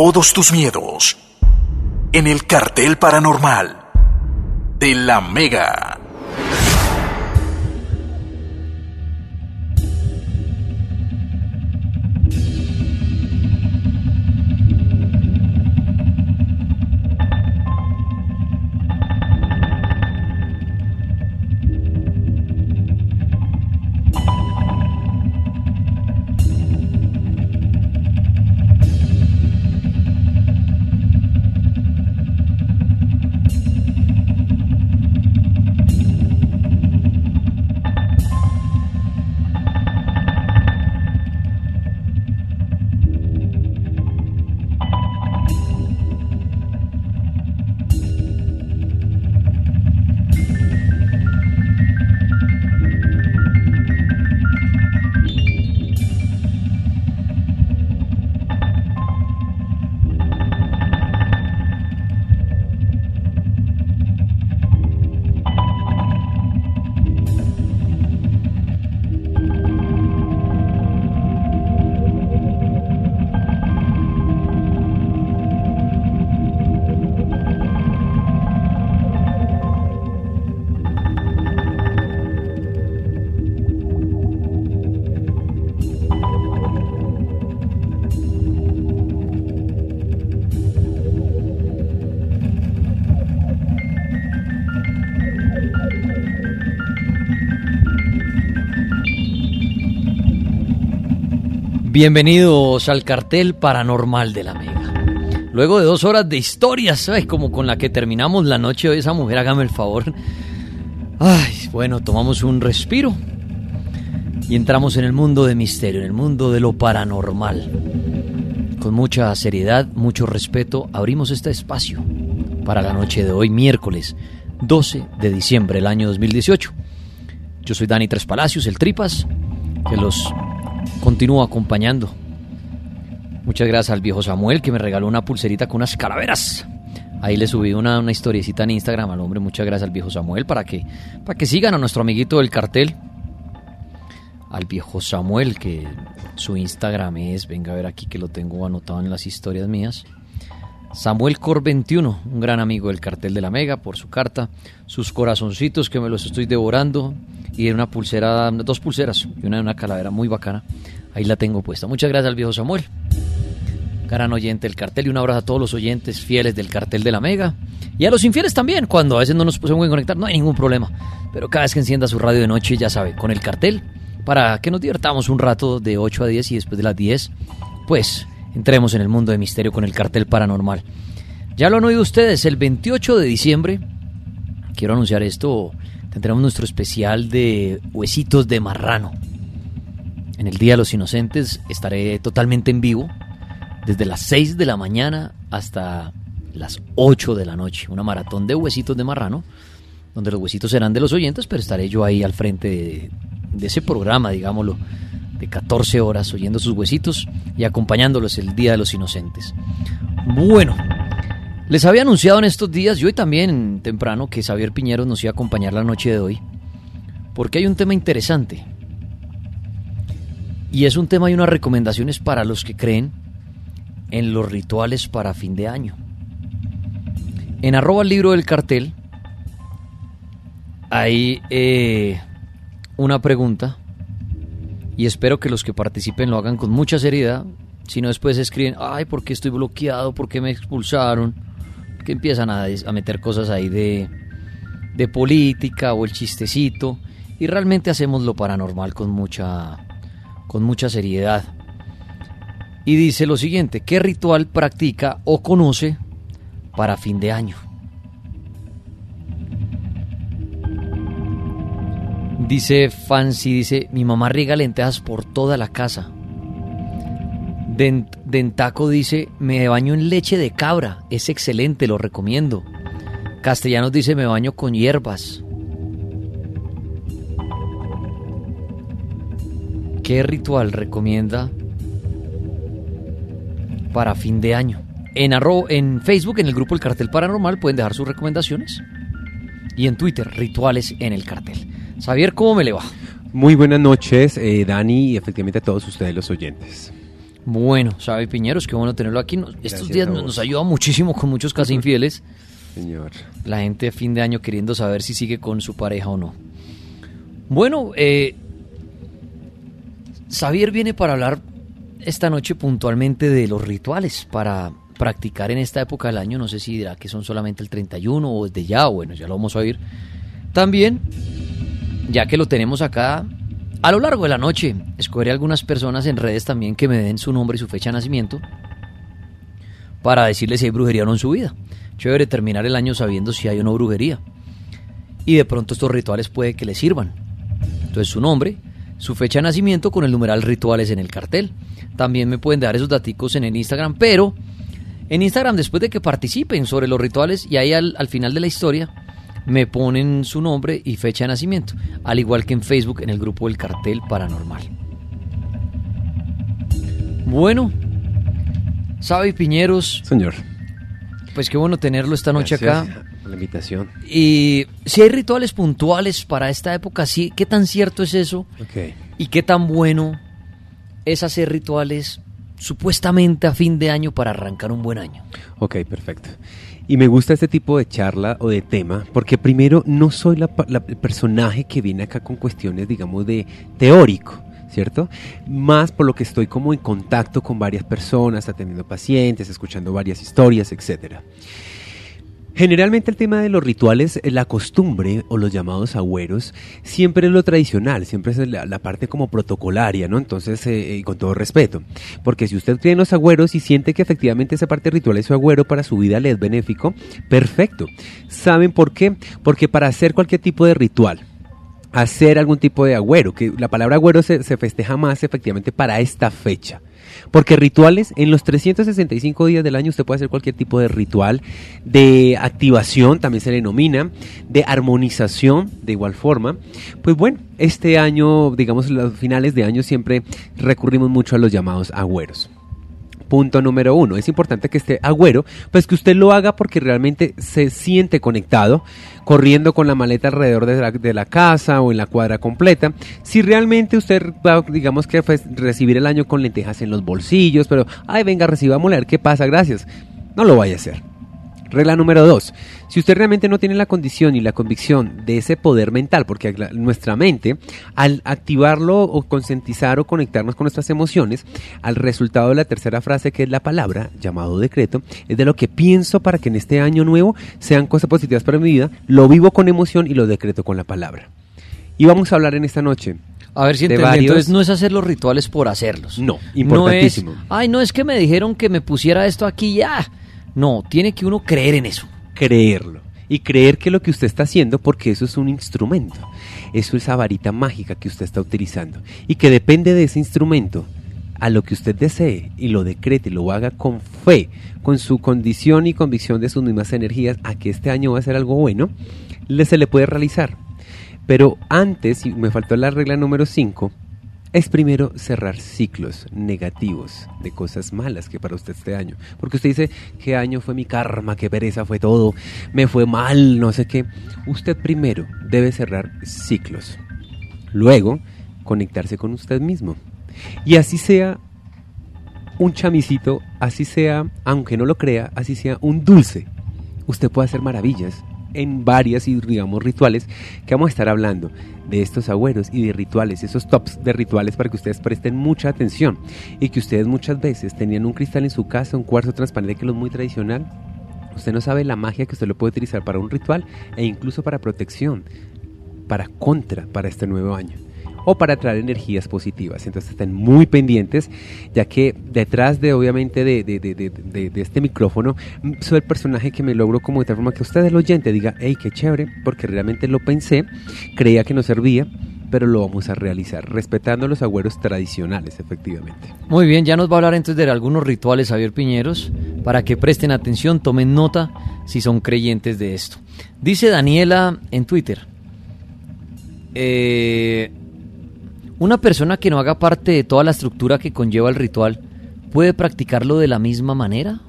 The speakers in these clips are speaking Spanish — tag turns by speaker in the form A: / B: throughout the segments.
A: todos tus miedos en el cartel paranormal de la Mega.
B: Bienvenidos al cartel paranormal de la Mega. Luego de dos horas de historias, ¿sabes? Como con la que terminamos la noche hoy, esa mujer, hágame el favor. Ay, bueno, tomamos un respiro y entramos en el mundo de misterio, en el mundo de lo paranormal. Con mucha seriedad, mucho respeto, abrimos este espacio para la noche de hoy, miércoles 12 de diciembre del año 2018. Yo soy Dani Tres Palacios, el Tripas, que los continúo acompañando. Muchas gracias al viejo Samuel que me regaló una pulserita con unas calaveras. Ahí le subí una, una historiecita en Instagram al hombre. Muchas gracias al viejo Samuel para que, para que sigan a nuestro amiguito del cartel. Al viejo Samuel que su Instagram es, venga a ver aquí que lo tengo anotado en las historias mías. Samuel Cor 21, un gran amigo del cartel de la Mega, por su carta, sus corazoncitos que me los estoy devorando y una pulsera, dos pulseras y una de una calavera muy bacana. Ahí la tengo puesta. Muchas gracias al viejo Samuel, gran oyente del cartel y un abrazo a todos los oyentes fieles del cartel de la Mega y a los infieles también, cuando a veces no nos pueden conectar, no hay ningún problema. Pero cada vez que encienda su radio de noche, ya sabe, con el cartel, para que nos divertamos un rato de 8 a 10 y después de las 10, pues entremos en el mundo de misterio con el cartel paranormal. Ya lo han oído ustedes, el 28 de diciembre, quiero anunciar esto, tendremos nuestro especial de huesitos de marrano. En el Día de los Inocentes estaré totalmente en vivo, desde las 6 de la mañana hasta las 8 de la noche. Una maratón de huesitos de marrano, donde los huesitos serán de los oyentes, pero estaré yo ahí al frente de, de ese programa, digámoslo, de 14 horas oyendo sus huesitos y acompañándolos el Día de los Inocentes. Bueno, les había anunciado en estos días y hoy también temprano que Xavier Piñeros nos iba a acompañar la noche de hoy, porque hay un tema interesante. Y es un tema y unas recomendaciones para los que creen en los rituales para fin de año. En arroba el libro del cartel hay eh, una pregunta y espero que los que participen lo hagan con mucha seriedad. Si no, después escriben, ay, ¿por qué estoy bloqueado? ¿Por qué me expulsaron? Que empiezan a, a meter cosas ahí de, de política o el chistecito. Y realmente hacemos lo paranormal con mucha, con mucha seriedad. Y dice lo siguiente, ¿qué ritual practica o conoce para fin de año? Dice Fancy, dice, mi mamá riega lentejas por toda la casa. Dentaco dice, me baño en leche de cabra, es excelente, lo recomiendo. Castellanos dice, me baño con hierbas. ¿Qué ritual recomienda para fin de año? En, en Facebook, en el grupo El Cartel Paranormal, pueden dejar sus recomendaciones. Y en Twitter, Rituales en el Cartel. Xavier, ¿cómo me le va?
C: Muy buenas noches, eh, Dani, y efectivamente a todos ustedes los oyentes.
B: Bueno, Xavi Piñeros, qué bueno tenerlo aquí. estos días nos, ayuda muchísimo con muchos casi infieles.
C: Señor.
B: La gente a fin de año queriendo saber si sigue con su pareja o no. Bueno, eh, Xavier viene para hablar esta noche puntualmente de los rituales para practicar en esta época del año. No sé si dirá que son solamente el 31 o desde ya, bueno, ya lo vamos a oír. También ya que lo tenemos acá, a lo largo de la noche, escogeré algunas personas en redes también que me den su nombre y su fecha de nacimiento para decirles si hay brujería o no en su vida. Chévere terminar el año sabiendo si hay o no brujería. Y de pronto estos rituales puede que les sirvan. Entonces su nombre, su fecha de nacimiento con el numeral rituales en el cartel. También me pueden dar esos daticos en el Instagram, pero en Instagram después de que participen sobre los rituales y ahí al, al final de la historia me ponen su nombre y fecha de nacimiento, al igual que en Facebook en el grupo del cartel paranormal. Bueno, Sabi Piñeros.
C: Señor.
B: Pues qué bueno tenerlo esta noche acá.
C: la invitación.
B: Y si hay rituales puntuales para esta época, sí, ¿qué tan cierto es eso?
C: Okay.
B: Y qué tan bueno es hacer rituales supuestamente a fin de año para arrancar un buen año.
C: Ok, perfecto. Y me gusta este tipo de charla o de tema, porque primero no soy la, el personaje que viene acá con cuestiones, digamos, de teórico. ¿cierto? Más por lo que estoy como en contacto con varias personas, atendiendo pacientes, escuchando varias historias, etcétera. Generalmente el tema de los rituales, la costumbre o los llamados agüeros, siempre es lo tradicional, siempre es la, parte como protocolaria, ¿no? Entonces, eh, eh, con todo respeto, porque si usted cree en los agüeros y siente que efectivamente esa parte ritual es su agüero para su vida le es benéfico, perfecto. ¿Saben por qué? Porque para hacer cualquier tipo de ritual, hacer algún tipo de agüero, que la palabra agüero se, se festeja más efectivamente para esta fecha. Porque rituales, en los 365 días del año usted puede hacer cualquier tipo de ritual, de activación, también se le denomina, de armonización, de igual forma. Pues bueno, este año, digamos, los finales de año siempre recurrimos mucho a los llamados agüeros. Punto número uno, es importante que esté agüero, pues que usted lo haga porque realmente se siente conectado, corriendo con la maleta alrededor de la, de la casa o en la cuadra completa. Si realmente usted va, digamos que pues, recibir el año con lentejas en los bolsillos, pero, ay, venga, reciba a moler, ¿qué pasa? Gracias. No lo vaya a hacer. Regla número dos, si usted realmente no tiene la condición y la convicción de ese poder mental, porque nuestra mente, al activarlo o concientizar o conectarnos con nuestras emociones, al resultado de la tercera frase que es la palabra, llamado decreto, es de lo que pienso para que en este año nuevo sean cosas positivas para mi vida, lo vivo con emoción y lo decreto con la palabra. Y vamos a hablar en esta noche
B: a ver si entendí. Entonces no es hacer los rituales por hacerlos.
C: No, importantísimo.
B: No es, ay, no es que me dijeron que me pusiera esto aquí ya. No, tiene que uno creer en eso.
C: Creerlo. Y creer que lo que usted está haciendo, porque eso es un instrumento. Eso es esa varita mágica que usted está utilizando. Y que depende de ese instrumento a lo que usted desee y lo decrete, lo haga con fe, con su condición y convicción de sus mismas energías, a que este año va a ser algo bueno, le, se le puede realizar. Pero antes, y me faltó la regla número 5, es primero cerrar ciclos negativos de cosas malas que para usted este año. Porque usted dice, ¿qué año fue mi karma? ¿Qué pereza fue todo? Me fue mal, no sé qué. Usted primero debe cerrar ciclos. Luego, conectarse con usted mismo. Y así sea un chamisito, así sea, aunque no lo crea, así sea un dulce. Usted puede hacer maravillas en varias y digamos rituales que vamos a estar hablando de estos agüeros y de rituales, esos tops de rituales para que ustedes presten mucha atención y que ustedes muchas veces tenían un cristal en su casa, un cuarzo transparente que es muy tradicional. Usted no sabe la magia que usted lo puede utilizar para un ritual e incluso para protección, para contra, para este nuevo año. O para traer energías positivas. Entonces estén muy pendientes, ya que detrás de obviamente de, este micrófono mm, soy el personaje que me logro como de tal forma que usted el oyente diga, hey, qué chévere, porque realmente lo pensé, creía que no servía, pero lo vamos a realizar, respetando los agüeros tradicionales, efectivamente.
B: Muy bien, ya nos va a hablar entonces de algunos rituales, Javier Piñeros, para que presten atención, tomen nota si son creyentes de esto. Dice Daniela en Twitter, eh, una persona que no haga parte de toda la estructura que conlleva el ritual, ¿puede practicarlo de la misma manera?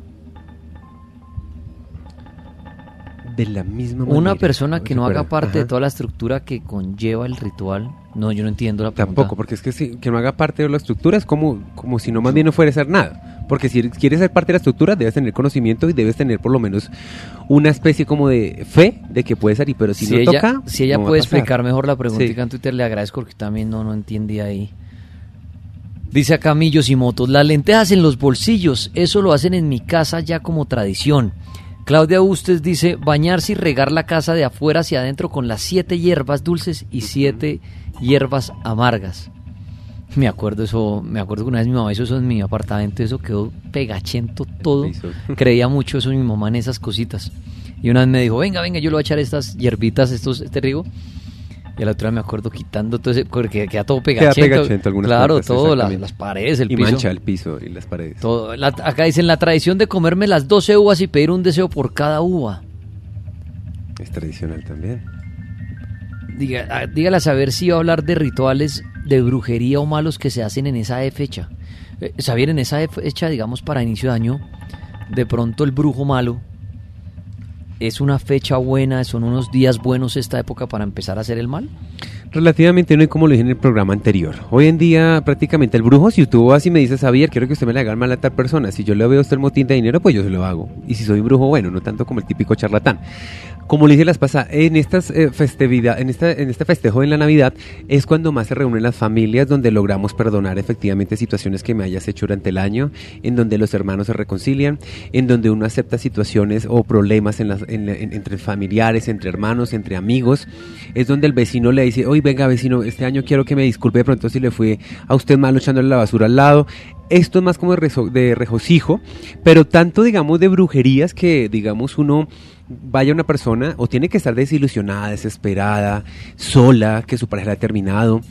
C: de la misma manera.
B: Una persona que no haga parte de toda la estructura que conlleva el ritual. No, yo no entiendo la pregunta.
C: Tampoco, porque es que si, que no haga parte de la estructura es como, como si no más bien no fuera a ser nada. Porque si quieres ser parte de la estructura, debes tener conocimiento y debes tener por lo menos una especie como de fe de que puede salir. Pero si, no
B: ella,
C: toca.
B: Si ella puede explicar mejor la pregunta en Twitter, le agradezco porque también no, no entendí ahí. Dice acá Millos y Motos, las lentejas en los bolsillos, eso lo hacen en mi casa ya como tradición. Claudia Ustes dice, bañarse y regar la casa de afuera hacia adentro con las siete hierbas dulces y siete hierbas amargas. Me acuerdo eso, me acuerdo que una vez mi mamá hizo eso en mi apartamento, eso quedó pegachento todo. Creía mucho eso mi mamá en esas cositas. Y una vez me dijo, venga, venga, yo le voy a echar estas hierbitas, estos, este rigo. Y a la otra me acuerdo quitando todo ese, porque queda todo pegachento. claro, todo, las paredes, el
C: y
B: piso.
C: Y mancha el piso y las paredes.
B: Todo. acá dicen la tradición de comerme las 12 uvas y pedir un deseo por cada uva.
C: Es tradicional también.
B: Diga, ah, dígale a saber si va a hablar de rituales de brujería o malos que se hacen en esa fecha. Eh, en esa fecha, digamos, para inicio de año, de pronto el brujo malo ¿Es una fecha buena, son unos días buenos esta época para empezar a hacer el mal?
C: Relativamente no hay como lo dije en el programa anterior. Hoy en día prácticamente el brujo, si tú vas y me dices, Javier, quiero que usted me le haga mal a tal persona, si yo le veo a usted el motín de dinero, pues yo se lo hago. Y si soy brujo, bueno, no tanto como el típico charlatán. Como le dije las pasadas, en estas eh, festividad, en esta, en este festejo en la Navidad es cuando más se reúnen las familias, donde logramos perdonar efectivamente situaciones que me hayas hecho durante el año, en donde los hermanos se reconcilian, en donde uno acepta situaciones o problemas en entre familiares, entre hermanos, entre amigos, es donde el vecino le dice, oye, venga vecino, este año quiero que me disculpe de pronto si le fui a usted malo echándole la basura al lado. Esto es más como de regocijo, pero tanto digamos de brujerías que digamos uno vaya una persona o tiene que estar desilusionada, desesperada, sola, que su pareja ha terminado.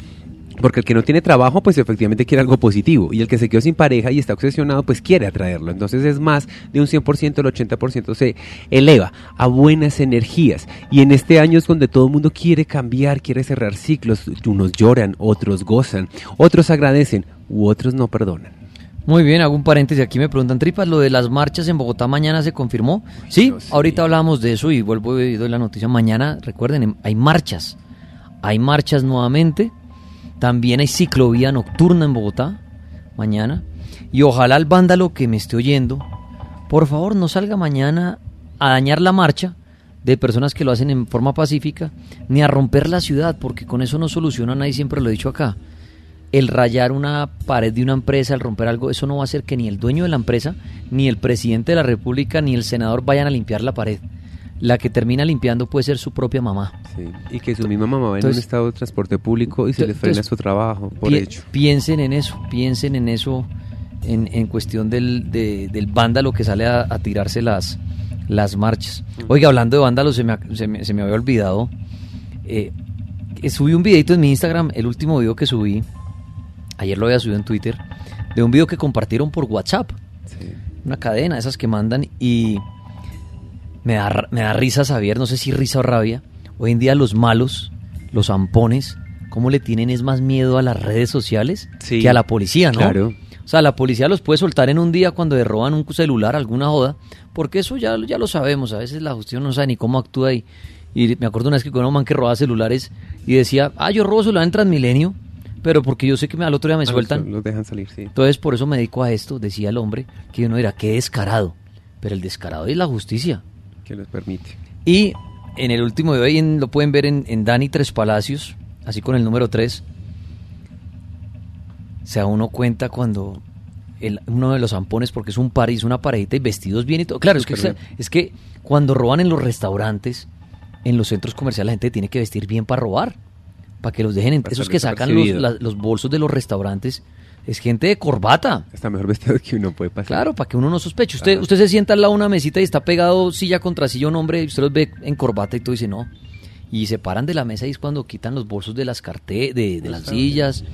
C: Porque el que no tiene trabajo, pues efectivamente quiere algo positivo. Y el que se quedó sin pareja y está obsesionado, pues quiere atraerlo. Entonces es más de un 100%, el 80% se eleva a buenas energías. Y en este año es donde todo el mundo quiere cambiar, quiere cerrar ciclos. Unos lloran, otros gozan, otros agradecen u otros no perdonan.
B: Muy bien, hago un paréntesis. Aquí me preguntan, Tripas, ¿lo de las marchas en Bogotá mañana se confirmó? Sí, ahorita hablamos de eso y vuelvo y doy la noticia. Mañana, recuerden, em, hay marchas. Hay marchas nuevamente. También hay ciclovía nocturna en Bogotá mañana. Y ojalá el vándalo que me esté oyendo, por favor, no salga mañana a dañar la marcha de personas que lo hacen en forma pacífica, ni a romper la ciudad, porque con eso no soluciona nadie, siempre lo he dicho acá el rayar una pared de una empresa, el romper algo, eso no va a hacer que ni el dueño de la empresa, ni el presidente de la República, ni el senador vayan a limpiar la pared. La que termina limpiando puede ser su propia mamá.
C: Sí, y que su misma mamá va en un estado de transporte público y se le frena su trabajo, por hecho.
B: Piensen en eso, piensen en eso en, en cuestión del, del vándalo que sale a, tirarse las, las marchas. Oiga, hablando de vándalo, se me, se me, se me había olvidado. Eh, subí un videito en mi Instagram, el último video que subí, ayer lo había subido en Twitter, de un video que compartieron por WhatsApp. Una cadena, esas que mandan y me da, me da risa saber, no sé si risa o rabia. Hoy en día los malos, los ampones, ¿cómo le tienen es más miedo a las redes sociales que a la policía, no?
C: Claro.
B: O sea, la policía los puede soltar en un día cuando le roban un celular, alguna joda, porque eso ya, ya lo sabemos. A veces la justicia no sabe ni cómo actúa y, y me acuerdo una vez que con un man que robaba celulares y decía, ah, yo robo celular en Transmilenio pero porque yo sé que al otro día me sueltan.
C: Los dejan salir, sí.
B: Entonces, por eso me dedico a esto, decía el hombre, que uno era, qué descarado. Pero el descarado es la justicia.
C: Que les permite.
B: Y en el último de hoy lo pueden ver en, Dani Tres Palacios, así con el número 3. Se da uno cuenta cuando el, uno de los zampones, porque es un par, es una paredita y vestidos bien y todo. Claro, es que, es que cuando roban en los restaurantes, en los centros comerciales, la gente tiene que vestir bien para robar para que los dejen. en- Esos que sacan los, la- los bolsos de los restaurantes es gente de corbata.
C: Está mejor vestido que uno puede pasar.
B: Claro, para que uno no sospeche. Usted,
C: Ajá.
B: usted se sienta al lado de una mesita y está pegado silla contra silla un hombre y usted los ve en corbata y todo dice no. Y se paran de la mesa y es cuando quitan los bolsos de las carte de, de las sillas.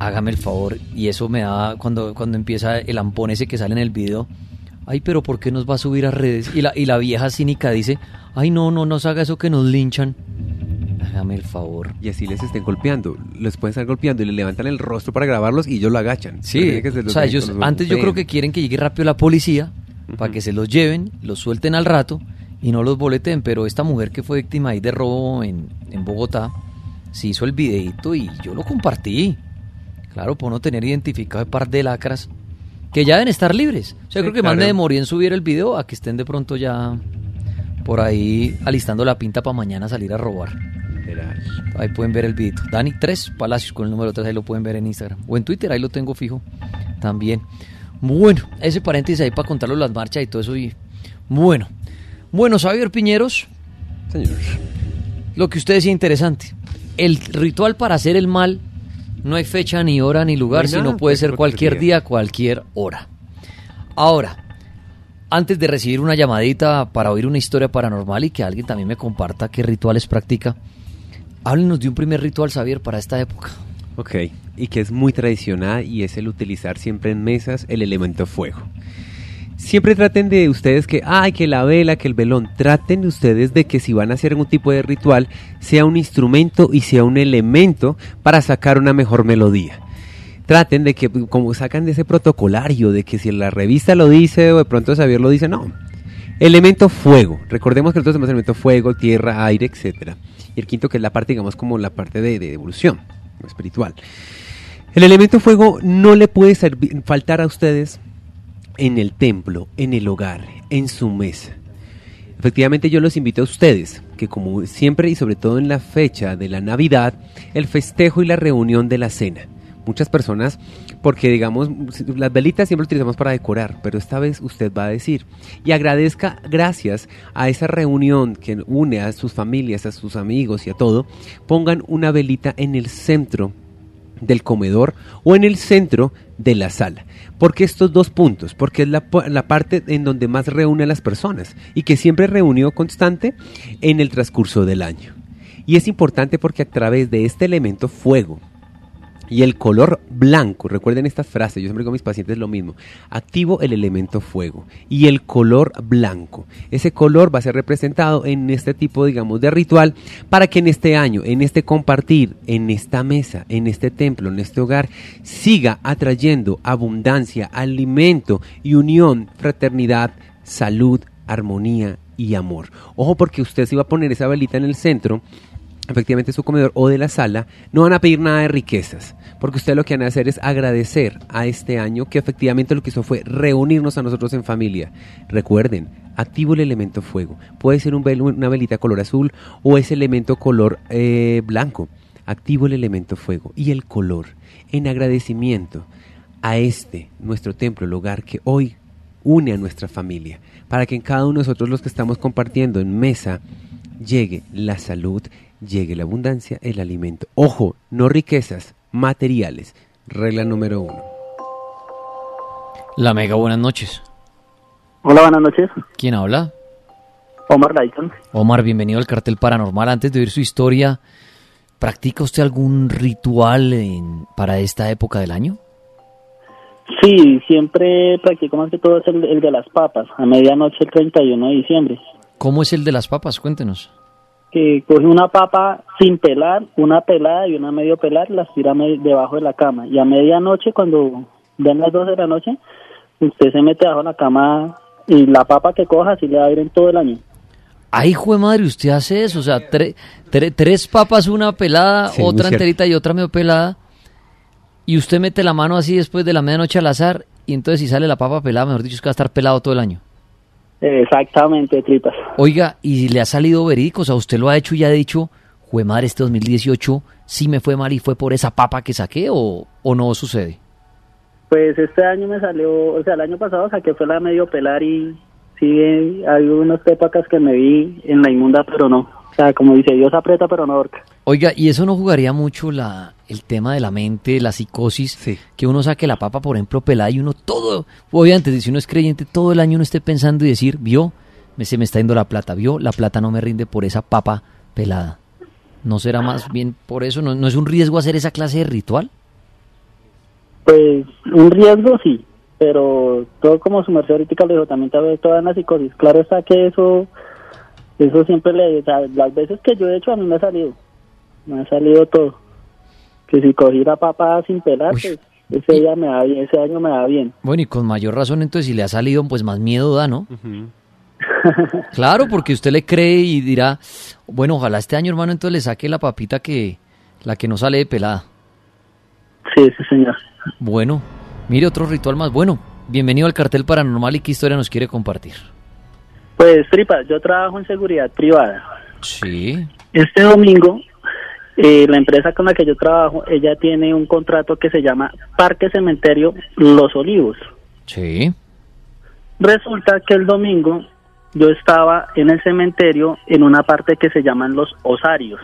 B: Hágame el favor. Y eso me da cuando, cuando empieza el ampón ese que sale en el video. Ay, pero ¿por qué nos va a subir a redes? Y la, y la vieja cínica dice, ay, no, no nos haga eso que nos linchan. Hágame el favor.
C: Y así les estén golpeando. Les pueden estar golpeando y les levantan el rostro para grabarlos y ellos lo agachan.
B: Sí,
C: Prefieren que se
B: o sea, ellos
C: los
B: antes yo creo que quieren que llegue rápido la policía para que se los lleven, los suelten al rato y no los boleten, pero esta mujer que fue víctima ahí de robo en, en Bogotá, se hizo el videito y yo lo compartí. Claro, por no tener identificado el par de lacras que ya deben estar libres. O sea,
C: Sí,
B: creo que más me demoré en subir el video a que estén de pronto ya por ahí alistando la pinta para mañana salir a robar. Ahí pueden ver el videito. Dani 3 Palacios con el número 3, ahí lo pueden ver en Instagram. O en Twitter, ahí lo tengo fijo también. Bueno, ese paréntesis ahí para contarlo las marchas y todo eso. Y bueno, bueno, Xavier Piñeros,
C: Señor.
B: lo que usted decía interesante. El ritual para hacer el mal no hay fecha, ni hora, ni lugar,
C: No
B: sino puede
C: puede
B: ser cualquier día,
C: día.
B: cualquier hora. Ahora, antes de recibir una llamadita para oír una historia paranormal y que alguien también me comparta qué rituales practica, háblenos de un primer ritual, Xavier, para esta época.
C: Ok, y que es muy tradicional y es el utilizar siempre en mesas el elemento fuego. Siempre traten de ustedes que, ay, que la vela, que el velón, traten ustedes de que si van a hacer algún tipo de ritual, sea un instrumento y sea un elemento para sacar una mejor melodía. Traten de que, como sacan de ese protocolario, de que si la revista lo dice o de pronto Xavier lo dice, no. Elemento fuego. Recordemos que nosotros tenemos elemento fuego, tierra, aire, etcétera. Y el quinto que es la parte, digamos, como la parte de, evolución espiritual. El elemento fuego no le puede faltar a ustedes en el templo, en el hogar, en su mesa. Efectivamente yo los invito a ustedes, que como siempre y sobre todo en la fecha de la Navidad, el festejo y la reunión de la cena. Muchas personas, porque digamos, las velitas siempre las utilizamos para decorar, pero esta vez usted va a decir y agradezca gracias a esa reunión que une a sus familias, a sus amigos y a todo, pongan una velita en el centro del comedor o en el centro de la sala. porque estos dos puntos? Porque es la, la parte en donde más reúne a las personas y que siempre reunió constante en el transcurso del año. Y es importante porque a través de este elemento fuego, y el color blanco, recuerden esta frase, yo siempre digo mis pacientes lo mismo, activo el elemento fuego y el color blanco. Ese color va a ser representado en este tipo, digamos, de ritual para que en este año, en este compartir, en esta mesa, en este templo, en este hogar, siga atrayendo abundancia, alimento y unión, fraternidad, salud, armonía y amor. Ojo porque usted se va a poner esa velita en el centro, efectivamente su comedor o de la sala, no van a pedir nada de riquezas, porque ustedes lo que van a hacer es agradecer a este año que efectivamente lo que hizo fue reunirnos a nosotros en familia. Recuerden, activo el elemento fuego. Puede ser una velita color azul o ese elemento color eh, blanco. Activo el elemento fuego y el color en agradecimiento a este, nuestro templo, el hogar que hoy une a nuestra familia, para que en cada uno de nosotros los que estamos compartiendo en mesa llegue la salud, llegue la abundancia, el alimento. Ojo, no riquezas, materiales. Regla número uno.
B: La Mega, buenas noches.
D: Hola, buenas noches.
B: ¿Quién habla?
D: Omar Layton.
B: Omar, bienvenido al cartel paranormal. Antes de oír su historia, ¿practica usted algún ritual en- para esta época del año?
D: Sí, siempre practico más que todo es el, el de las papas, a medianoche el 31 de diciembre.
B: ¿Cómo es el de las papas? Cuéntenos.
D: Que coge una papa sin pelar, una pelada y una medio pelar, las tira debajo de la cama. Y a medianoche, cuando den las 12 de la noche, usted se mete debajo de la cama y la papa que coja así le va a ir en todo el año.
B: Ay, jue madre, usted hace eso. O sea, tre- tre- tres papas, una pelada,
C: Sí,
B: otra enterita y otra medio pelada. Y usted mete la mano así después de la medianoche al azar. Y entonces, si sale la papa pelada, mejor dicho, es que va a estar pelado todo el año.
D: Exactamente, tripas.
B: Oiga, ¿y le ha salido verídico? O sea, ¿usted lo ha hecho y ha dicho, jue madre, este 2018 sí me fue mal y fue por esa papa que saqué o, o no sucede?
D: Pues este año me salió, o sea, el año pasado saqué fue la medio pelar y sí, hay unas épocas que me vi en la inmunda, pero no. Sea, como dice, Dios aprieta pero no ahorca.
B: Oiga, ¿y eso no jugaría mucho la, el tema de la mente, la psicosis?
C: Sí.
B: Que uno saque la papa, por ejemplo, pelada y uno todo, obviamente, si uno es creyente, todo el año uno esté pensando y decir, vio, me, se me está yendo la plata, vio, la plata no me rinde por esa papa pelada. ¿No será más bien por eso? ¿No, no es un riesgo hacer esa clase de ritual?
D: Pues un riesgo sí, pero todo como su merced ahorita le dijo, también está toda en la psicosis. Claro está que eso, eso siempre le, o sea, las veces que yo he hecho a mí me ha salido, me ha salido todo. Que si cogí la papa sin pelar, pues ese día me da bien, ese año me da bien.
B: Bueno, y con mayor razón, entonces, si le ha salido, pues más miedo da, ¿no? Claro, porque usted le cree y dirá, bueno, ojalá este año, hermano, entonces le saque la papita que, la que no sale de pelada.
D: Sí, sí, señor.
B: Bueno, mire otro ritual más bueno. Bienvenido al cartel paranormal y qué historia nos quiere compartir.
D: Pues, Tripa, yo trabajo en seguridad privada.
B: Sí,
D: Este domingo, eh, la empresa con la que yo trabajo, ella tiene un contrato que se llama Parque Cementerio Los Olivos.
B: sí,
D: Resulta que el domingo yo estaba en el cementerio en una parte que se llaman los osarios.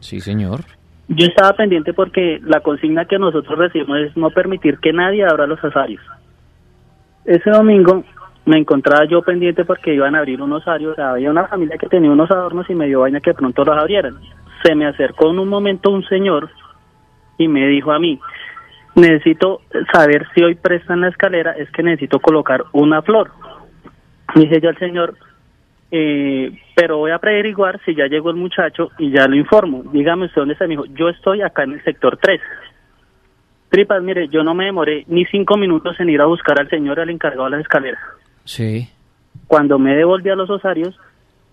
B: sí, señor.
D: Yo estaba pendiente porque la consigna que nosotros recibimos es no permitir que nadie abra los osarios. Ese domingo me encontraba yo pendiente porque iban a abrir un osario, había una familia que tenía unos adornos y me dio vaina que pronto los abrieran. Se me acercó en un momento un señor y me dijo a mí, necesito saber si hoy prestan la escalera, es que necesito colocar una flor. Dije yo al señor, eh, pero voy a averiguar si ya llegó el muchacho y ya lo informo. Dígame usted dónde está. Me dijo, yo estoy acá en el sector 3. Tripas, mire, yo no me demoré ni cinco minutos en ir a buscar al señor, al encargado de las escaleras.
B: Sí.
D: Cuando me devolví a los osarios,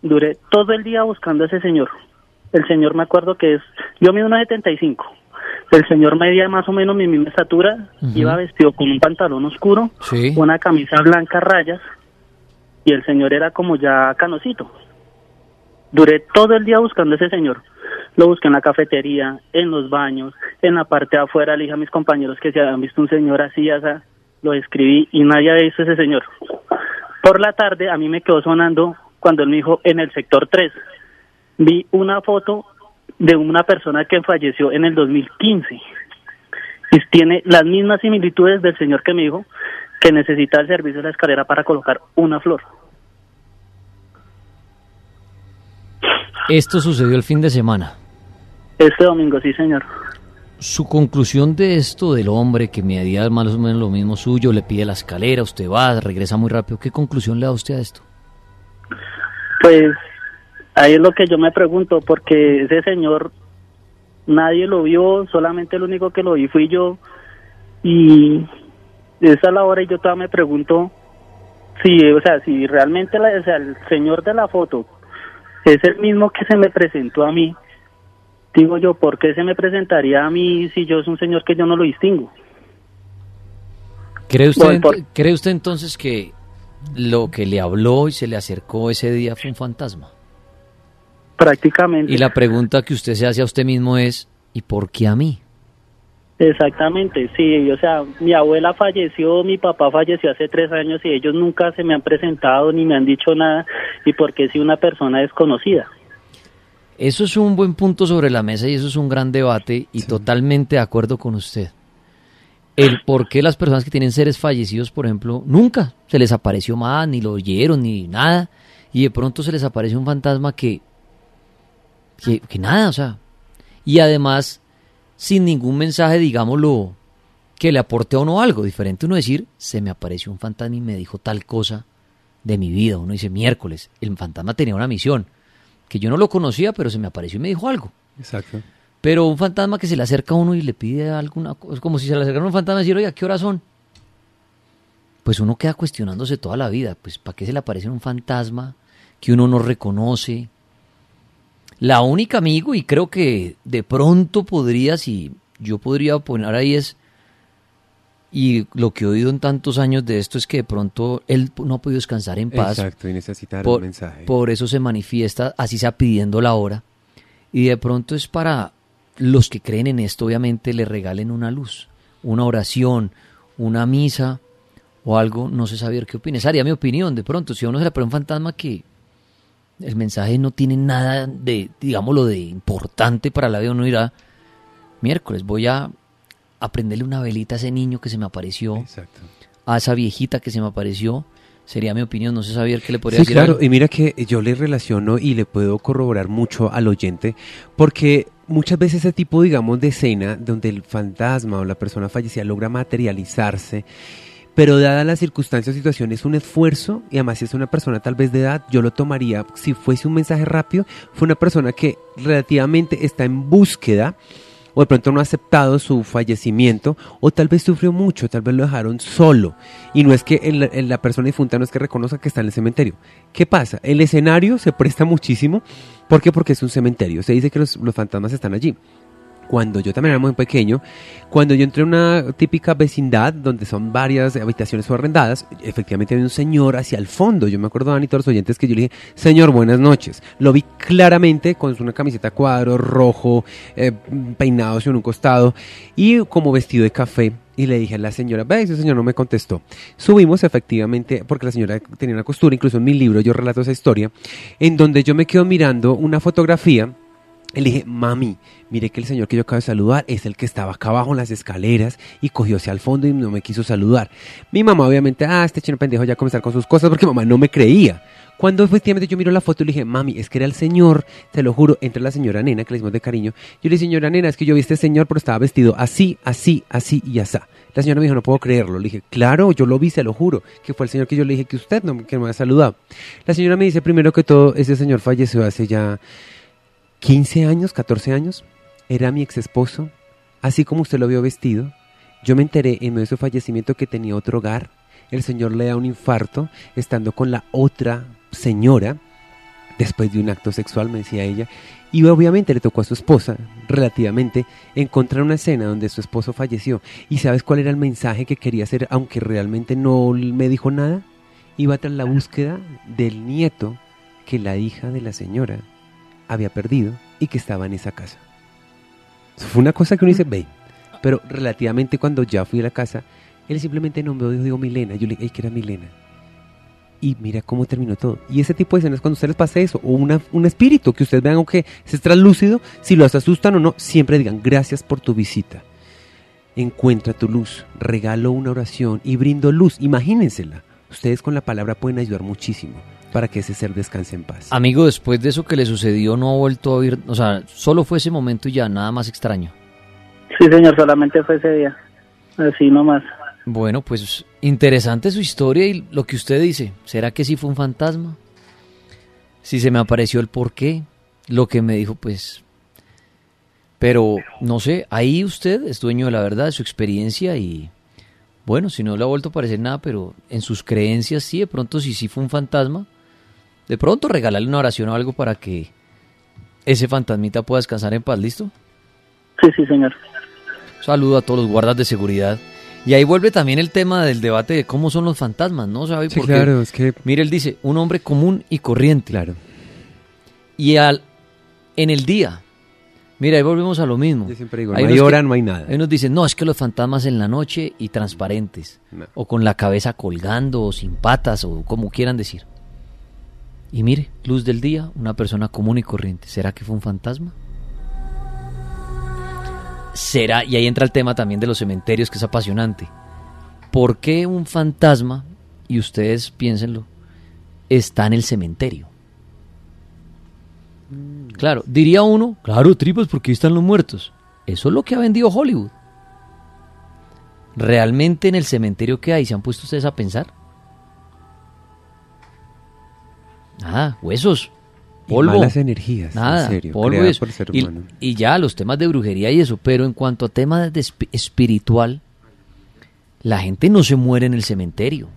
D: duré todo el día buscando a ese señor. El señor me acuerdo que es, yo mido 1,75. El señor medía más o menos mi misma estatura, iba vestido con un pantalón oscuro,
B: Sí.
D: una camisa blanca a rayas, y el señor era como ya canosito. Duré todo el día buscando a ese señor. Lo busqué en la cafetería, en los baños, en la parte de afuera. Le dije a mis compañeros que si habían visto un señor así, asa, lo escribí y nadie había visto ese señor. Por la tarde a mí me quedó sonando cuando él me dijo en el sector 3. Vi una foto de una persona que falleció en el 2015 y tiene las mismas similitudes del señor que me dijo que necesita el servicio de la escalera para colocar una flor.
B: Esto sucedió el fin de semana.
D: Este domingo, sí, señor.
B: Su conclusión de esto del hombre que medía más o menos lo mismo suyo, le pide la escalera, usted va, regresa muy rápido. ¿Qué conclusión le da usted a esto?
D: Pues ahí es lo que yo me pregunto, porque ese señor nadie lo vio, solamente el único que lo vi fui yo. Y es la hora y yo todavía me pregunto si, o sea, si realmente el señor de la foto es el mismo que se me presentó a mí. Digo yo, ¿por qué se me presentaría a mí si yo soy un señor que yo no lo distingo?
B: ¿Cree usted,
D: Bueno, por-
B: ent- ¿Cree usted entonces que lo que le habló y se le acercó ese día fue un fantasma?
D: Prácticamente.
B: Y la pregunta que usted se hace a usted mismo es, ¿y por qué a mí?
D: Exactamente, sí, o sea, mi abuela falleció, mi papá falleció hace tres años y ellos nunca se me han presentado ni me han dicho nada y porque si una persona desconocida.
B: Eso es un buen punto sobre la mesa y eso es un gran debate y totalmente de acuerdo con usted. El por qué las personas que tienen seres fallecidos, por ejemplo, nunca se les apareció más, ni lo oyeron, ni nada, y de pronto se les aparece un fantasma que, que, que nada, o sea, y además sin ningún mensaje, digámoslo, que le aporte a uno algo diferente. Uno decir, se me apareció un fantasma y me dijo tal cosa de mi vida. Uno dice, miércoles, el fantasma tenía una misión que yo no lo conocía, pero se me apareció y me dijo algo.
C: Exacto.
B: Pero un fantasma que se le acerca a uno y le pide alguna cosa, es como si se le acercara un fantasma y decir, oye, ¿a qué hora son? Pues uno queda cuestionándose toda la vida, pues ¿para qué se le aparece un fantasma que uno no reconoce? La única amigo, y creo que de pronto podría, si yo podría poner ahí es, y lo que he oído en tantos años de esto es que de pronto él no ha podido descansar en paz.
C: Exacto, y necesitar
B: Por,
C: un mensaje.
B: por eso se manifiesta, así sea pidiendo la hora. Y de pronto es para los que creen en esto, obviamente le regalen una luz, una oración, una misa o algo, no sé saber qué opina. Esa haría mi opinión, de pronto, si uno se le aparece un fantasma que el mensaje no tiene nada de, digámoslo, de importante para la vida, uno dirá, miércoles voy a aprenderle una velita a ese niño que se me apareció,
C: Exacto.
B: a esa viejita que se me apareció, sería mi opinión, no sé saber qué le podría
C: Sí,
B: decir. a
C: claro, y mira que yo le relaciono y le puedo corroborar mucho al oyente, porque muchas veces ese tipo, digamos, de escena donde el fantasma o la persona fallecida logra materializarse, pero dada la circunstancia o situación es un esfuerzo, y además si es una persona tal vez de edad, yo lo tomaría, si fuese un mensaje rápido, fue una persona que relativamente está en búsqueda, o de pronto no ha aceptado su fallecimiento, o tal vez sufrió mucho, tal vez lo dejaron solo. Y no es que el- la persona difunta no es que reconozca que está en el cementerio. ¿Qué pasa? El escenario se presta muchísimo. ¿Por qué? Porque es un cementerio. Se dice que los fantasmas están allí. Cuando yo también era muy pequeño, cuando yo entré a una típica vecindad donde son varias habitaciones arrendadas, efectivamente había un señor hacia el fondo. Yo me acuerdo, Dani, todos los oyentes, que yo le dije, señor, buenas noches. Lo vi claramente con una camiseta cuadro, rojo, eh, peinado hacia un costado y como vestido de café. Y le dije a la señora, ve, ese señor no me contestó. Subimos efectivamente, porque la señora tenía una costura, incluso en mi libro yo relato esa historia, en donde yo me quedo mirando una fotografía le dije, mami, mire que el señor que yo acabo de saludar es el que estaba acá abajo en las escaleras y cogió hacia el fondo y no me quiso saludar. Mi mamá obviamente, ah, este chino pendejo ya comenzar con sus cosas porque mamá no me creía. Cuando efectivamente yo miro la foto y le dije, mami, es que era el señor, te lo juro, entre la señora nena, que le decimos de cariño. Yo le dije, señora nena, es que yo vi a este señor, pero estaba vestido así, así, así y así. La señora me dijo, no puedo creerlo. Le dije, claro, yo lo vi, se lo juro, que fue el señor que yo le dije que usted no, que me había saludado. La señora me dice, primero que todo, ese señor falleció hace ya 15 años, 14 años, era mi ex esposo, así como usted lo vio vestido. Yo me enteré en medio de su fallecimiento que tenía otro hogar. El señor le da un infarto estando con la otra señora después de un acto sexual, me decía ella. Y obviamente le tocó a su esposa, relativamente, encontrar una escena donde su esposo falleció. ¿Y sabes cuál era el mensaje que quería hacer, aunque realmente no me dijo nada? Iba tras la búsqueda del nieto que la hija de la señora había perdido y que estaba en esa casa. Eso fue una cosa que uno dice, ve, pero relativamente cuando ya fui a la casa, él simplemente no me dijo, digo Milena, yo le dije, "Ey, que era Milena. Y mira cómo terminó todo. Y ese tipo de escenas, cuando ustedes les pase eso, o una, un espíritu que ustedes vean, aunque es translúcido, si los asustan o no, siempre digan, gracias por tu visita. Encuentra tu luz, regalo una oración y brindo luz. Imagínensela. Ustedes con la palabra pueden ayudar muchísimo para que ese ser descanse en paz.
B: Amigo, después de eso que le sucedió, no ha vuelto a oír, o sea, solo fue ese momento y ya, nada más extraño.
D: Sí, señor, solamente fue ese día. Así nomás.
B: Bueno, pues interesante su historia y lo que usted dice. ¿Será que sí fue un fantasma? Si se me apareció el por qué, lo que me dijo, pues... Pero, no sé, ahí usted es dueño de la verdad, de su experiencia y... Bueno, si no le ha vuelto a aparecer nada, pero en sus creencias sí, de pronto si sí fue un fantasma, de pronto regalarle una oración o algo para que ese fantasmita pueda descansar en paz, ¿listo?
D: Sí, sí, señor.
B: Saludo a todos los guardas de seguridad. Y ahí vuelve también el tema del debate de cómo son los fantasmas, ¿no? ¿Sabe?
C: Sí,
B: Porque,
C: claro, es que...
B: Mire, él dice, un hombre común y corriente.
C: Claro.
B: Y al, en el día, mira, ahí volvemos a lo mismo.
C: Yo siempre digo,
B: Hay
C: no hay hora,
B: que-
C: no hay nada.
B: Hay unos dicen, no, es que los fantasmas en la noche y transparentes.
C: No.
B: O con la cabeza colgando, o sin patas, o como quieran decir. Y mire, luz del día, una persona común y corriente. ¿Será que fue un fantasma? Será, y ahí entra el tema también de los cementerios, que es apasionante. ¿Por qué un fantasma, y ustedes piénsenlo, está en el cementerio? Claro, diría uno, claro, tripas, porque ahí están los muertos. Eso es lo que ha vendido Hollywood. ¿Realmente en el cementerio que hay se han puesto ustedes a pensar? Nada, huesos,
C: Y
B: polvo.
C: malas energías,
B: Nada,
C: en serio,
B: polvo y
C: por ser
B: Y-
C: humano.
B: Y, ya los temas de brujería y eso, pero en cuanto a temas de espi- espiritual, la gente no se muere en el cementerio.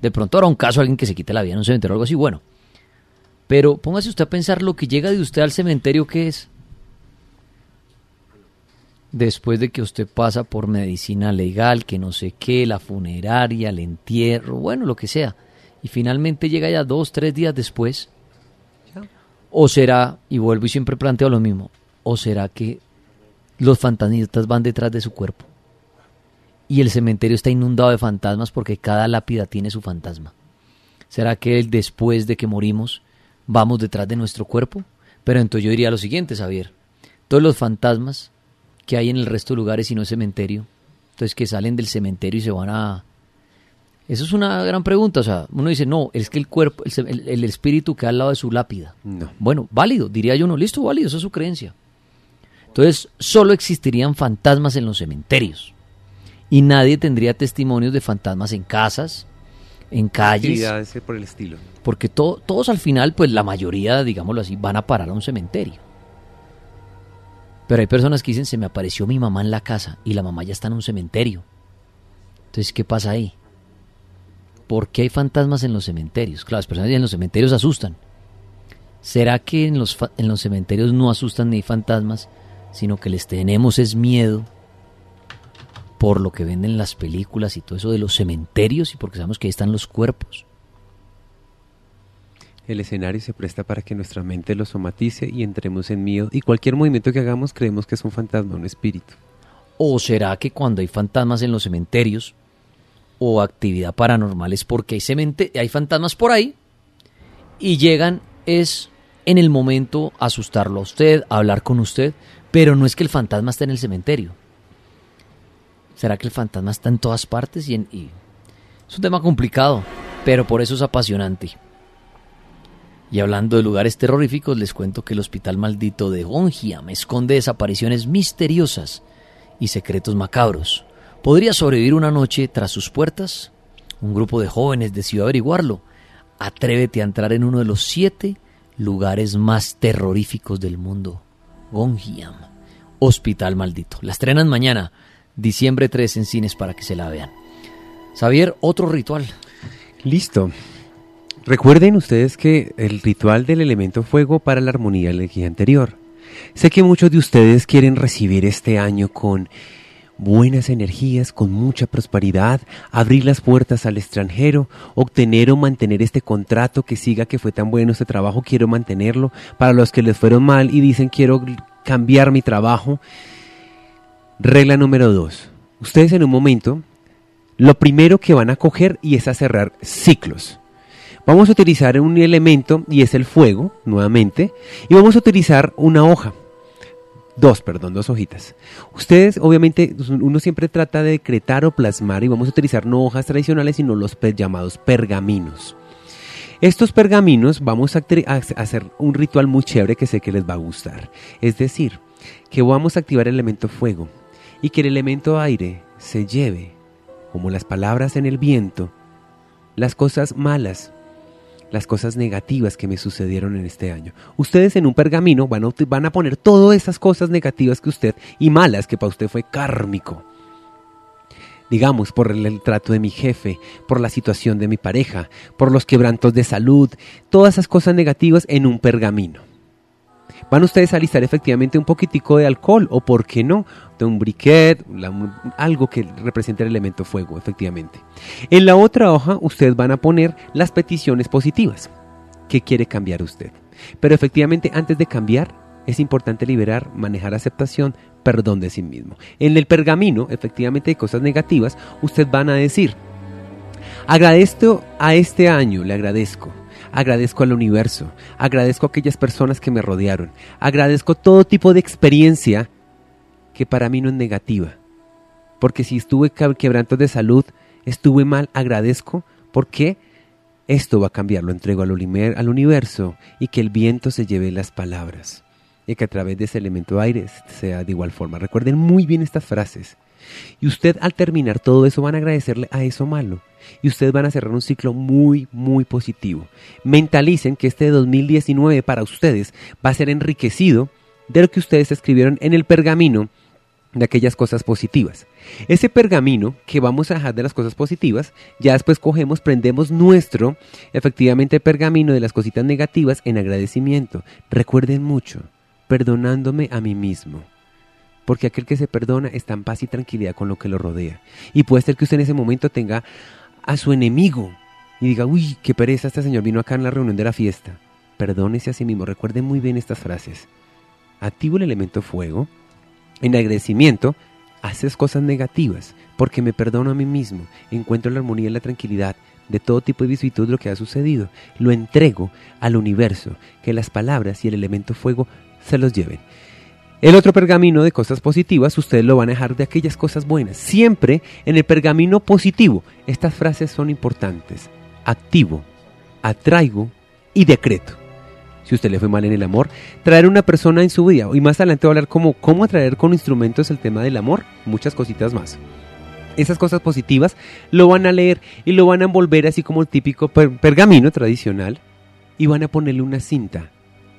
B: De pronto habrá un caso alguien que se quite la vida en un cementerio o algo así, bueno. Pero póngase usted a pensar lo que llega de usted al cementerio, ¿qué es? Después de que usted pasa por medicina legal, que no sé qué, la funeraria, el entierro, bueno, lo que sea. Y finalmente llega ya dos, tres días después. O será, y vuelvo y siempre planteo lo mismo, o será que los fantasmistas van detrás de su cuerpo. Y el cementerio está inundado de fantasmas porque cada lápida tiene su fantasma. ¿Será que el después de que morimos vamos detrás de nuestro cuerpo. Pero entonces yo diría lo siguiente, Xavier. Todos los fantasmas que hay en el resto de lugares y no cementerio, entonces que salen del cementerio y se van a... Eso es una gran pregunta, o sea, uno dice, no, es que el cuerpo, el, el espíritu queda al lado de su lápida.
C: No.
B: Bueno, válido, diría yo no, listo, válido, esa es su creencia. Entonces, solo existirían fantasmas en los cementerios y nadie tendría testimonios de fantasmas en casas, en calles.
C: Actividades por el estilo.
B: Porque to- todos al final, pues la mayoría, digámoslo así, van a parar a un cementerio. Pero hay personas que dicen, se me apareció mi mamá en la casa y la mamá ya está en un cementerio. Entonces, ¿qué pasa ahí? ¿Por qué hay fantasmas en los cementerios? Claro, las personas en los cementerios asustan. ¿Será que en los, en los cementerios no asustan ni hay fantasmas, sino que les tenemos es miedo por lo que venden las películas y todo eso de los cementerios y porque sabemos que ahí están los cuerpos?
C: El escenario se presta para que nuestra mente lo somatice y entremos en miedo y cualquier movimiento que hagamos creemos que es un fantasma, un espíritu.
B: ¿O será que cuando hay fantasmas en los cementerios o actividad paranormal es porque hay, cemente hay fantasmas por ahí y llegan es en el momento asustarlo a usted, a hablar con usted, pero no es que el fantasma esté en el cementerio. ¿Será que el fantasma está en todas partes? Y, en- y- Es un tema complicado, pero por eso es apasionante. Y hablando de lugares terroríficos, les cuento que el hospital maldito de Gonjiam esconde desapariciones misteriosas y secretos macabros. ¿Podría sobrevivir una noche tras sus puertas? Un grupo de jóvenes decidió averiguarlo. Atrévete a entrar en uno de los siete lugares más terroríficos del mundo. Gonjiam, Hospital Maldito. La estrenan mañana, diciembre 3 en cines para que se la vean. Xavier, otro ritual.
C: Listo. Recuerden ustedes que el ritual del elemento fuego para la armonía de la energía anterior. Sé que muchos de ustedes quieren recibir este año con buenas energías, con mucha prosperidad, abrir las puertas al extranjero, obtener o mantener este contrato que siga que fue tan bueno este trabajo, quiero mantenerlo. Para los que les fueron mal y dicen quiero cambiar mi trabajo. Regla número dos. Ustedes en un momento, lo primero que van a coger y es a cerrar ciclos. Vamos a utilizar un elemento y es el fuego, nuevamente, y vamos a utilizar una hoja. Dos, perdón, dos hojitas. Ustedes, obviamente, uno siempre trata de decretar o plasmar y vamos a utilizar no hojas tradicionales, sino los llamados pergaminos. Estos pergaminos vamos a, a hacer un ritual muy chévere que sé que les va a gustar. Es decir, que vamos a activar el elemento fuego y que el elemento aire se lleve, como las palabras en el viento, las cosas malas, las cosas negativas que me sucedieron en este año. Ustedes en un pergamino van a, van a poner todas esas cosas negativas que usted y malas que para usted fue kármico. Digamos, por el, el trato de mi jefe, por la situación de mi pareja, por los quebrantos de salud, todas esas cosas negativas en un pergamino. Van ustedes a alistar efectivamente un poquitico de alcohol o, por qué no, de un briquet, algo que represente el elemento fuego, efectivamente. En la otra hoja ustedes van a poner las peticiones positivas. ¿Qué quiere cambiar usted? Pero efectivamente antes de cambiar es importante liberar, manejar aceptación, perdón de sí mismo. En el pergamino, efectivamente, de cosas negativas, ustedes van a decir, agradezco a este año, le agradezco. Agradezco al universo, agradezco a aquellas personas que me rodearon, agradezco todo tipo de experiencia que para mí no es negativa. Porque si estuve quebrantos de salud, estuve mal, agradezco, porque esto va a cambiar, lo entrego al, univer- al universo y que el viento se lleve las palabras y que a través de ese elemento aire sea de igual forma. Recuerden muy bien estas frases. Y usted al terminar todo eso van a agradecerle a eso malo. Y ustedes van a cerrar un ciclo muy, muy positivo. Mentalicen que este 2019 para ustedes va a ser enriquecido de lo que ustedes escribieron en el pergamino de aquellas cosas positivas. Ese pergamino que vamos a dejar de las cosas positivas, ya después cogemos, prendemos nuestro, efectivamente, pergamino de las cositas negativas en agradecimiento. Recuerden mucho, perdonándome a mí mismo. Porque aquel que se perdona está en paz y tranquilidad con lo que lo rodea. Y puede ser que usted en ese momento tenga a su enemigo y diga, uy, qué pereza, este señor vino acá en la reunión de la fiesta. Perdónese a sí mismo. Recuerden muy bien estas frases. Activo el elemento fuego en agradecimiento haces cosas negativas, porque me perdono a mí mismo, encuentro la armonía y la tranquilidad de todo tipo de visitud de lo que ha sucedido, lo entrego al universo, que las palabras y el elemento fuego se los lleven. El otro pergamino de cosas positivas, ustedes lo van a dejar de aquellas cosas buenas. Siempre en el pergamino positivo, estas frases son importantes. Activo, atraigo y decreto. Si usted le fue mal en el amor, traer una persona en su vida. Y más adelante voy a hablar como cómo atraer con instrumentos el tema del amor, muchas cositas más. Esas cosas positivas lo van a leer y lo van a envolver así como el típico pergamino tradicional y van a ponerle una cinta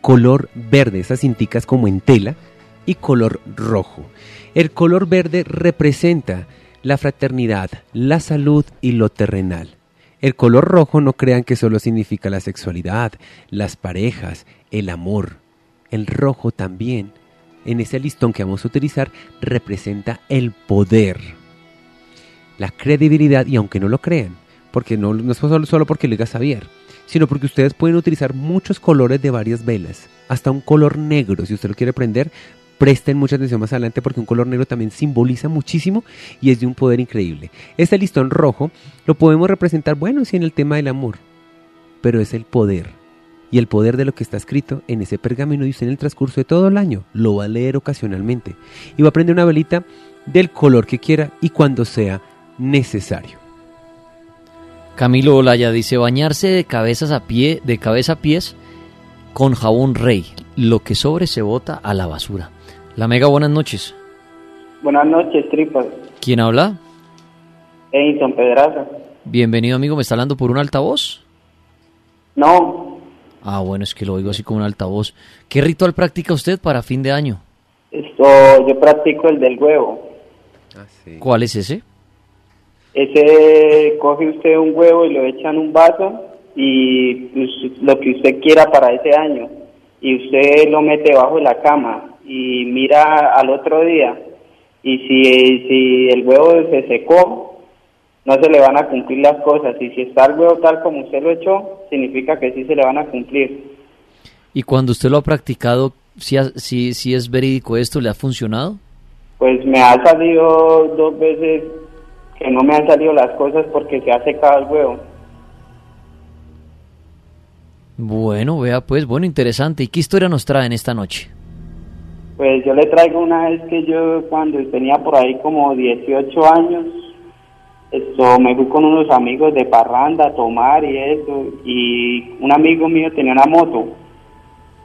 C: color verde, esas cinticas como en tela, y color rojo. El color verde representa la fraternidad, la salud y lo terrenal. El color rojo no crean que solo significa la sexualidad, las parejas, el amor. El rojo también, en ese listón que vamos a utilizar, representa el poder, la credibilidad y aunque no lo crean, porque no, no es solo, solo porque lo diga Xavier, sino porque ustedes pueden utilizar muchos colores de varias velas, hasta un color negro, si usted lo quiere prender, Presten mucha atención más adelante porque un color negro también simboliza muchísimo y es de un poder increíble. Este listón rojo lo podemos representar, bueno, sí, en el tema del amor, pero es el poder. Y el poder de lo que está escrito en ese pergamino y usted en el transcurso de todo el año lo va a leer ocasionalmente. Y va a prender una velita del color que quiera y cuando sea necesario.
B: Camilo Olaya dice bañarse de cabezas a pie, de cabeza a pies con jabón rey. Lo que sobre se bota a la basura. La Mega, buenas noches.
E: Buenas noches, tripas.
B: ¿Quién habla?
E: Edison Pedraza.
B: Bienvenido, amigo. ¿Me está hablando por un altavoz?
E: No.
B: Ah, bueno, es que lo oigo así como un altavoz. ¿Qué ritual practica usted para fin de año?
E: Esto, yo practico el del huevo.
C: Ah,
B: ¿Cuál es ese?
E: Ese coge usted un huevo y lo echa en un vaso y pues, lo que usted quiera para ese año. Y usted lo mete bajo de la cama y mira al otro día y si, si el huevo se secó, no se le van a cumplir las cosas. Y si está el huevo tal como usted lo echó, significa que sí se le van a cumplir.
B: ¿Y cuando usted lo ha practicado, si, si, si es verídico esto, le ha funcionado?
E: Pues me ha salido dos veces que no me han salido las cosas porque se ha secado el huevo.
B: Bueno, vea pues, bueno, interesante. ¿Y qué historia nos trae en esta noche?
E: Pues yo le traigo una vez que yo cuando tenía por ahí como 18 años, esto, me fui con unos amigos de parranda a tomar y eso, y un amigo mío tenía una moto,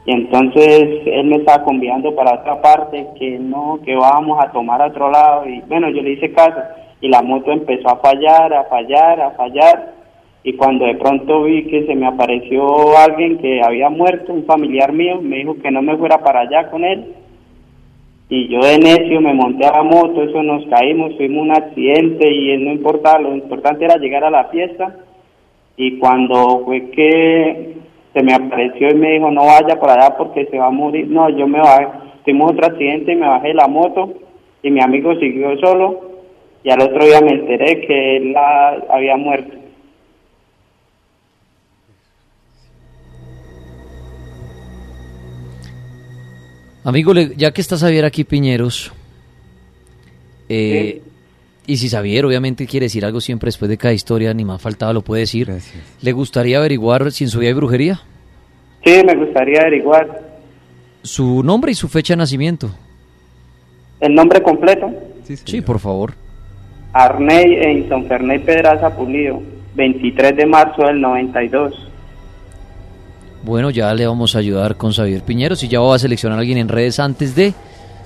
E: y entonces él me estaba convidando para otra parte, que no, que vamos a tomar a otro lado, y bueno, yo le hice caso, y la moto empezó a fallar, a fallar, a fallar, y cuando de pronto vi que se me apareció alguien que había muerto, un familiar mío, me dijo que no me fuera para allá con él, y yo de necio me monté a la moto, eso nos caímos, tuvimos un accidente y no importaba, lo importante era llegar a la fiesta. Y cuando fue que se me apareció y me dijo no vaya por allá porque se va a morir, no, yo me bajé, tuvimos otro accidente y me bajé la moto y mi amigo siguió solo. Y al otro día me enteré que él había muerto.
B: Amigo, ya que está Xavier aquí, Piñeros, eh, y si Xavier obviamente quiere decir algo siempre después de cada historia, ni más faltaba lo puede decir. ¿Le gustaría averiguar si en su vida hay brujería?
E: Sí, me gustaría averiguar.
B: ¿Su nombre y su fecha de nacimiento?
E: ¿El nombre completo?
B: Sí, por favor.
E: Arney en San Ferney Pedraza Pulido, 23 de marzo del 92.
B: Bueno, ya le vamos a ayudar con Xavier Piñeros y ya voy a seleccionar a alguien en redes antes de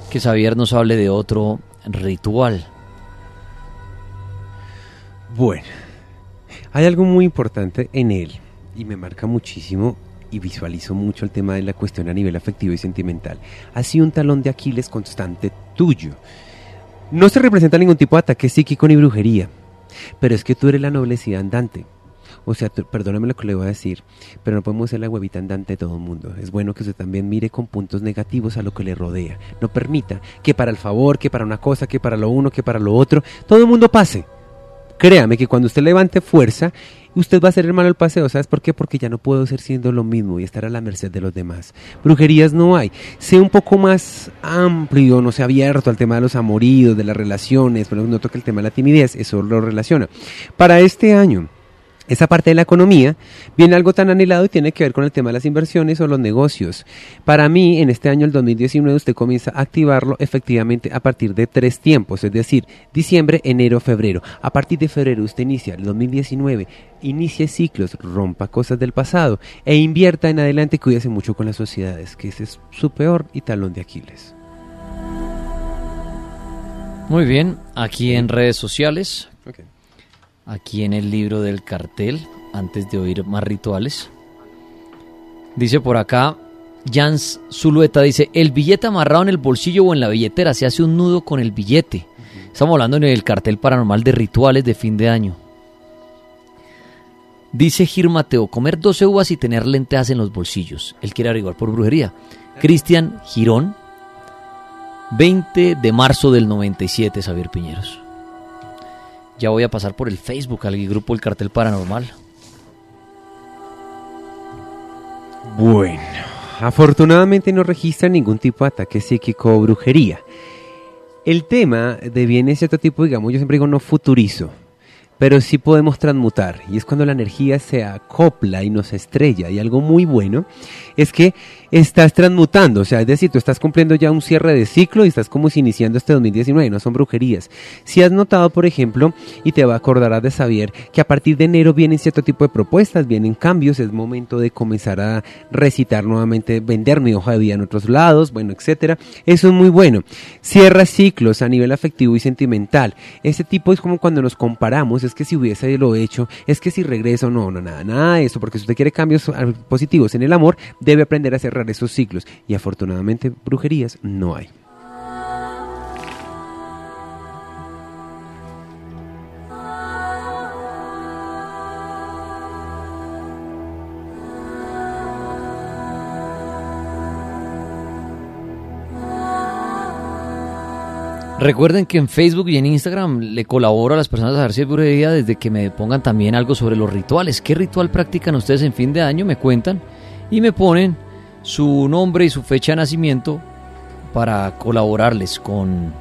B: que Xavier nos hable de otro ritual.
C: Bueno, hay algo muy importante en él y me marca muchísimo y visualizo mucho el tema de la cuestión a nivel afectivo y sentimental. Ha sido un talón de Aquiles constante tuyo. No se representa ningún tipo de ataque psíquico ni brujería, pero es que tú eres la noblecía andante. O sea, perdóname lo que le voy a decir, pero no podemos ser la huevita andante de todo el mundo. Es bueno que usted también mire con puntos negativos a lo que le rodea. No permita que para el favor, que para una cosa, que para lo uno, que para lo otro, todo el mundo pase. Créame que cuando usted levante fuerza usted va a el malo el paseo. ¿Sabes por qué? Porque ya no puedo ser siendo lo mismo y estar a la merced de los demás. Brujerías no hay. Sé un poco más amplio, no sé, abierto al tema de los amoríos, de las relaciones, pero no toca el tema de la timidez, eso lo relaciona. Para este año, esa parte de la economía viene algo tan anhelado y tiene que ver con el tema de las inversiones o los negocios. Para mí, en este año, el 2019, usted comienza a activarlo efectivamente a partir de tres tiempos, es decir, diciembre, enero, febrero. A partir de febrero usted inicia el 2019, inicie ciclos, rompa cosas del pasado e invierta en adelante, cuídese mucho con las sociedades, que ese es su peor y talón de Aquiles.
B: Muy bien, aquí en redes sociales aquí en el libro del cartel, antes de oír más rituales. Dice por acá, Jans Zulueta dice, el billete amarrado en el bolsillo o en la billetera, se hace un nudo con el billete. Estamos hablando en el cartel paranormal de rituales de fin de año. Dice Gir Mateo, comer 12 uvas y tener lentejas en los bolsillos. Él quiere averiguar por brujería. Cristian Girón, 20 de marzo del 97, Xavier Piñeros. Ya voy a pasar por el Facebook al grupo El Cartel Paranormal.
C: Bueno, afortunadamente no registra ningún tipo de ataque psíquico o brujería. El tema deviene cierto tipo, digamos, yo siempre digo no futurizo pero sí podemos transmutar y es cuando la energía se acopla y nos estrella y algo muy bueno es que estás transmutando, o sea, es decir, tú estás cumpliendo ya un cierre de ciclo y estás como iniciando este 2019, no son brujerías. Si has notado, por ejemplo, y te va a de saber que a partir de enero vienen cierto tipo de propuestas, vienen cambios, es momento de comenzar a recitar nuevamente, vender mi hoja de vida en otros lados, bueno, etcétera. Eso es muy bueno. Cierra ciclos a nivel afectivo y sentimental. Ese tipo es como cuando nos comparamos, es que si hubiese lo hecho, es que si regreso, no, no, nada, nada de eso, porque si usted quiere cambios positivos en el amor, debe aprender a cerrar esos ciclos. Y afortunadamente, brujerías no hay.
B: Recuerden que en Facebook y en Instagram le colaboro a las personas a ver si brujería desde que me pongan también algo sobre los rituales. ¿Qué ritual practican ustedes en fin de año? Me cuentan y me ponen su nombre y su fecha de nacimiento para colaborarles con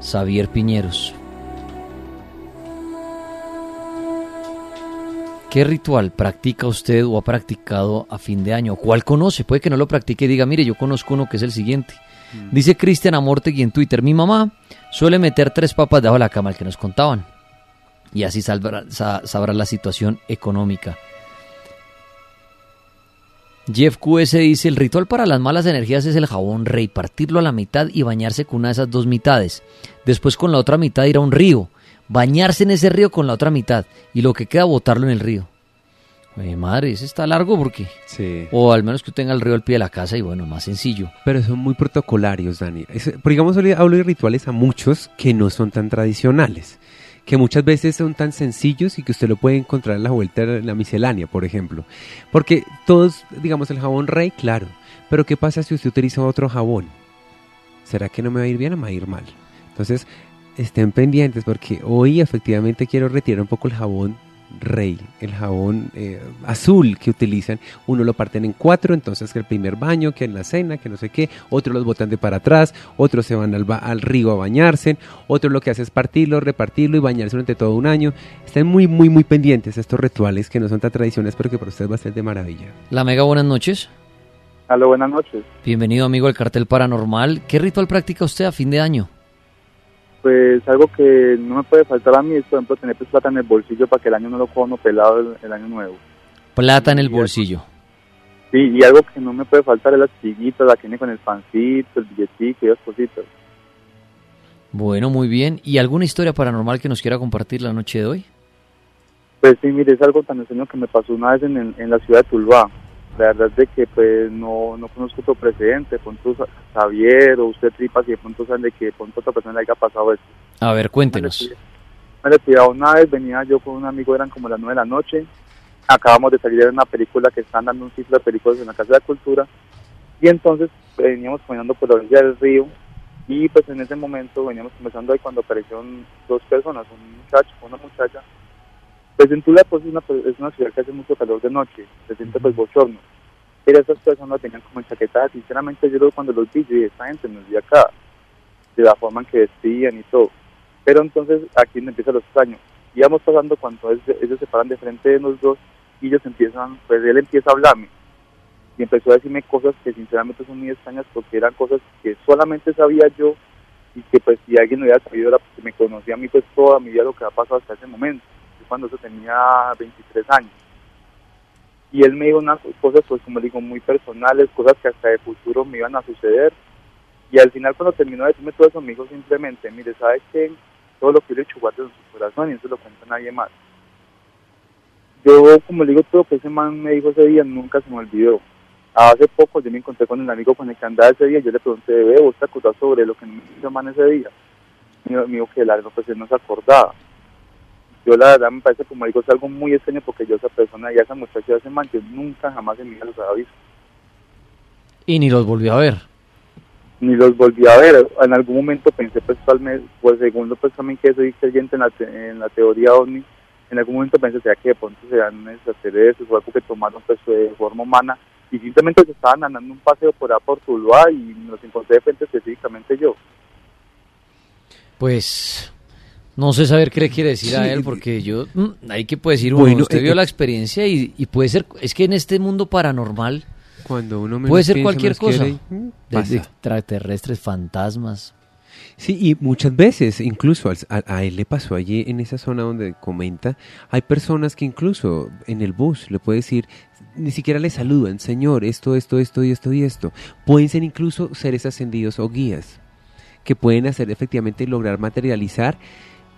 B: Xavier Piñeros. ¿Qué ritual practica usted o ha practicado a fin de año? ¿Cuál conoce? Puede que no lo practique y diga, mire, yo conozco uno que es el siguiente. Mm. Dice Cristian Amortegui en Twitter, mi mamá suele meter tres papas debajo de la cama, el que nos contaban. Y así sabrá, sabrá la situación económica. Jeff QS dice, el ritual para las malas energías es el jabón rey, partirlo a la mitad y bañarse con una de esas dos mitades. Después con la otra mitad ir a un río, bañarse en ese río con la otra mitad y lo que queda botarlo en el río. madre, ese está largo porque... Sí. O al menos que tenga el río al pie de la casa y bueno, más sencillo.
C: Pero son muy protocolarios, Dani. por digamos, hablo de rituales a muchos que no son tan tradicionales que muchas veces son tan sencillos y que usted lo puede encontrar en la vuelta de la miscelánea, por ejemplo. Porque todos, digamos, el jabón rey, claro, pero ¿qué pasa si usted utiliza otro jabón? ¿Será que no me va a ir bien o me va a ir mal? Entonces, estén pendientes porque hoy efectivamente quiero retirar un poco el jabón Rey, el jabón eh, azul que utilizan, uno lo parten en cuatro, entonces que el primer baño, que en la cena, que no sé qué, otros los botan de para atrás, otros se van al, al río a bañarse, otro lo que hace es partirlo, repartirlo y bañarse durante todo un año. Estén muy, muy, muy pendientes estos rituales que no son tan tradiciones, pero que para ustedes va a ser de maravilla.
B: La Mega, buenas noches.
E: Aló, buenas noches.
B: Bienvenido amigo al Cartel Paranormal. ¿Qué ritual practica usted a fin de año?
E: Pues algo que no me puede faltar a mí es, por ejemplo, tener pues, plata en el bolsillo para que el año no lo coja pelado el, año nuevo.
B: Plata en el bolsillo.
E: Sí, y algo que no me puede faltar es las chiguitas, la que viene con el pancito, el billetito y esas cositas.
B: Bueno, muy bien. ¿Y alguna historia paranormal que nos quiera compartir la noche de hoy?
E: Pues sí, mire, es algo tan extraño que me pasó una vez en, en la ciudad de Tuluá la verdad es de que pues no, no conozco otro precedente, de pronto Javier o usted tripa si de pronto saben de que de pronto otra persona le haya pasado esto.
B: A ver, cuéntenos.
E: Me retiraba una vez, venía yo con un amigo, eran como las nueve de la noche, acabamos de salir de una película que están dando un ciclo de películas en la Casa de la Cultura, y entonces veníamos caminando por la orilla del río, y pues en ese momento veníamos conversando ahí cuando aparecieron dos personas, un muchacho, una muchacha,
F: Pues en Tula pues, es, una, es una ciudad que hace mucho calor de noche, se siente pues bochorno. Pero esas personas tenían como enchaquetadas, sinceramente yo cuando los vi, yo esta gente no es de acá, de la forma en que vestían y todo. Pero entonces aquí me empieza lo extraño. Íbamos pasando cuando ellos, se paran de frente de los dos y ellos empiezan, pues él empieza a hablarme y empezó a decirme cosas que sinceramente son muy extrañas porque eran cosas que solamente sabía yo y que pues si alguien hubiera sabido era porque me conocía a mí pues toda mi vida lo que ha pasado hasta ese momento, cuando yo tenía 23 años. Y él me dijo unas cosas pues como digo muy personales, cosas que hasta de futuro me iban a suceder. Y al final cuando terminó de decirme todo eso me dijo simplemente, mire, ¿sabes qué? Todo lo que yo he hecho en su corazón y no se lo cuenta nadie más. Yo, como le digo, todo lo que ese man me dijo ese día nunca se me olvidó Hace poco yo me encontré con el amigo con el que andaba ese día, yo le pregunté, ¿ve vos te acordás sobre lo que me hizo man ese día? Me dijo que la pues él no se acordaba. Yo la verdad me parece como digo, es algo muy extraño porque yo esa persona y esa muchacha ese man, yo nunca jamás en mi vida los había visto.
B: ¿Y ni los volvió a ver?
F: Ni los volví a ver. En algún momento pensé pues, pues segundo pues también que soy creyente en la, en la teoría OVNI, en algún momento pensé sea, que de pronto sean extraterrestres o algo que tomaron pues de forma humana y simplemente se estaban andando un paseo por ahí por Tuluá y nos encontré de frente específicamente yo.
B: Pues no sé saber qué le quiere decir a él, porque yo, mm, hay que puede decir, bueno, usted vio eh, la experiencia y, puede ser, es que en este mundo paranormal,
C: cuando uno
B: puede ser cualquier cosa, desde extraterrestres, fantasmas.
C: Sí, y muchas veces, incluso a, él le pasó allí en esa zona donde comenta, hay personas que incluso en el bus le puede decir, ni siquiera le saludan, Señor, esto, esto, esto y esto y esto. Pueden ser incluso seres ascendidos o guías que pueden hacer efectivamente lograr materializar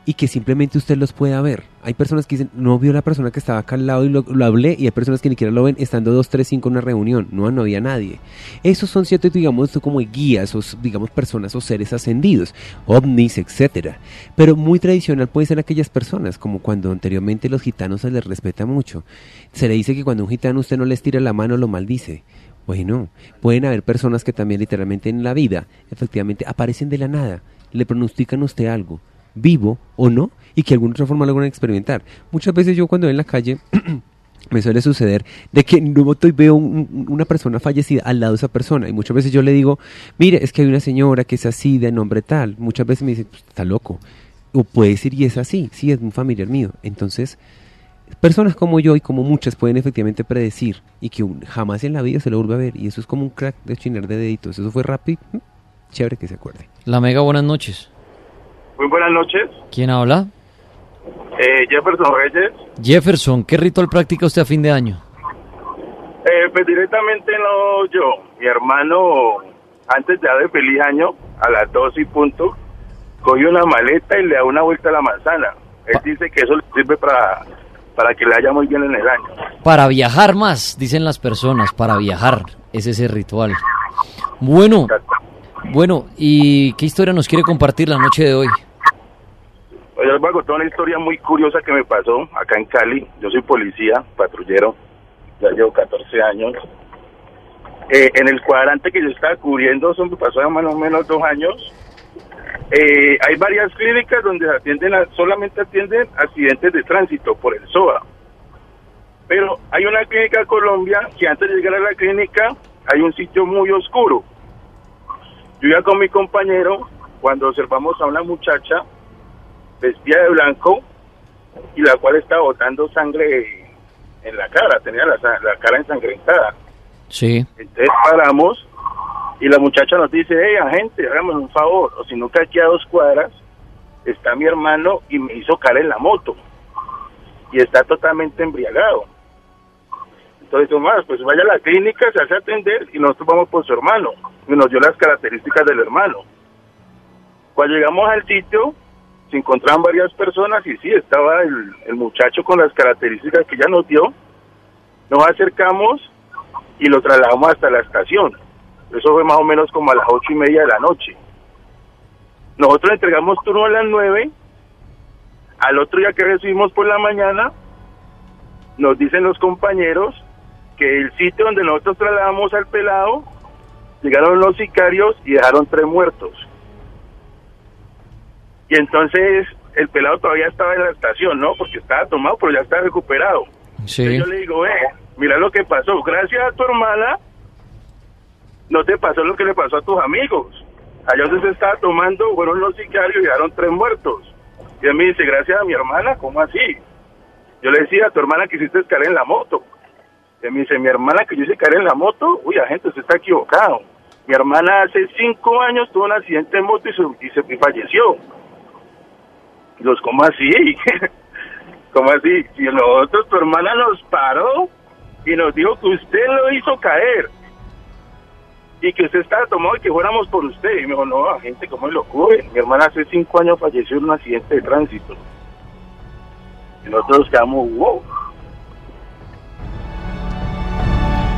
C: y que simplemente usted los pueda ver. Hay personas que dicen, no vio la persona que estaba acá al lado y lo, hablé, y hay personas que ni siquiera lo ven estando dos, tres, cinco en una reunión. No, no había nadie. Esos son ciertos, digamos, como guías, o digamos, personas o seres ascendidos, ovnis, etcétera. Pero muy tradicional puede ser aquellas personas, como cuando anteriormente los gitanos se les respeta mucho. Se le dice que cuando un gitano usted no les tira la mano, lo maldice. Bueno, pueden haber personas que también literalmente en la vida, efectivamente, aparecen de la nada, le pronostican a usted algo vivo o no, y que de alguna otra forma lo van a experimentar. Muchas veces yo cuando voy en la calle me suele suceder de que un momento veo una persona fallecida al lado de esa persona y muchas veces yo le digo, mire, es que hay una señora que es así de nombre tal. Muchas veces me dicen, pues, está loco. O puede decir, y es así, sí, es un familiar mío. Entonces, personas como yo y como muchas pueden efectivamente predecir y que jamás en la vida se lo vuelve a ver. Y eso es como un crack de chinar de deditos. Eso fue rápido. Chévere que se acuerde.
B: La Mega, buenas noches.
G: Muy buenas noches.
B: ¿Quién habla?
G: Eh, Jefferson Reyes.
B: Jefferson, ¿qué ritual practica usted a fin de año?
G: Eh, pues directamente no yo. Mi hermano, antes ya de feliz año, a las dos y punto, coge una maleta y le da una vuelta a la manzana. Él ah. dice que eso le sirve para, para que le haya muy bien en el año.
B: Para viajar más, dicen las personas, para viajar. Es ese ritual. Bueno, bueno, ¿y qué historia nos quiere compartir la noche de hoy?
G: Oye, les voy a contar una historia muy curiosa que me pasó acá en Cali. Yo soy policía, patrullero, ya llevo 14 años. Eh, en el cuadrante que yo estaba cubriendo, me pasó hace más o menos dos años. Eh, hay varias clínicas donde atienden solamente atienden accidentes de tránsito por el SOA. Pero hay una clínica en Colombia que antes de llegar a la clínica hay un sitio muy oscuro. Yo iba con mi compañero cuando observamos a una muchacha vestida de blanco y la cual estaba botando sangre en la cara, tenía la, cara ensangrentada.
B: Sí.
G: Entonces paramos y la muchacha nos dice, hey, agente, hágame un favor, o si no que aquí a dos cuadras está mi hermano y me hizo caer en la moto y está totalmente embriagado. Entonces, Tomás, pues vaya a la clínica, se hace atender y nosotros vamos por su hermano. Y nos dio las características del hermano. Cuando llegamos al sitio, se encontraban varias personas y sí, estaba el, muchacho con las características que ya nos dio. Nos acercamos y lo trasladamos hasta la estación. Eso fue más o menos como a las ocho y media de la noche. Nosotros entregamos turno a las nueve. Al otro día que recibimos por la mañana, nos dicen los compañeros que el sitio donde nosotros trasladamos al pelado, llegaron los sicarios y dejaron tres muertos. Y entonces el pelado todavía estaba en la estación, ¿no? Porque estaba tomado, pero ya está recuperado.
B: Sí.
G: Entonces yo le digo, eh, mira lo que pasó. Gracias a tu hermana, no te pasó lo que le pasó a tus amigos. Allá donde se estaba tomando, fueron los sicarios y dejaron tres muertos. Y él me dice, gracias a mi hermana, ¿cómo así? Yo le decía, a tu hermana que hiciste caer en la moto. Y él me dice, mi hermana que yo hice caer en la moto, uy, la gente se está equivocado. Mi hermana hace cinco años tuvo un accidente de moto y, se, y, se, y falleció. Y los, ¿cómo así? ¿Cómo así? Si nosotros, tu hermana nos paró y nos dijo que usted lo hizo caer y que usted estaba tomado y que fuéramos por usted. Y me dijo, no, gente, ¿cómo lo ocurre? Mi hermana hace cinco años falleció en un accidente de tránsito. Y nosotros quedamos, wow.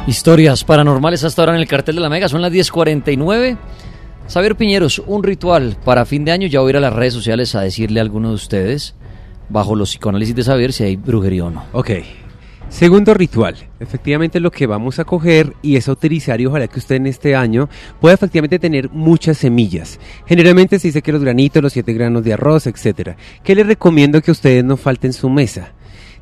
B: Historias paranormales hasta ahora en el cartel de la Mega, son las 10.49. Saber Piñeros, un ritual para fin de año, ya voy a ir a las redes sociales a decirle a alguno de ustedes, bajo los psicoanálisis de saber si hay brujería o no.
C: Ok. Segundo ritual, efectivamente lo que vamos a coger y es a utilizar y ojalá que usted en este año pueda efectivamente tener muchas semillas. Generalmente se dice que los granitos, los siete granos de arroz, etcétera. ¿Qué les recomiendo que ustedes no falten su mesa?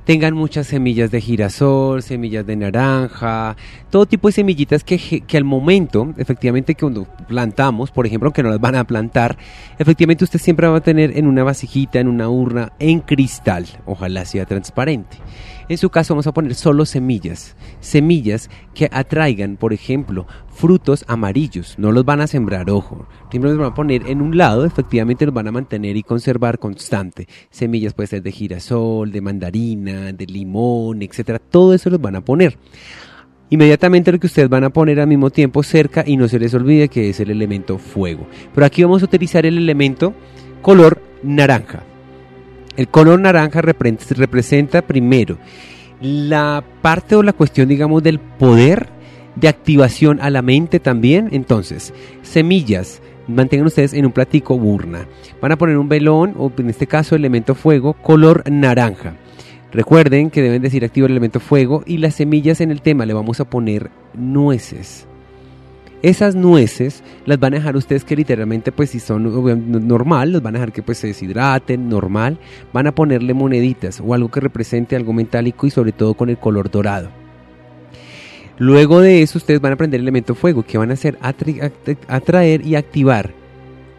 C: Tengan muchas semillas de girasol, semillas de naranja, todo tipo de semillitas que, que, al momento, efectivamente, cuando plantamos, por ejemplo, que no las van a plantar, efectivamente usted siempre va a tener en una vasijita, en una urna, en cristal, ojalá sea transparente. En su caso vamos a poner solo semillas, semillas que atraigan, por ejemplo, frutos amarillos, no los van a sembrar, ojo, siempre los van a poner en un lado, efectivamente los van a mantener y conservar constante. Semillas puede ser de girasol, de mandarina, de limón, etcétera, todo eso los van a poner. Inmediatamente lo que ustedes van a poner al mismo tiempo cerca y no se les olvide que es el elemento fuego. Pero aquí vamos a utilizar el elemento color naranja. El color naranja representa primero la parte o la cuestión, digamos, del poder de activación a la mente también. Entonces, semillas, mantengan ustedes en un platico burna. Van a poner un velón, o en este caso elemento fuego, color naranja. Recuerden que deben decir activo el elemento fuego y las semillas en el tema le vamos a poner nueces. Esas nueces las van a dejar ustedes que literalmente pues si son normal, las van a dejar que pues se deshidraten, normal. Van a ponerle moneditas o algo que represente algo metálico y sobre todo con el color dorado. Luego de eso ustedes van a prender el elemento fuego que van a hacer atraer y activar.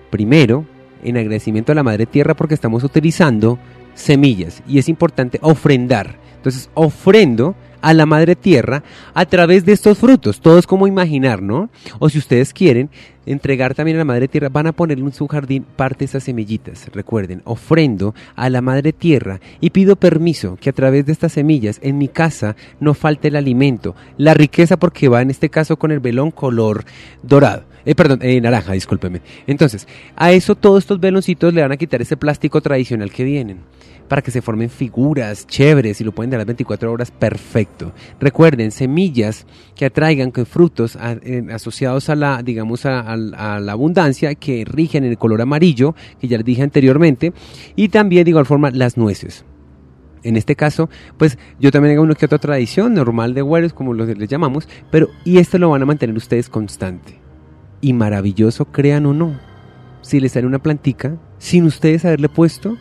C: Primero, en agradecimiento a la Madre Tierra porque estamos utilizando semillas y es importante ofrendar. Entonces ofrendo a la madre tierra a través de estos frutos. Todo es como imaginar, ¿no? O si ustedes quieren entregar también a la madre tierra, van a ponerle en su jardín parte de esas semillitas. Recuerden, ofrendo a la madre tierra y pido permiso que a través de estas semillas en mi casa no falte el alimento, la riqueza porque va en este caso con el velón color dorado. Eh, perdón, eh, naranja, discúlpeme. Entonces, a eso todos estos veloncitos le van a quitar ese plástico tradicional que vienen para que se formen figuras chéveres y lo pueden dar las 24 horas perfecto. Recuerden, semillas que atraigan frutos asociados a la, digamos, a, la abundancia que rigen en el color amarillo, que ya les dije anteriormente, y también de igual forma las nueces. En este caso, pues yo también hago una que otra tradición normal de huevos, como los les llamamos, pero y esto lo van a mantener ustedes constante. Y maravilloso, crean o no. Si les sale una plantica, sin ustedes haberle puesto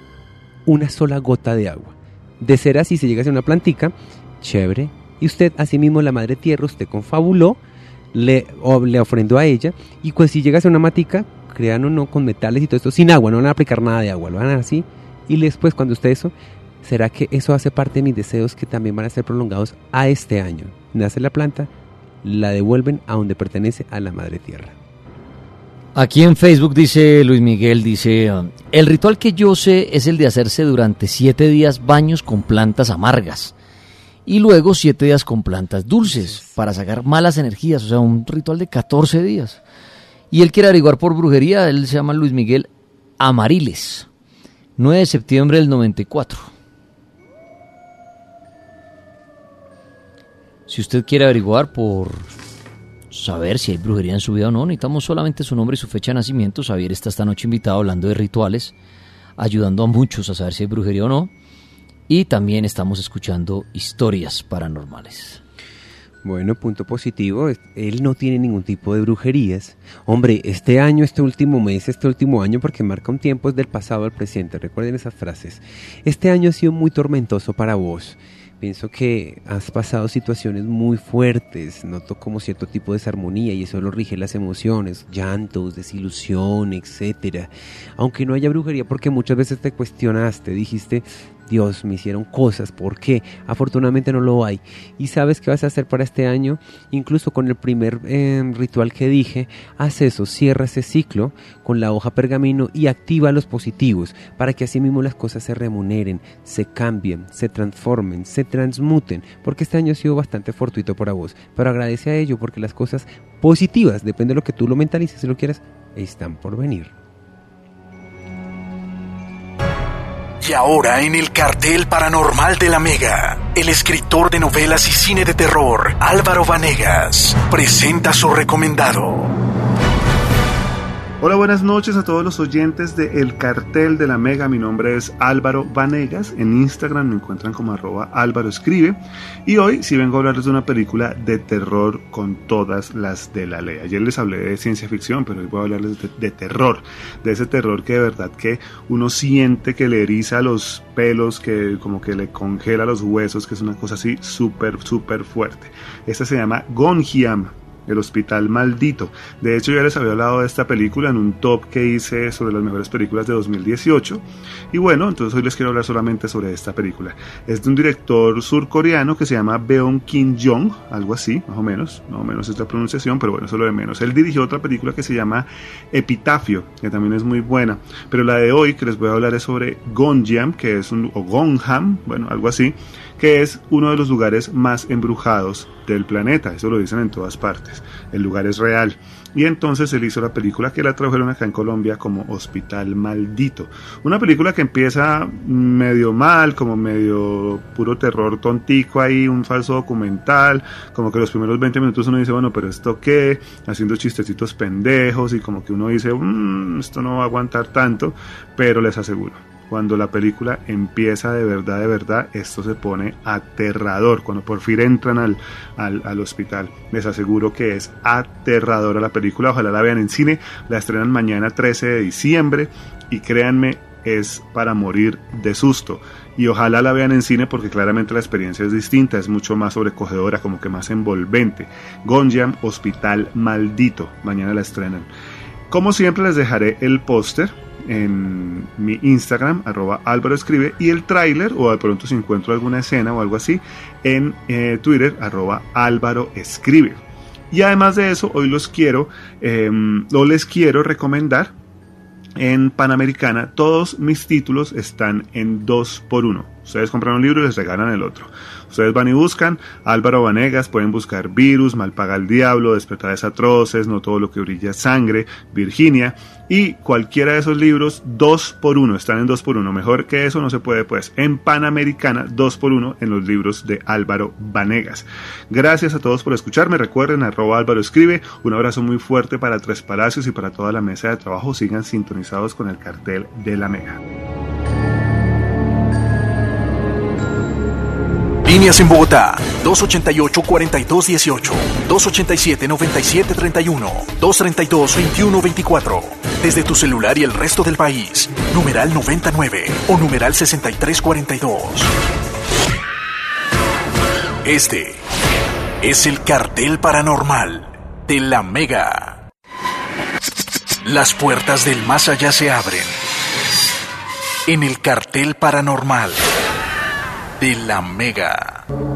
C: una sola gota de agua. De ser así, si llega a una plantica, chévere. Y usted, asimismo, la madre tierra, usted confabuló, le, le ofrendó a ella. Y pues si llega a una matica, crean o no, con metales y todo esto, sin agua, no van a aplicar nada de agua, lo van a así. Y después, cuando usted eso, ¿será que eso hace parte de mis deseos que también van a ser prolongados a este año? Nace la planta, la devuelven a donde pertenece a la madre tierra.
B: Aquí en Facebook dice Luis Miguel, dice, el ritual que yo sé es el de hacerse durante siete días baños con plantas amargas y luego siete días con plantas dulces para sacar malas energías, o sea, un ritual de 14 días. Y él quiere averiguar por brujería, él se llama Luis Miguel Amariles, 9 de septiembre del 94. Si usted quiere averiguar por saber si hay brujería en su vida o no. Necesitamos solamente su nombre y su fecha de nacimiento. Xavier está esta noche invitado hablando de rituales, ayudando a muchos a saber si hay brujería o no. Y también estamos escuchando historias paranormales.
C: Bueno, punto positivo, él no tiene ningún tipo de brujerías. Hombre, este año, este último mes, este último año, porque marca un tiempo es del pasado al presente, recuerden esas frases. Este año ha sido muy tormentoso para vos. Pienso que has pasado situaciones muy fuertes, noto como cierto tipo de desarmonía y eso lo rige las emociones, llantos, desilusión, etcétera. Aunque no haya brujería, porque muchas veces te cuestionaste, dijiste, Dios, me hicieron cosas, ¿por qué? Afortunadamente no lo hay. ¿Y sabes qué vas a hacer para este año? Incluso con el primer eh, ritual que dije, haz eso, cierra ese ciclo con la hoja pergamino y activa los positivos para que así mismo las cosas se remuneren, se cambien, se transformen, se transmuten, porque este año ha sido bastante fortuito para vos. Pero agradece a ello porque las cosas positivas, depende de lo que tú lo mentalices y lo quieras, están por venir.
A: Y ahora en el cartel paranormal de la Mega, el escritor de novelas y cine de terror, Álvaro Vanegas, presenta su recomendado.
H: Hola, buenas noches a todos los oyentes de El Cartel de la Mega. Mi nombre es Álvaro Vanegas. En Instagram me encuentran como arroba Álvaro Escribe. Y hoy sí vengo a hablarles de una película de terror con todas las de la ley. Ayer les hablé de ciencia ficción, pero hoy voy a hablarles de, de terror. De ese terror que de verdad que uno siente que le eriza los pelos, que como que le congela los huesos, que es una cosa así súper, súper fuerte. Esta se llama Gonjiam. El Hospital Maldito. De hecho, ya les había hablado de esta película en un top que hice sobre las mejores películas de 2018. Y bueno, entonces hoy les quiero hablar solamente sobre esta película. Es de un director surcoreano que se llama Beon Kim Jong, algo así, más o menos. Más o menos es la pronunciación, pero bueno, eso es lo de menos. Él dirigió otra película que se llama Epitafio, que también es muy buena. Pero la de hoy que les voy a hablar es sobre Gonjam, que es un. o Gonham, bueno, algo así que es uno de los lugares más embrujados del planeta, eso lo dicen en todas partes, el lugar es real. Y entonces él hizo la película que la trajeron acá en Colombia como Hospital Maldito. Una película que empieza medio mal, como medio puro terror tontico ahí, un falso documental, como que los primeros 20 minutos uno dice, bueno, pero esto qué, haciendo chistecitos pendejos y como que uno dice, mmm, esto no va a aguantar tanto, pero les aseguro, cuando la película empieza de verdad, de verdad, esto se pone aterrador. Cuando por fin entran al, al, al, hospital, les aseguro que es aterradora la película. Ojalá la vean en cine. La estrenan mañana 13 de diciembre y créanme, es para morir de susto. Y ojalá la vean en cine porque claramente la experiencia es distinta, es mucho más sobrecogedora, como que más envolvente. Gonjam, Hospital Maldito. Mañana la estrenan. Como siempre les dejaré el póster en mi Instagram, arroba Álvaro Escribe, y el tráiler, o de pronto si encuentro alguna escena o algo así, en eh, Twitter, arroba Álvaro Escribe. Y además de eso, hoy los quiero, eh, o les quiero recomendar en Panamericana, todos mis títulos están en 2 por 1 Ustedes compran un libro y les regalan el otro. Ustedes van y buscan Álvaro Vanegas, pueden buscar Virus, Malpaga el Diablo, Despertares Atroces, No Todo Lo que Brilla Sangre, Virginia y cualquiera de esos libros, dos por uno, están en dos por uno. Mejor que eso no se puede, pues. En Panamericana, dos por uno en los libros de Álvaro Vanegas. Gracias a todos por escucharme. Recuerden, arroba Álvaro escribe. Un abrazo muy fuerte para Tres Palacios y para toda la mesa de trabajo. Sigan sintonizados con el cartel de la Mega.
A: Líneas en Bogotá, 288-4218, 287-9731, 232-2124. Desde tu celular y el resto del país, numeral 99 o numeral 6342. Este es el cartel paranormal de la Mega. Las puertas del más allá se abren. En el cartel paranormal de la Mega.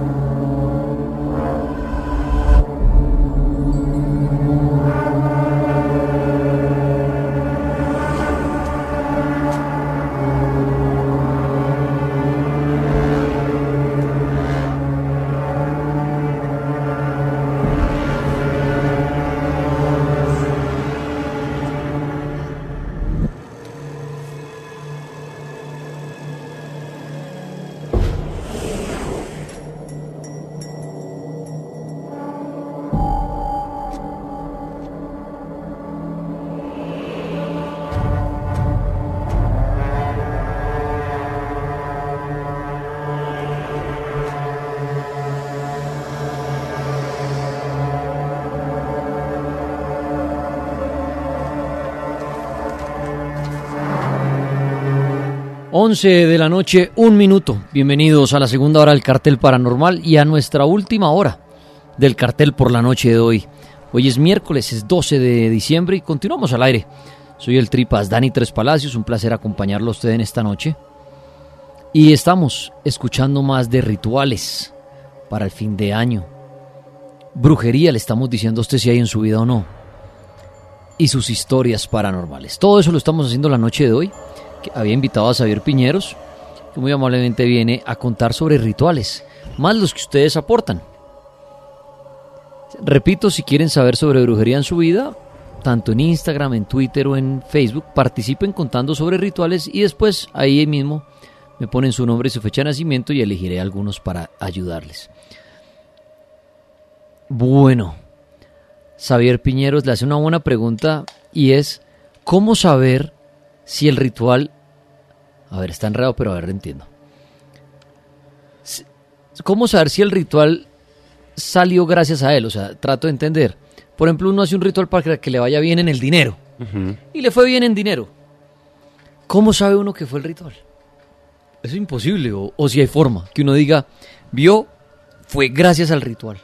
B: 11 de la noche, un minuto. Bienvenidos a la segunda hora del cartel paranormal y a nuestra última hora del cartel por la noche de hoy. Hoy es miércoles, es 12 de diciembre y continuamos al aire. Soy el Tripas Dani Tres Palacios, un placer acompañarlo a usted en esta noche. Y estamos escuchando más de rituales para el fin de año. Brujería le estamos diciendo a usted si hay en su vida o no. Y sus historias paranormales. Todo eso lo estamos haciendo la noche de hoy. Que había invitado a Xavier Piñeros, que muy amablemente viene a contar sobre rituales, más los que ustedes aportan. Repito, si quieren saber sobre brujería en su vida, tanto en Instagram, en Twitter o en Facebook, participen contando sobre rituales y después ahí mismo me ponen su nombre y su fecha de nacimiento y elegiré algunos para ayudarles. Bueno, Xavier Piñeros le hace una buena pregunta y es, ¿cómo saber si el ritual... A ver, está enredado, pero a ver, entiendo. ¿Cómo saber si el ritual salió gracias a él? O sea, trato de entender. Por ejemplo, uno hace un ritual para que le vaya bien en el dinero. Y le fue bien en dinero. ¿Cómo sabe uno que fue el ritual? Es imposible. O, o si hay forma. Que uno diga, vio, fue gracias al ritual.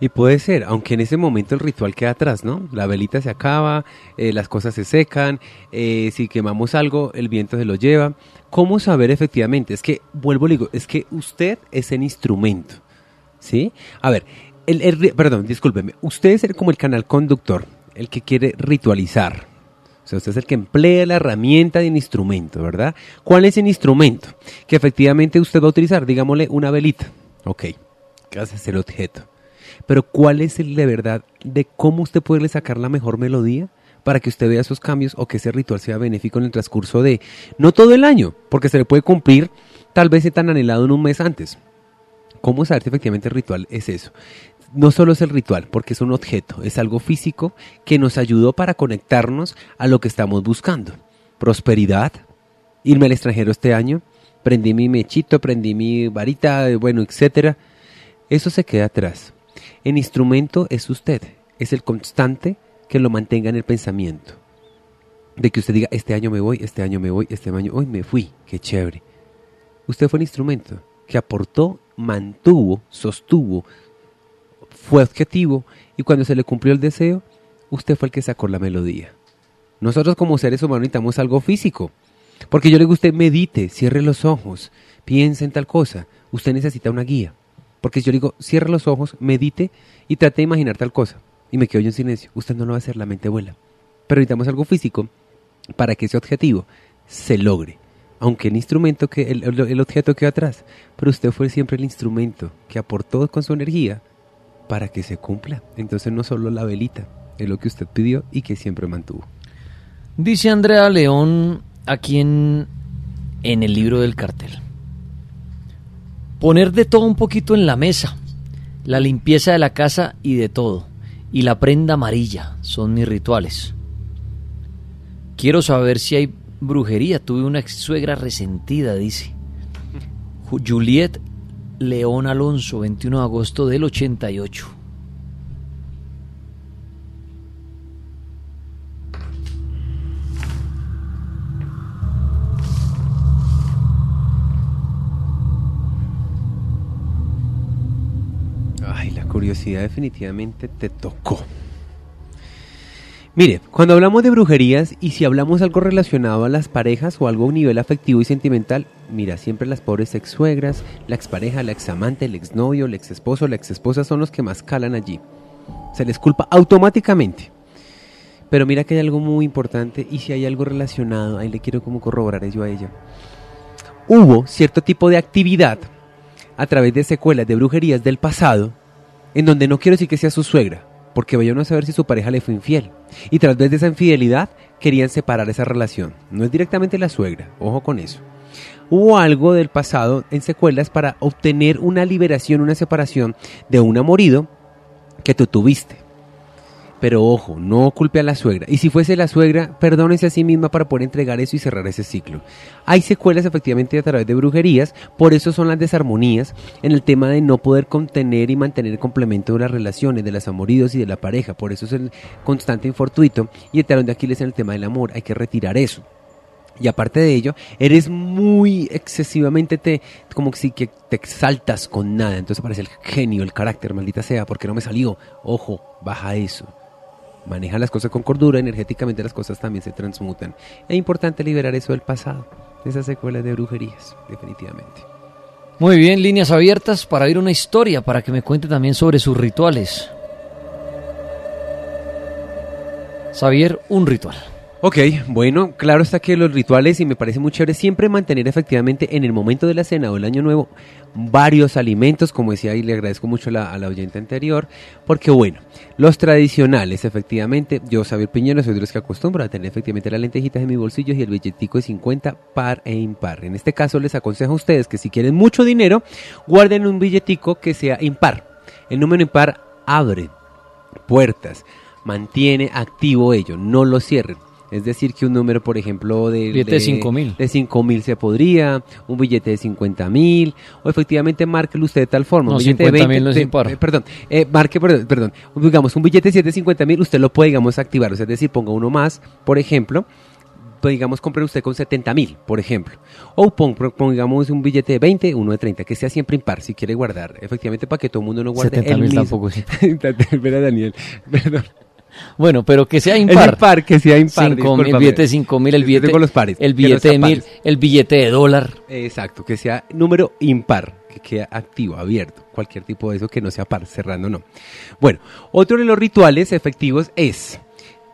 C: Y puede ser, aunque en ese momento el ritual queda atrás, ¿no? La velita se acaba, eh, las cosas se secan, eh, si quemamos algo, el viento se lo lleva. ¿Cómo saber efectivamente? Es que, vuelvo y digo, es que usted es el instrumento, ¿sí? A ver, el, el- perdón, discúlpeme, usted es el- como el canal conductor, el que quiere ritualizar. O sea, usted es el que emplea la herramienta de un instrumento, ¿verdad? ¿Cuál es el instrumento que efectivamente usted va a utilizar? Digámosle una velita. Ok, ¿qué el objeto? Pero ¿cuál es de verdad de cómo usted puede sacar la mejor melodía para que usted vea esos cambios o que ese ritual sea benéfico en el transcurso de, no todo el año, porque se le puede cumplir tal vez tan anhelado en un mes antes? ¿Cómo saber si efectivamente el ritual es eso? No solo es el ritual, porque es un objeto, es algo físico que nos ayudó para conectarnos a lo que estamos buscando. Prosperidad, irme al extranjero este año, prendí mi mechito, prendí mi varita, bueno, etcétera. Eso se queda atrás. El instrumento es usted, es el constante que lo mantenga en el pensamiento. De que usted diga, este año me voy, este año me voy, este año hoy me fui, qué chévere. Usted fue el instrumento que aportó, mantuvo, sostuvo, fue objetivo y cuando se le cumplió el deseo, usted fue el que sacó la melodía. Nosotros como seres humanos necesitamos algo físico. Porque yo le digo a usted, medite, cierre los ojos, piense en tal cosa. Usted necesita una guía. Porque yo digo, cierre los ojos, medite y trate de imaginar tal cosa. Y me quedo yo en silencio. Usted no lo va a hacer, la mente vuela. Pero necesitamos algo físico para que ese objetivo se logre. Aunque el instrumento, que el objeto quedó atrás. Pero usted fue siempre el instrumento que aportó con su energía para que se cumpla. Entonces no solo la velita, es lo que usted pidió y que siempre mantuvo.
B: Dice Andrea León aquí en, en el libro del cartel. Poner de todo un poquito en la mesa. La limpieza de la casa y de todo. Y la prenda amarilla son mis rituales. Quiero saber si hay brujería. Tuve una suegra resentida, dice. Ju- Juliet León Alonso, 21 de agosto del 88.
C: Ay, la curiosidad definitivamente te tocó. Mire, cuando hablamos de brujerías y si hablamos algo relacionado a las parejas o algo a un nivel afectivo y sentimental, mira, siempre las pobres ex suegras, la expareja, la examante, el exnovio, el exesposo, la exesposa son los que más calan allí. Se les culpa automáticamente. Pero mira que hay algo muy importante y si hay algo relacionado, ahí le quiero como corroborar yo a ella. Hubo cierto tipo de actividad a través de secuelas de brujerías del pasado, en donde no quiero decir que sea su suegra, porque vayan a saber si su pareja le fue infiel. Y tras vez de esa infidelidad, querían separar esa relación. No es directamente la suegra, ojo con eso. Hubo algo del pasado en secuelas para obtener una liberación, una separación de un amorido que tú tuviste. Pero ojo, no culpe a la suegra. Y si fuese la suegra, perdónese a sí misma para poder entregar eso y cerrar ese ciclo. Hay secuelas efectivamente a través de brujerías, por eso son las desarmonías en el tema de no poder contener y mantener el complemento de las relaciones, de los amoridos y de la pareja. Por eso es el constante infortuito y el talón de Aquiles en el tema del amor. Hay que retirar eso. Y aparte de ello, eres muy excesivamente te como sí que te exaltas con nada, entonces parece el genio, el carácter, maldita sea, porque no me salió. Ojo, baja eso. Maneja las cosas con cordura, energéticamente las cosas también se transmutan. Es importante liberar eso del pasado, esas secuelas de brujerías, definitivamente.
B: Muy bien, líneas abiertas para oír una historia, para que me cuente también sobre sus rituales. Xavier, un ritual.
C: Ok, bueno, claro está que los rituales, y me parece muy chévere, siempre mantener efectivamente en el momento de la cena o el año nuevo varios alimentos, como decía y le agradezco mucho la, a la oyente anterior, porque bueno, los tradicionales, efectivamente, yo Xavier Piñero soy de los que acostumbro a tener efectivamente las lentejitas en mi bolsillo y el billetico de 50 par e impar. En este caso les aconsejo a ustedes que si quieren mucho dinero, guarden un billetico que sea impar. El número impar abre puertas, mantiene activo ello, no lo cierren. Es decir, que un número, por ejemplo, de,
B: Billete de 5.000.
C: de 5 mil se podría, un billete de 50 mil, o efectivamente márquelo usted de tal forma.
B: No,
C: un billete de
B: 50.000 no es impar.
C: eh, perdón, eh, marque, perdón, perdón, digamos, un billete de 750 mil, usted lo puede, digamos, activar, o sea, es decir, ponga uno más, por ejemplo, digamos, compre usted con 70 mil, por ejemplo. O pongamos un billete de 20, uno de 30, que sea siempre impar, si quiere guardar, efectivamente, para que todo el mundo no guarde
B: 70
C: el
B: mil
C: mismo.
B: tampoco, sí.
C: Espera, Daniel, perdón.
B: Bueno, pero que sea
C: El
B: impar.
C: impar, que sea impar,
B: Cinco mil, el billete de 5 mil, el billete,
C: tengo los pares,
B: el
C: no
B: billete de mil, el billete de dólar.
C: Exacto, que sea número impar, que quede activo, abierto, cualquier tipo de eso que no sea par, cerrando no. Bueno, otro de los rituales efectivos es,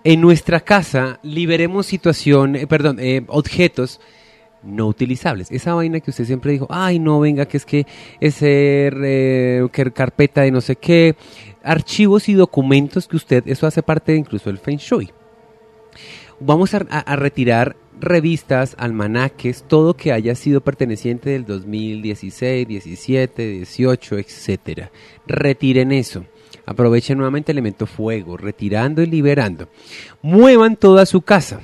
C: en nuestra casa liberemos situación, eh, perdón, eh, objetos no utilizables. Esa vaina que usted siempre dijo, ay no, venga, que es que ese eh, que carpeta de no sé qué, archivos y documentos que usted, eso hace parte incluso del Feng Shui. Vamos a, retirar revistas, almanaques, todo que haya sido perteneciente del 2016, 17, 18, etcétera. Retiren eso. Aprovechen nuevamente el elemento fuego, retirando y liberando. Muevan toda su casa.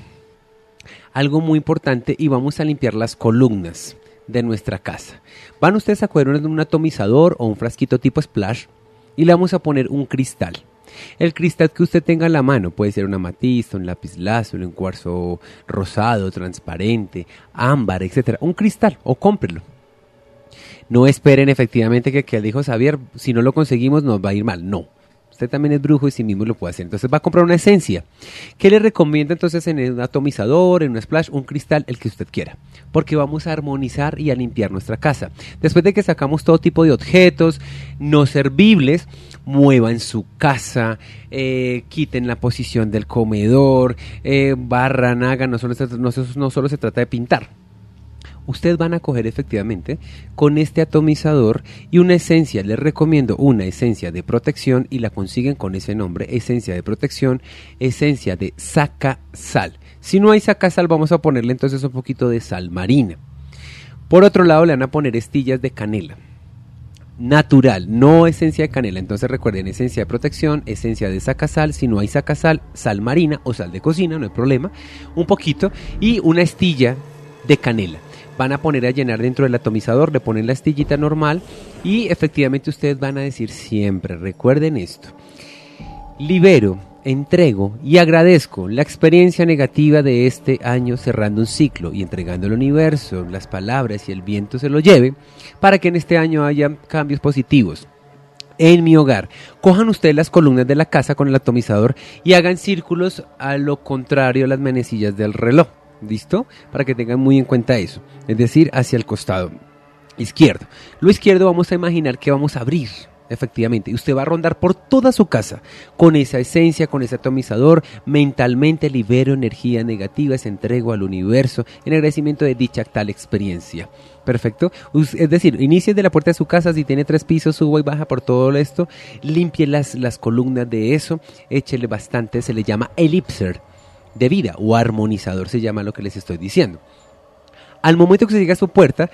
C: Algo muy importante y vamos a limpiar las columnas de nuestra casa. Van ustedes a coger un atomizador o un frasquito tipo splash y le vamos a poner un cristal. El cristal que usted tenga en la mano puede ser una amatista, un lápiz lazuli, un cuarzo rosado, transparente, ámbar, etcétera. Un cristal o cómprelo. No esperen efectivamente que, que dijo Xavier, si no lo conseguimos nos va a ir mal. No. También es brujo y sí mismo lo puede hacer. Entonces va a comprar una esencia. ¿Qué le recomiendo entonces en un atomizador, en un splash, un cristal, el que usted quiera? Porque vamos a armonizar y a limpiar nuestra casa. Después de que sacamos todo tipo de objetos no servibles, muevan su casa, eh, quiten la posición del comedor, eh, barran, hagan, no solo, no solo se trata de pintar ustedes van a coger efectivamente con este atomizador y una esencia, les recomiendo una esencia de protección y la consiguen con ese nombre, esencia de protección, esencia de saca sal. Si no hay saca sal vamos a ponerle entonces un poquito de sal marina. Por otro lado le van a poner estillas de canela. Natural, no esencia de canela. Entonces recuerden, esencia de protección, esencia de sacasal. Si no hay sacasal, sal marina o sal de cocina, no hay problema. Un poquito. Y una estilla de canela van a poner a llenar dentro del atomizador, le ponen la estillita normal y efectivamente ustedes van a decir siempre, recuerden esto, libero, entrego y agradezco la experiencia negativa de este año cerrando un ciclo y entregando al universo las palabras y el viento se lo lleve para que en este año haya cambios positivos en mi hogar. Cojan ustedes las columnas de la casa con el atomizador y hagan círculos a lo contrario a las manecillas del reloj. ¿Listo? Para que tengan muy en cuenta eso. Es decir, hacia el costado izquierdo. Lo izquierdo vamos a imaginar que vamos a abrir. Efectivamente, y usted va a rondar por toda su casa con esa esencia, con ese atomizador. Mentalmente libero energía negativa, se entrego al universo en agradecimiento de dicha tal experiencia. Perfecto. Es decir, inicie de la puerta de su casa, si tiene tres pisos, suba y baja por todo esto, limpie las, las columnas de eso, échele bastante, se le llama elipser de vida o armonizador se llama lo que les estoy diciendo. Al momento que se llega a su puerta,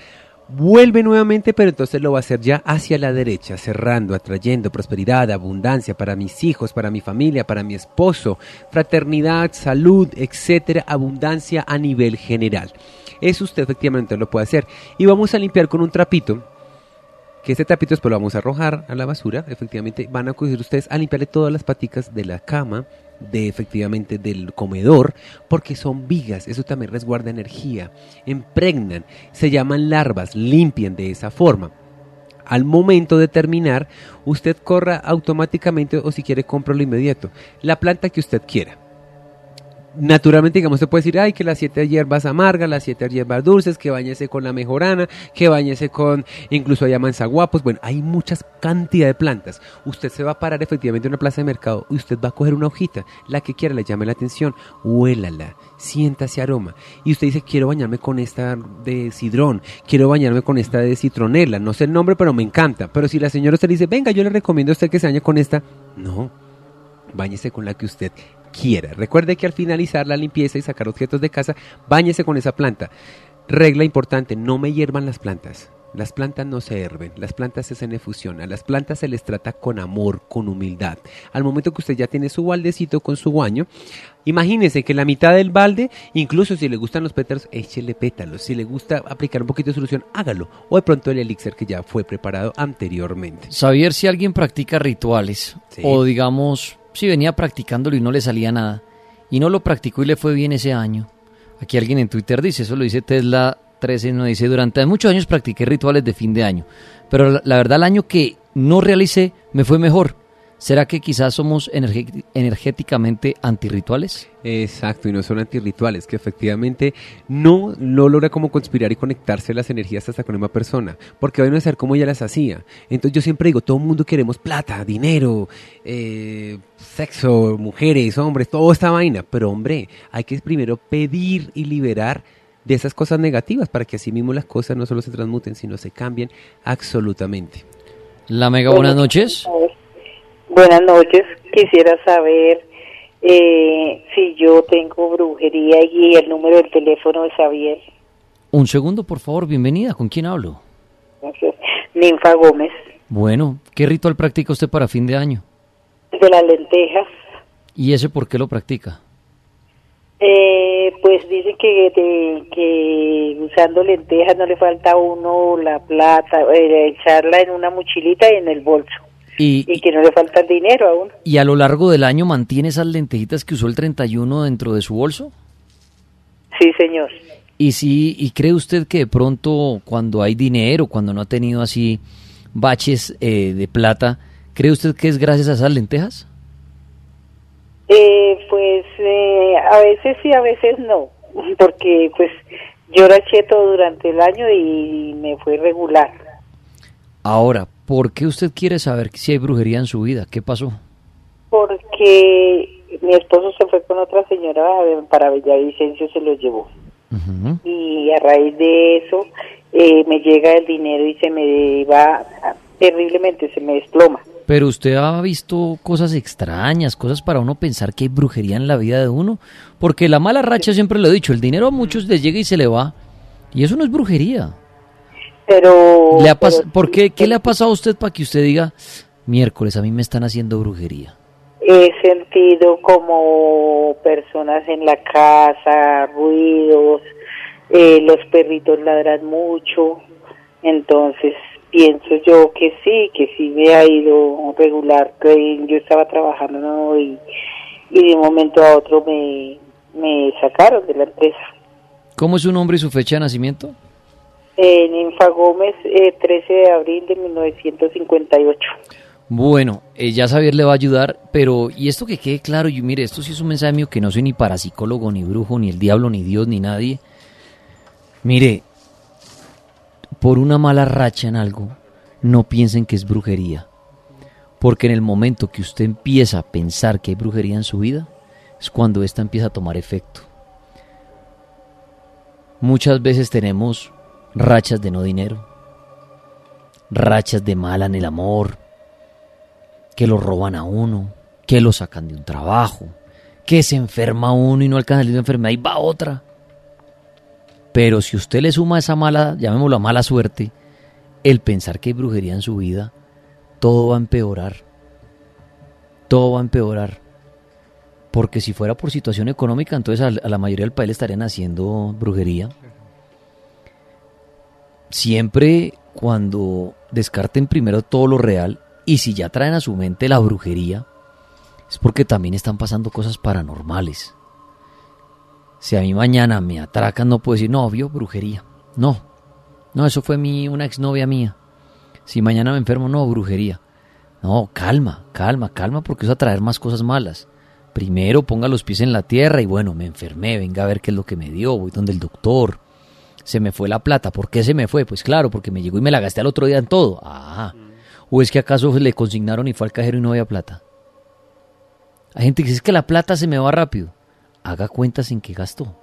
C: vuelve nuevamente, pero entonces lo va a hacer ya hacia la derecha, cerrando, atrayendo prosperidad, abundancia para mis hijos, para mi familia, para mi esposo, fraternidad, salud, etcétera, abundancia a nivel general. Eso usted efectivamente lo puede hacer. Y vamos a limpiar con un trapito que este tapito después lo vamos a arrojar a la basura, efectivamente van a coger ustedes a limpiarle todas las paticas de la cama, de efectivamente del comedor, porque son vigas, eso también resguarda energía, impregnan, se llaman larvas, limpien de esa forma. Al momento de terminar, usted corra automáticamente o si quiere cómpralo inmediato, la planta que usted quiera naturalmente, digamos, se puede decir, ay, que las siete hierbas amargas, las siete hierbas dulces, que bañese con la mejorana, que bañese con, incluso hay manzaguapos, bueno, hay muchas cantidad de plantas. Usted se va a parar efectivamente en una plaza de mercado y usted va a coger una hojita, la que quiera, le llame la atención, huélala, siéntase aroma. Y usted dice, quiero bañarme con esta de sidrón, quiero bañarme con esta de citronela, no sé el nombre, pero me encanta. Pero si la señora usted dice, venga, yo le recomiendo a usted que se bañe con esta, no, bañese con la que usted quiera. Recuerde que al finalizar la limpieza y sacar objetos de casa, báñese con esa planta. Regla importante, no me hiervan las plantas. Las plantas no se herven, las plantas se hacen efusión, a las plantas se les trata con amor, con humildad. Al momento que usted ya tiene su baldecito con su baño, imagínese que la mitad del balde, incluso si le gustan los pétalos, échele pétalos. Si le gusta aplicar un poquito de solución, hágalo. O de pronto el elixir que ya fue preparado anteriormente.
B: Saber si alguien practica rituales o digamos si venía practicándolo y no le salía nada, y no lo practicó y le fue bien ese año. Aquí alguien en Twitter dice, eso lo dice Tesla 13, no dice, durante muchos años practiqué rituales de fin de año, pero la, la verdad el año que no realicé me fue mejor. ¿Será que quizás somos energéticamente antirrituales?
C: Exacto, y no son antirrituales, que efectivamente no, no logra como conspirar y conectarse las energías hasta con una persona, porque van a ser como ella las hacía. Entonces yo siempre digo, todo el mundo queremos plata, dinero, eh, sexo, mujeres, hombres, toda esta vaina, pero hombre, hay que primero pedir y liberar de esas cosas negativas para que así mismo las cosas no solo se transmuten, sino se cambien absolutamente.
B: La mega, buenas noches.
I: Buenas noches. Quisiera saber eh, si yo tengo brujería y el número del teléfono de Xavier.
B: Un segundo, por favor. Bienvenida. ¿Con quién hablo?
I: Gracias. Ninfa Gómez.
B: Bueno, ¿qué ritual practica usted para fin de año?
I: De las lentejas.
B: ¿Y ese por qué lo practica?
I: Eh, pues dice que, que usando lentejas no le falta a uno la plata, eh, echarla en una mochilita y en el bolso. Y, que no le falta dinero aún.
B: ¿Y a lo largo del año mantiene esas lentejitas que usó el 31 dentro de su bolso?
I: Sí, señor.
B: ¿Y si y cree usted que de pronto cuando hay dinero, cuando no ha tenido así baches eh, de plata, cree usted que es gracias a esas lentejas?
I: Eh, pues eh, a veces sí, a veces no, porque pues yo eché todo durante el año y me fue regular.
B: Ahora, ¿por qué usted quiere saber si hay brujería en su vida? ¿Qué pasó?
I: Porque mi esposo se fue con otra señora para Villavicencio, se lo llevó. Y a raíz de eso eh, me llega el dinero y se me va terriblemente, se me desploma.
B: Pero usted ha visto cosas extrañas, cosas para uno pensar que hay brujería en la vida de uno. Porque la mala racha, siempre lo he dicho, el dinero a muchos les llega y se le va. Y eso no es brujería.
I: Pero,
B: ¿Le ha ¿Por qué? ¿Qué le ha pasado a usted para que usted diga, miércoles, a mí me están haciendo brujería?
I: He sentido como personas en la casa, ruidos, eh, los perritos ladran mucho, entonces pienso yo que sí, que sí me ha ido regular, que yo estaba trabajando y, y de un momento a otro me, me sacaron de la empresa.
B: ¿Cómo es su nombre y su fecha de nacimiento?
I: En Ninfa Gómez, 13 eh, de abril de 1958.
B: Bueno, eh, ya Xavier le va a ayudar, pero y esto que quede claro, y mire, esto sí es un mensaje mío que no soy ni parapsicólogo, ni brujo, ni el diablo, ni Dios, ni nadie. Mire, por una mala racha en algo, no piensen que es brujería. Porque en el momento que usted empieza a pensar que hay brujería en su vida, es cuando ésta empieza a tomar efecto. Muchas veces tenemos rachas de no dinero, rachas de mala en el amor, que lo roban a uno, que lo sacan de un trabajo, que se enferma uno y no alcanza la enfermedad y va otra. Pero si usted le suma esa mala, llamémoslo mala suerte, el pensar que hay brujería en su vida, todo va a empeorar. Todo va a empeorar. Porque si fuera por situación económica, entonces a, la mayoría del país le estarían haciendo brujería siempre cuando descarten primero todo lo real y si ya traen a su mente la brujería, es porque también están pasando cosas paranormales. Si a mí mañana me atracan, no puedo decir, no, vio brujería. No, no, eso fue mi, una exnovia mía. Si mañana me enfermo, no, brujería. No, calma, calma, calma, porque eso va a traer más cosas malas. Primero ponga los pies en la tierra y bueno, me enfermé, venga a ver qué es lo que me dio, voy donde el doctor. Se me fue la plata, ¿por qué se me fue? Pues claro, porque me llegó y me la gasté al otro día en todo. Ah, ¿o es que acaso le consignaron y fue al cajero y no había plata? Hay gente que dice que la plata se me va rápido. Haga cuentas en qué gastó.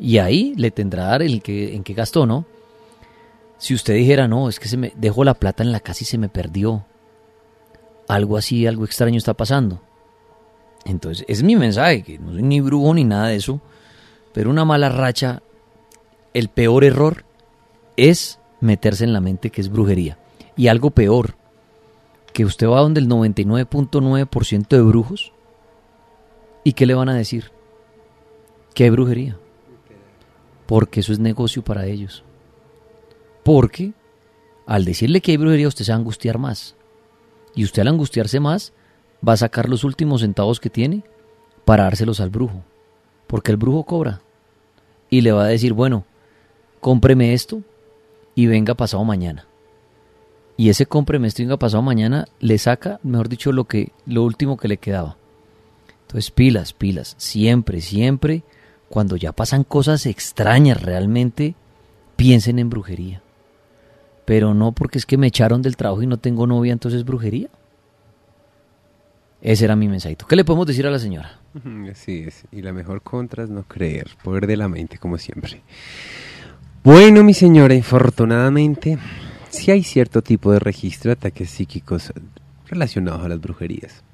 B: Y ahí le tendrá dar el que, en qué gastó, ¿no? Si usted dijera, no, es que se me dejó la plata en la casa y se me perdió. Algo así, algo extraño está pasando. Entonces, es mi mensaje, que no soy ni brujo ni nada de eso, pero una mala racha, el peor error es meterse en la mente que es brujería. Y algo peor, que usted va donde el 99.9% de brujos y ¿qué le van a decir? Que hay brujería. Porque eso es negocio para ellos. Porque al decirle que hay brujería usted se va a angustiar más. Y usted al angustiarse más va a sacar los últimos centavos que tiene para dárselos al brujo. Porque el brujo cobra. Y le va a decir, bueno, cómpreme esto y venga pasado mañana. Y ese cómpreme esto y venga pasado mañana le saca, mejor dicho, lo, que, lo último que le quedaba. Entonces, pilas, pilas. Siempre, siempre, cuando ya pasan cosas extrañas realmente, piensen en brujería. Pero no porque es que me echaron del trabajo y no tengo novia, entonces brujería. Ese era mi mensajito. ¿Qué le podemos decir a la señora?
C: Así es. Y la mejor contra es no creer. Poder de la mente, como siempre. Bueno, mi señora, infortunadamente, sí hay cierto tipo de registro de ataques psíquicos relacionados a las brujerías.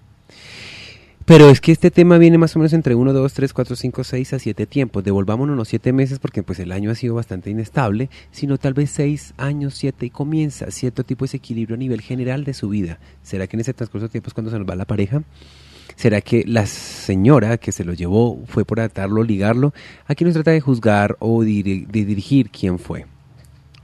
C: Pero es que este tema viene más o menos entre 1, 2, 3, 4, 5, 6 a 7 tiempos. Devolvámonos unos 7 meses porque pues el año ha sido bastante inestable, sino tal vez 6 años, 7 y comienza cierto tipo de desequilibrio a nivel general de su vida. ¿Será que en ese transcurso de tiempo es cuando se nos va la pareja? ¿Será que la señora que se lo llevó fue por atarlo, ligarlo? Aquí no se trata de juzgar o de dirigir quién fue.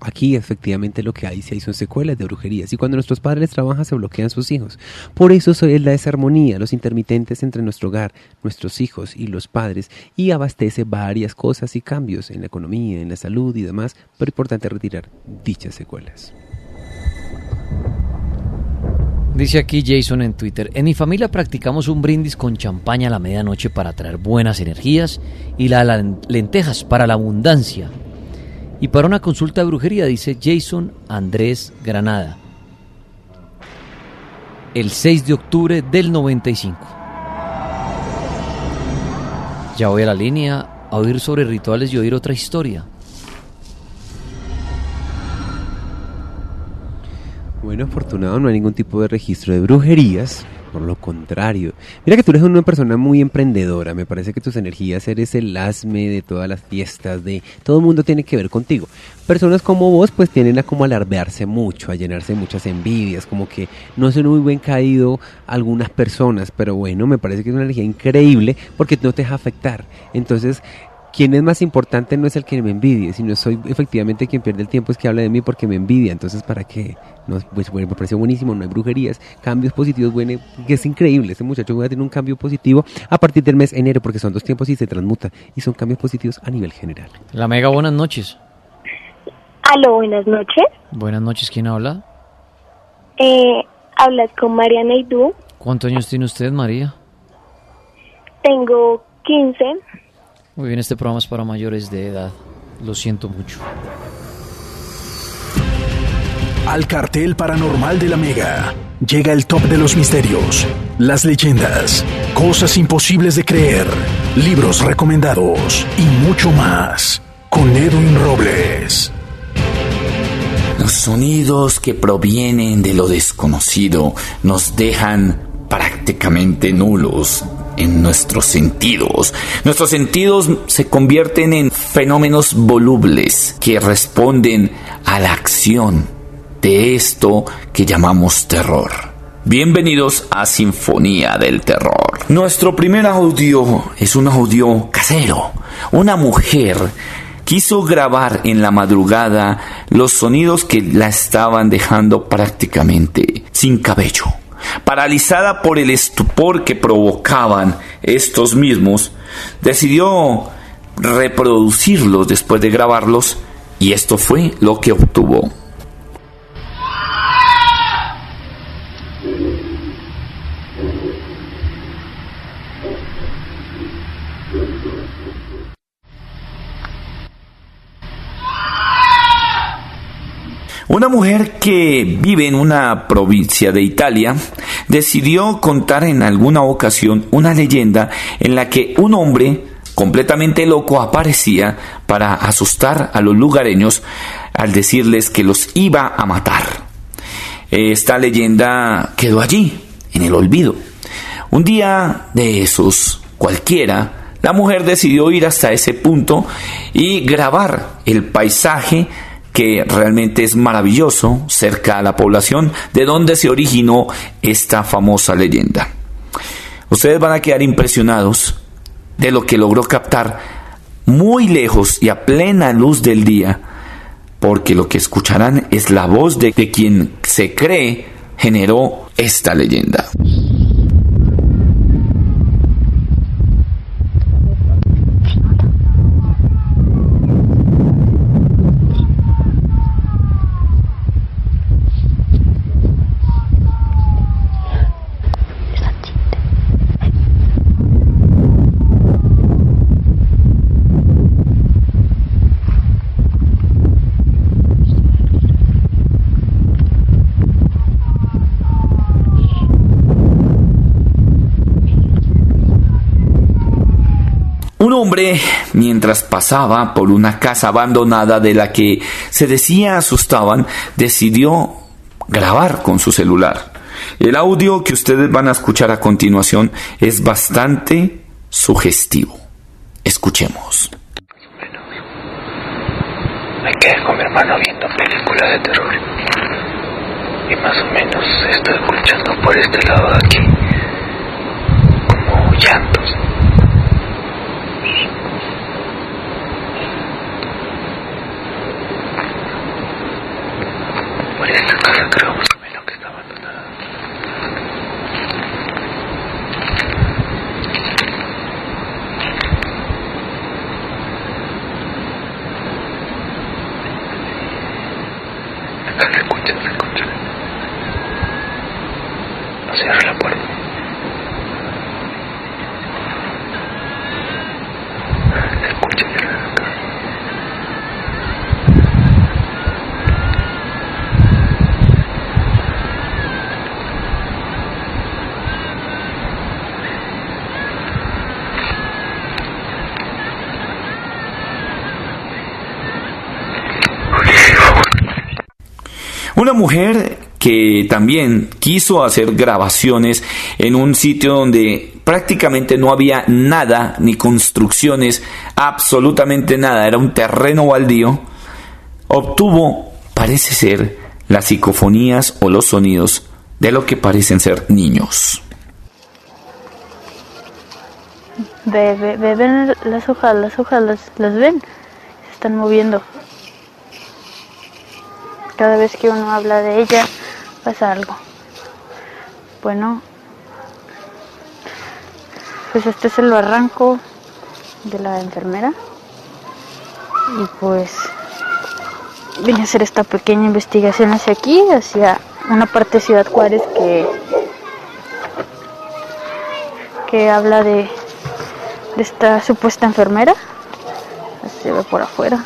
C: Aquí efectivamente lo que hay si hay son secuelas de brujerías y cuando nuestros padres trabajan se bloquean sus hijos. Por eso es la desarmonía, los intermitentes entre nuestro hogar, nuestros hijos y los padres y abastece varias cosas y cambios en la economía, en la salud y demás, pero es importante retirar dichas secuelas.
B: Dice aquí Jason en Twitter, en mi familia practicamos un brindis con champaña a la medianoche para traer buenas energías y las lentejas para la abundancia. Y para una consulta de brujería dice Jason Andrés Granada. El 6 de octubre del 95. Ya voy a la línea a oír sobre rituales y oír otra historia.
C: Bueno, afortunado, no hay ningún tipo de registro de brujerías. Por lo contrario, mira que tú eres una persona muy emprendedora. Me parece que tus energías eres el asme de todas las fiestas, de todo el mundo tiene que ver contigo. Personas como vos, pues tienen a como alardearse mucho, a llenarse de muchas envidias, como que no son muy buen caído algunas personas, pero bueno, me parece que es una energía increíble porque no te deja afectar. Entonces, quien es más importante no es el que me envidie, sino soy efectivamente quien pierde el tiempo es que habla de mí porque me envidia. Entonces, ¿para qué? No, pues bueno, me pareció buenísimo, no hay brujerías, cambios positivos, bueno, que es increíble. Este muchacho va a tener un cambio positivo a partir del mes de enero porque son dos tiempos y se transmuta y son cambios positivos a nivel general.
B: La Mega, buenas noches.
J: Aló, buenas noches.
B: Buenas noches, ¿quién habla?
J: Eh, hablas con María Neidú.
B: ¿Cuántos años tiene usted, María?
J: Tengo 15.
B: Muy bien, este programa es para mayores de edad. Lo siento mucho.
A: Al cartel paranormal de la Mega llega el top de los misterios, las leyendas, cosas imposibles de creer, libros recomendados y mucho más. Con Edwin Robles.
K: Los sonidos que provienen de lo desconocido nos dejan prácticamente nulos en nuestros sentidos. Nuestros sentidos se convierten en fenómenos volubles que responden a la acción de esto que llamamos terror. Bienvenidos a Sinfonía del Terror. Nuestro primer audio es un audio casero. Una mujer quiso grabar en la madrugada los sonidos que la estaban dejando prácticamente sin cabello. Paralizada por el estupor que provocaban estos mismos, decidió reproducirlos después de grabarlos y esto fue lo que obtuvo. Una mujer que vive en una provincia de Italia decidió contar en alguna ocasión una leyenda en la que un hombre completamente loco aparecía para asustar a los lugareños al decirles que los iba a matar. Esta leyenda quedó allí, en el olvido. Un día de esos, cualquiera, la mujer decidió ir hasta ese punto y grabar el paisaje que realmente es maravilloso cerca a la población de donde se originó esta famosa leyenda. Ustedes van a quedar impresionados de lo que logró captar muy lejos y a plena luz del día, porque lo que escucharán es la voz de, de quien se cree generó esta leyenda. Un hombre, mientras pasaba por una casa abandonada de la que se decía asustaban, decidió grabar con su celular. El audio que ustedes van a escuchar a continuación es bastante sugestivo. Escuchemos.
L: Me quedé con mi hermano viendo películas de terror. Y más o menos estoy escuchando por este lado de aquí como llantos. Por esta casa creo más o menos que está abandonada. Acá se escucha, se escucha. No cierre la puerta. Se escucha desde acá.
K: Una mujer que también quiso hacer grabaciones en un sitio donde prácticamente no había nada, ni construcciones, absolutamente nada, era un terreno baldío, obtuvo, parece ser, las psicofonías o los sonidos de lo que parecen ser niños.
M: Ve, las hojas, las hojas, las, las ven, se están moviendo. Cada vez que uno habla de ella pasa algo. Bueno, pues este es el barranco de la enfermera. Y pues vine a hacer esta pequeña investigación hacia aquí, hacia una parte de Ciudad Juárez que, que habla de, de esta supuesta enfermera. Se ve por afuera.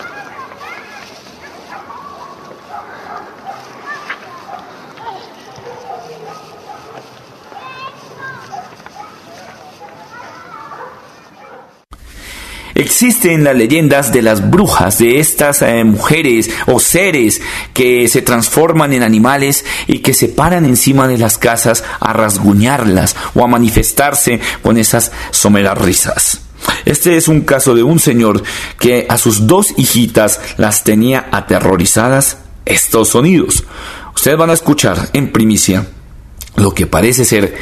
K: Existen las leyendas de las brujas, de estas eh, mujeres o seres que se transforman en animales y que se paran encima de las casas a rasguñarlas o a manifestarse con esas someras risas. Este es un caso de un señor que a sus dos hijitas las tenía aterrorizadas estos sonidos. Ustedes van a escuchar en primicia lo que parece ser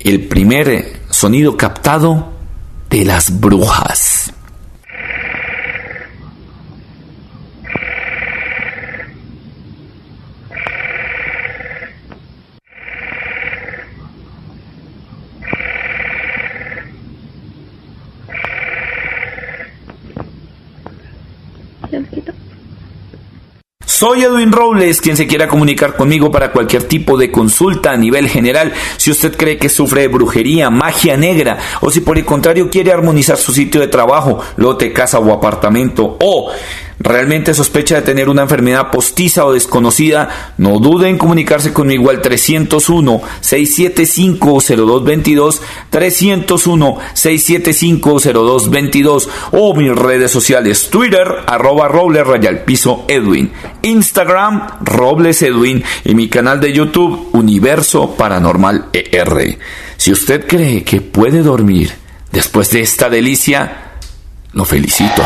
K: el primer sonido captado de las brujas. Soy Edwin Robles, quien se quiera comunicar conmigo para cualquier tipo de consulta a nivel general. Si usted cree que sufre de brujería, magia negra, o si por el contrario quiere armonizar su sitio de trabajo, lote, casa o apartamento, o realmente sospecha de tener una enfermedad postiza o desconocida, no dude en comunicarse conmigo al 301-675-0222, 301-675-0222 o mis redes sociales Twitter, arroba Robles Rayal Piso Edwin, Instagram, Robles Edwin y mi canal de YouTube, Universo Paranormal ER. Si usted cree que puede dormir después de esta delicia, lo felicito.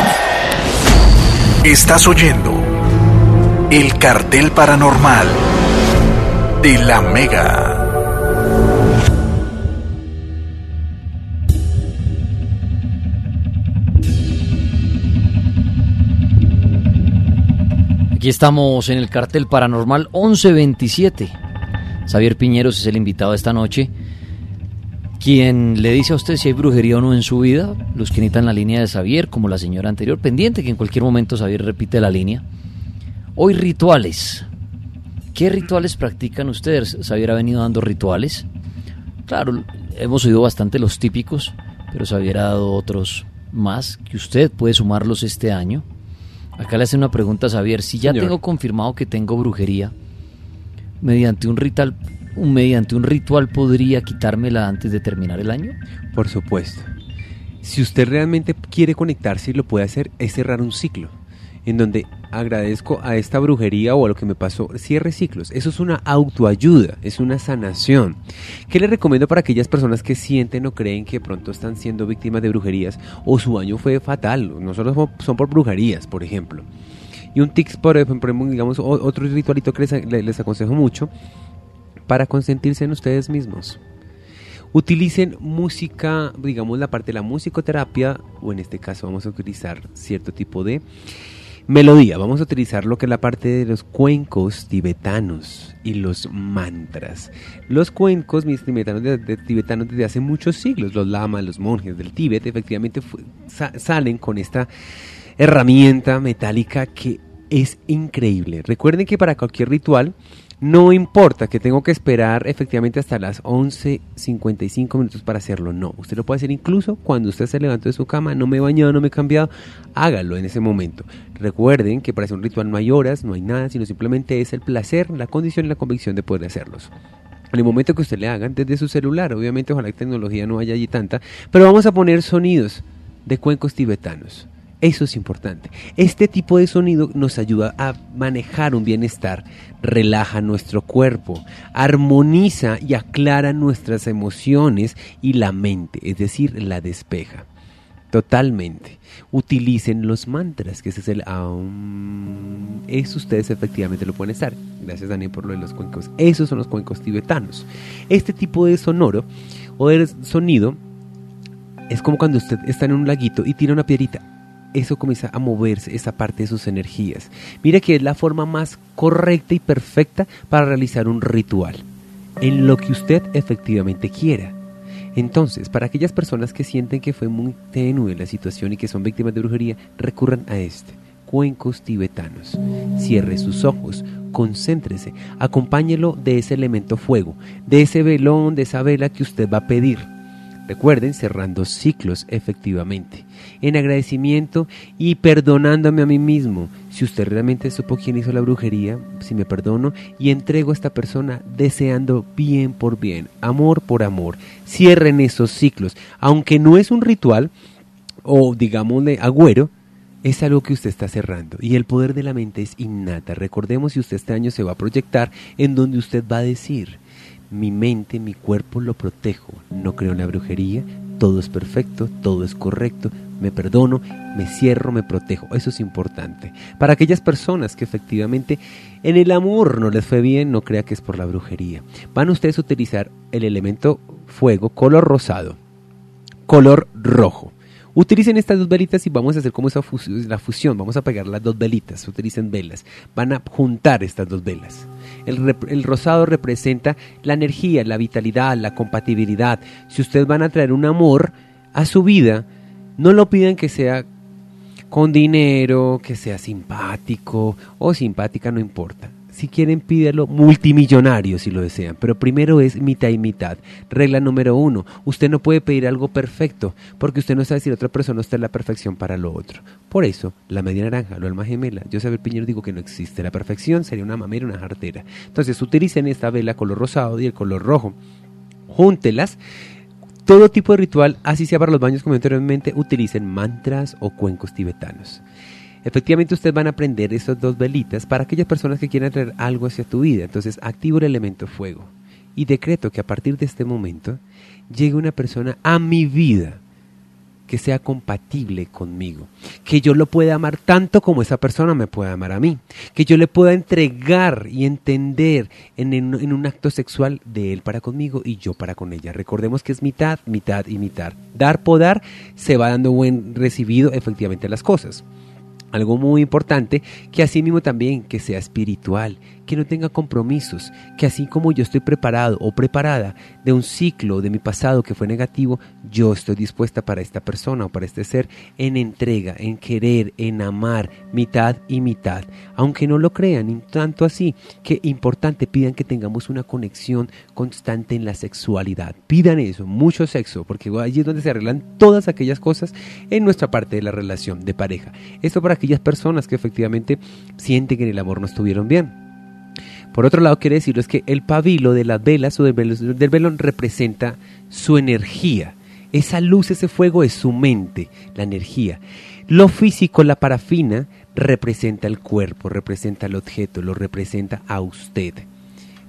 A: Estás oyendo El Cartel Paranormal de la Mega.
B: Aquí estamos en el cartel paranormal 1127. Xavier Piñeros es el invitado esta noche. Quien le dice a usted si hay brujería o no en su vida, los que necesitan la línea de Xavier, como la señora anterior, pendiente que en cualquier momento Xavier repite la línea. Hoy rituales. ¿Qué rituales practican ustedes? Xavier ha venido dando rituales. Claro, hemos oído bastante los típicos, pero Xavier ha dado otros más que usted puede sumarlos este año. Acá le hace una pregunta a Xavier. Si ya
C: Señor.
B: tengo confirmado que tengo brujería, mediante un ritual, mediante un ritual podría quitármela antes de terminar el año.
C: Por supuesto. Si usted realmente quiere conectarse y lo puede hacer, es cerrar un ciclo. En donde agradezco a esta brujería o a lo que me pasó, cierre ciclos. Eso es una autoayuda, es una sanación. ¿Qué le recomiendo para aquellas personas que sienten o creen que pronto están siendo víctimas de brujerías o su año fue fatal? No solo son- por brujerías, por ejemplo. Y un tics, por ejemplo, digamos, otro ritualito que les, le- les aconsejo mucho, para consentirse en ustedes mismos. Utilicen música, digamos la parte de la musicoterapia, o en este caso vamos a utilizar cierto tipo de melodía. Vamos a utilizar lo que es la parte de los cuencos tibetanos y los mantras. Los cuencos mis tibetanos, de, tibetanos desde hace muchos siglos, los lamas, los monjes del Tíbet, efectivamente salen con esta herramienta metálica que es increíble. Recuerden que para cualquier ritual no importa que tengo que esperar efectivamente hasta las 11.55 minutos para hacerlo. No, usted lo puede hacer incluso cuando usted se levantó de su cama, no me he bañado, no me he cambiado, hágalo en ese momento. Recuerden que para hacer un ritual no hay horas, no hay nada, sino simplemente es el placer, la condición y la convicción de poder hacerlos. En el momento que usted le hagan desde su celular, obviamente ojalá que tecnología no haya allí tanta, pero vamos a poner sonidos de cuencos tibetanos. Eso es importante. Este tipo de sonido nos ayuda a manejar un bienestar, relaja nuestro cuerpo, armoniza y aclara nuestras emociones y la mente, es decir, la despeja. Totalmente. Utilicen los mantras, que ese es el aum. Eso ustedes efectivamente lo pueden estar. Gracias Daniel por lo de los cuencos. Esos son los cuencos tibetanos. Este tipo de sonoro o de sonido es como cuando usted está en un laguito y tira una piedrita. Eso comienza a moverse, esa parte de sus energías. Mire que es la forma más correcta y perfecta para realizar un ritual. En lo que usted efectivamente quiera. Entonces, para aquellas personas que sienten que fue muy tenue la situación y que son víctimas de brujería, recurran a este. Cuencos tibetanos. Cierre sus ojos, concéntrese, acompáñelo de ese elemento fuego, de ese velón, de esa vela que usted va a pedir. Recuerden, cerrando ciclos efectivamente, en agradecimiento y perdonándome a mí mismo. Si usted realmente supo quién hizo la brujería, si me perdono y entrego a esta persona deseando bien por bien, amor por amor. Cierren esos ciclos. Aunque no es un ritual o digámosle agüero, es algo que usted está cerrando y el poder de la mente es innata. Recordemos si usted este año se va a proyectar en donde usted va a decir, mi mente, mi cuerpo lo protejo, no creo en la brujería, todo es perfecto, todo es correcto, me perdono, me cierro, me protejo. Eso es importante. Para aquellas personas que efectivamente en el amor no les fue bien, no crea que es por la brujería. Van ustedes a utilizar el elemento fuego, color rosado, color rojo. Utilicen estas dos velitas y vamos a hacer como esa la fusión. Vamos a pegar las dos velitas. Utilicen velas. Van a juntar estas dos velas. El, el rosado representa la energía, la vitalidad, la compatibilidad. Si ustedes van a traer un amor a su vida, no lo pidan que sea con dinero, que sea simpático o simpática, no importa. Si quieren, pídelo multimillonario si lo desean, pero primero es mitad y mitad. Regla número uno, usted no puede pedir algo perfecto, porque usted no sabe si la otra persona está en la perfección para lo otro. Por eso, la media naranja, lo alma gemela, yo saber Piñero digo que no existe. La perfección sería una mamera, una jartera. Entonces, utilicen esta vela color rosado y el color rojo. Júntelas todo tipo de ritual, así sea para los baños como anteriormente, utilicen mantras o cuencos tibetanos. Efectivamente, ustedes van a aprender esas dos velitas para aquellas personas que quieran traer algo hacia tu vida. Entonces, activo el elemento fuego y decreto que a partir de este momento llegue una persona a mi vida que sea compatible conmigo, que yo lo pueda amar tanto como esa persona me puede amar a mí, que yo le pueda entregar y entender en, en, un acto sexual de él para conmigo y yo para con ella. Recordemos que es mitad, mitad y mitad. Dar por dar se va dando buen recibido efectivamente las cosas algo muy importante, que así mismo también que sea espiritual, que no tenga compromisos, que así como yo estoy preparado o preparada de un ciclo de mi pasado que fue negativo, yo estoy dispuesta para esta persona o para este ser en entrega, en querer, en amar, mitad y mitad. Aunque no lo crean, tanto así que importante pidan que tengamos una conexión constante en la sexualidad. Pidan eso, mucho sexo, porque allí es donde se arreglan todas aquellas cosas en nuestra parte de la relación de pareja. Esto para aquellas personas que efectivamente sienten que en el amor no estuvieron bien. Por otro lado, quiere decirles que el pabilo de las velas o del velón, representa su energía. Esa luz, ese fuego es su mente, la energía. Lo físico, la parafina, representa el cuerpo, representa el objeto, lo representa a usted.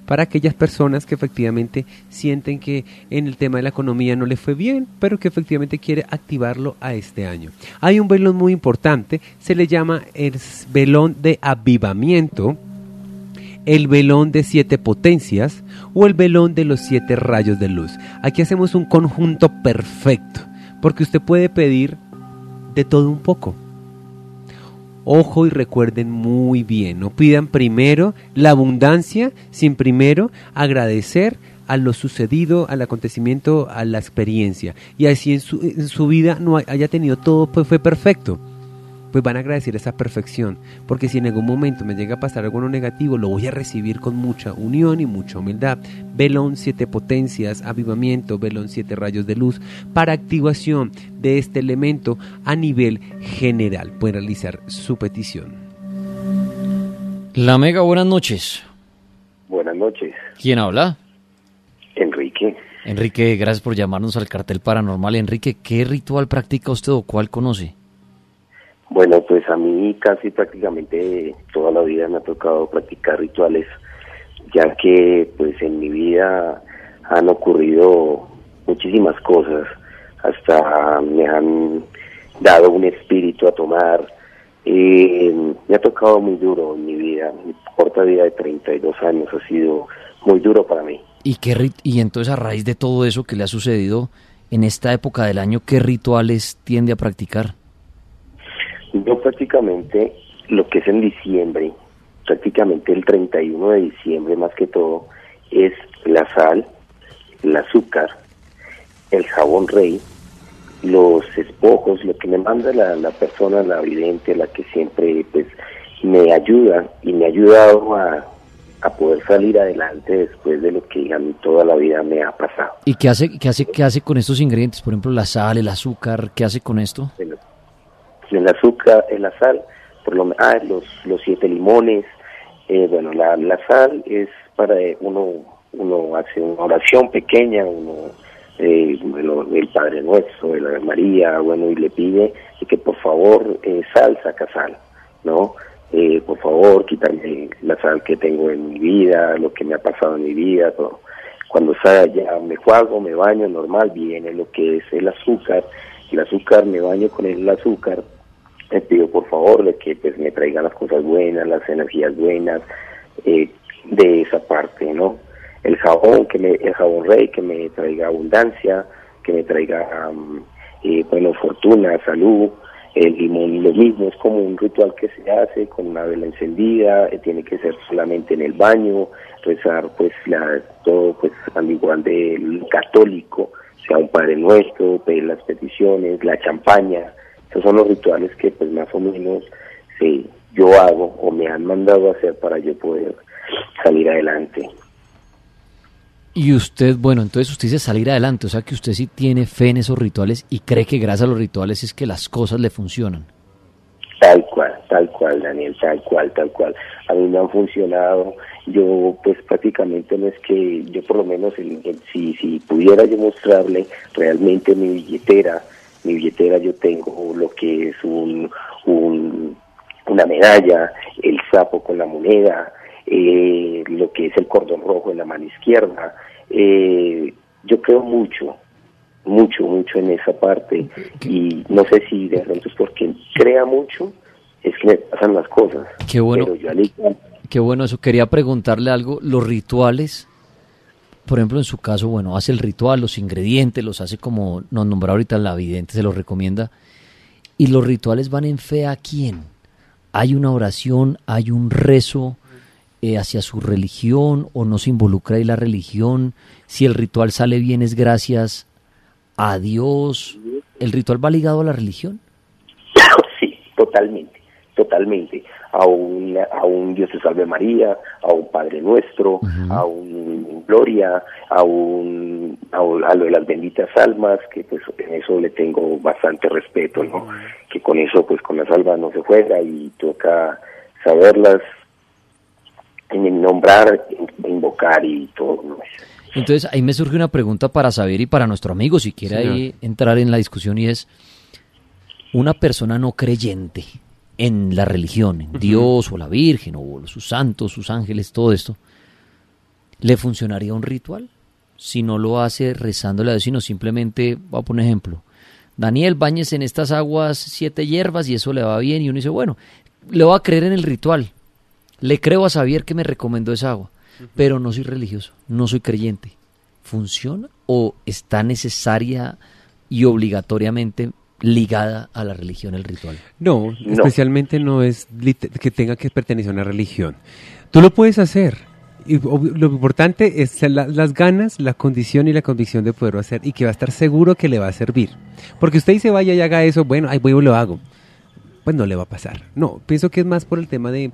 C: Para aquellas personas que efectivamente sienten que en el tema de la economía no le fue bien, pero que efectivamente quiere activarlo a este año. Hay un velón muy importante, se le llama el velón de avivamiento, el velón de siete potencias o el velón de los siete rayos de luz. Aquí hacemos un conjunto perfecto, porque usted puede pedir de todo un poco. Ojo y recuerden muy bien, no pidan primero la abundancia sin primero agradecer a lo sucedido, al acontecimiento, a la experiencia. Y así en su, en su vida no haya tenido todo, pues fue perfecto pues van a agradecer esa perfección, porque si en algún momento me llega a pasar algo negativo, lo voy a recibir con mucha unión y mucha humildad. Velón siete potencias, avivamiento, velón siete rayos de luz, para activación de este elemento a nivel general. Pueden realizar su petición.
B: La Mega, buenas noches.
N: Buenas noches.
B: ¿Quién habla?
N: Enrique.
B: Enrique, gracias por llamarnos al cartel paranormal. Enrique, ¿qué ritual practica usted o cuál conoce?
N: Bueno, pues a mí casi prácticamente toda la vida me ha tocado practicar rituales, ya que pues en mi vida han ocurrido muchísimas cosas, hasta me han dado un espíritu a tomar, eh, me ha tocado muy duro en mi vida, mi corta vida de 32 años ha sido muy duro para mí.
B: ¿Y, qué y entonces a raíz de todo eso que le ha sucedido en esta época del año, qué rituales tiende a practicar?
N: Yo prácticamente lo que es en diciembre, prácticamente el 31 de diciembre más que todo, es la sal, el azúcar, el jabón rey, los espojos, lo que me manda la, la persona, la vidente, la que siempre pues me ayuda y me ha ayudado a, a poder salir adelante después de lo que a mí toda la vida me ha pasado.
B: ¿Y qué hace, qué hace, qué hace con estos ingredientes? Por ejemplo, la sal, el azúcar, ¿qué hace con esto?
N: El azúcar, la sal, por lo ah, los, los siete limones, eh, bueno, la, la sal es para uno, uno hace una oración pequeña, uno, eh, bueno, el Padre Nuestro, el Ave María, bueno, y le pide que por favor eh, sal saca sal, ¿no? Eh, por favor, quítame la sal que tengo en mi vida, lo que me ha pasado en mi vida, todo. Cuando sale ya me juego, me baño normal, viene lo que es el azúcar, el azúcar, me baño con el azúcar, te pido por favor que pues me traigan las cosas buenas, las energías buenas eh, de esa parte, ¿no? El jabón, que me, el jabón rey, que me traiga abundancia, que me traiga, eh, bueno, fortuna, salud, el limón lo mismo, es como un ritual que se hace con una vela encendida, eh, tiene que ser solamente en el baño, rezar pues la, todo pues al igual del católico, sea un Padre Nuestro, pedir las peticiones, la champaña, Esos son los rituales que pues más o menos sí, yo hago o me han mandado a hacer para yo poder salir adelante.
B: Y usted, bueno, entonces usted dice salir adelante, o sea que usted sí tiene fe en esos rituales y cree que gracias a los rituales es que las cosas le funcionan.
N: Tal cual, tal cual, Daniel, tal cual, tal cual. A mí me han funcionado. Yo, pues prácticamente no es que yo, por lo menos, si, si pudiera yo mostrarle realmente mi billetera, mi billetera yo tengo lo que es un, un una medalla, el sapo con la moneda, eh, lo que es el cordón rojo en la mano izquierda. Eh, yo creo mucho, mucho, mucho en esa parte y no sé si de pronto es porque crea mucho, es que me pasan las cosas.
B: Qué bueno.
N: Pero yo al igual-
B: Qué bueno eso. Quería preguntarle algo. Los rituales, por ejemplo, en su caso, bueno, hace el ritual, los ingredientes, los hace como nos nombró ahorita la vidente, se los recomienda. ¿Y los rituales van en fe a quién? ¿Hay una oración, hay un rezo eh, hacia su religión o no se involucra ahí la religión? Si el ritual sale bien es gracias a Dios. ¿El ritual va ligado a la religión?
N: Sí, totalmente, totalmente. A un, a un Dios te salve María, a un Padre Nuestro, a un Gloria, a un a, un- a lo de las benditas almas, que pues en eso le tengo bastante respeto, ¿no? Que con eso, pues con las almas no se juega y toca saberlas en nombrar, en- invocar y todo, ¿no?
B: Entonces ahí me surge una pregunta para saber y para nuestro amigo, si quiere
N: Señor.
B: ahí entrar en la discusión y es, una persona no creyente en la religión, en Dios o la Virgen o sus santos, sus ángeles, todo esto, ¿le funcionaría un ritual? Si no lo hace rezándole a Dios, sino simplemente, voy a poner ejemplo, Daniel, bañes en estas aguas siete hierbas y eso le va bien y uno dice, bueno, le voy a creer en el ritual, le creo a Xavier que me recomendó esa agua, pero no soy religioso, no soy creyente. ¿Funciona o está necesaria y obligatoriamente ligada a la religión el ritual?
C: No, especialmente no es que tenga que pertenecer a una religión. Tú lo puedes hacer. Y lo importante es la- las ganas, la condición y la convicción de poderlo hacer y que va a estar seguro que le va a servir. Porque usted dice, vaya y haga eso, bueno, ahí voy y lo hago. Pues no le va a pasar. No, pienso que es más por el tema de,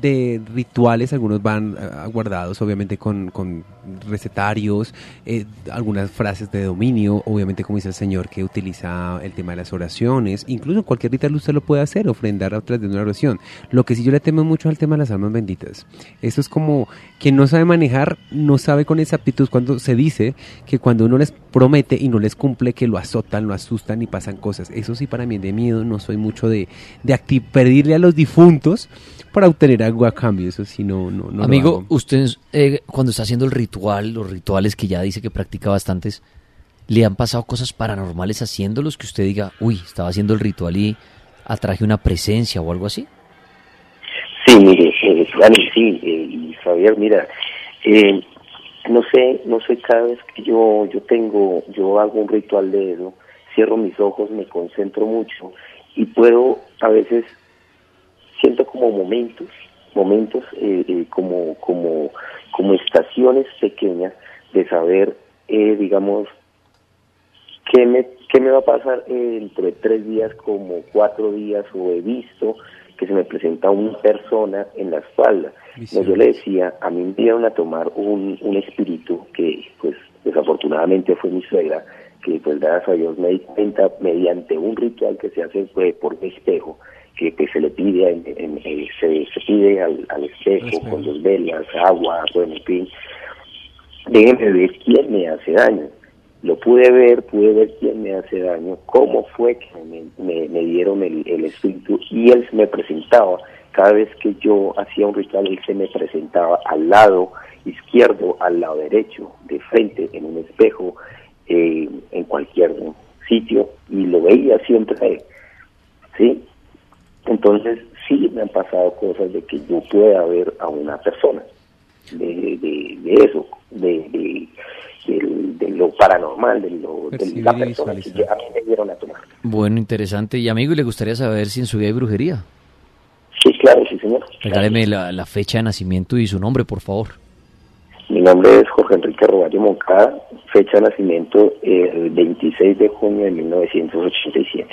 C: de rituales, algunos van ah, guardados obviamente con, con recetarios, eh, algunas frases de dominio, obviamente como dice el Señor que utiliza el tema de las oraciones, incluso cualquier ritual usted lo puede hacer, ofrendar a través de una oración. Lo que sí yo le temo mucho al tema de las almas benditas. Eso es como quien no sabe manejar, no sabe con exactitud cuando se dice que cuando uno les promete y no les cumple, que lo azotan, lo asustan y pasan cosas. Eso sí para mí es de miedo, no soy mucho de, de pedirle a los difuntos para obtener algo a cambio, eso sí no, no, no lo
B: Amigo,
C: hago.
B: usted eh, cuando está haciendo el ritual, los rituales que ya dice que practica bastantes, ¿le han pasado cosas paranormales haciéndolos que usted diga, uy, estaba haciendo el ritual y atraje una presencia o algo así?
N: Sí, mire, eh, Dani, sí, eh, y Javier, mira, eh, no sé, no sé, cada vez que yo, yo tengo, yo hago un ritual de eso, cierro mis ojos, me concentro mucho y puedo, a veces, siento como momentos, momentos eh, eh, como, como, como estaciones pequeñas de saber, eh, digamos, ¿qué me, qué me va a pasar eh, dentro de tres días, como cuatro días, o he visto que se me presenta una persona en la espalda. No, yo le decía, a mí me dieron a tomar un, un espíritu que, pues, desafortunadamente fue mi suegra, que, pues, gracias a Dios me di cuenta mediante un ritual que se hace pues, por un espejo, que, que se le pide, en- en- en- se, se pide al, al espejo con dos velas, agua, bueno, en fin, déjenme ver quién me hace daño. Lo pude ver, pude ver quién me hace daño, cómo fue que me, me- me dieron el, el espíritu y él se me presentaba. Cada vez que yo hacía un ritual, él se me presentaba al lado izquierdo, al lado derecho, de frente, en un espejo, eh, en cualquier sitio, y lo veía siempre. ¿Sí? Entonces, sí me han pasado cosas de que yo pueda ver a una persona de, de, de eso, de, de, lo paranormal, de, lo, de la persona que a mí me dieron a tomar.
B: Bueno, interesante. Y amigo, ¿y le gustaría saber si en su vida hay brujería?
N: Sí, claro, sí, señor.
B: Regáleme la, la fecha de nacimiento y su nombre, por favor.
N: Mi nombre es Jorge Enrique Roballo Moncada, fecha de nacimiento el 26 de junio de 1987.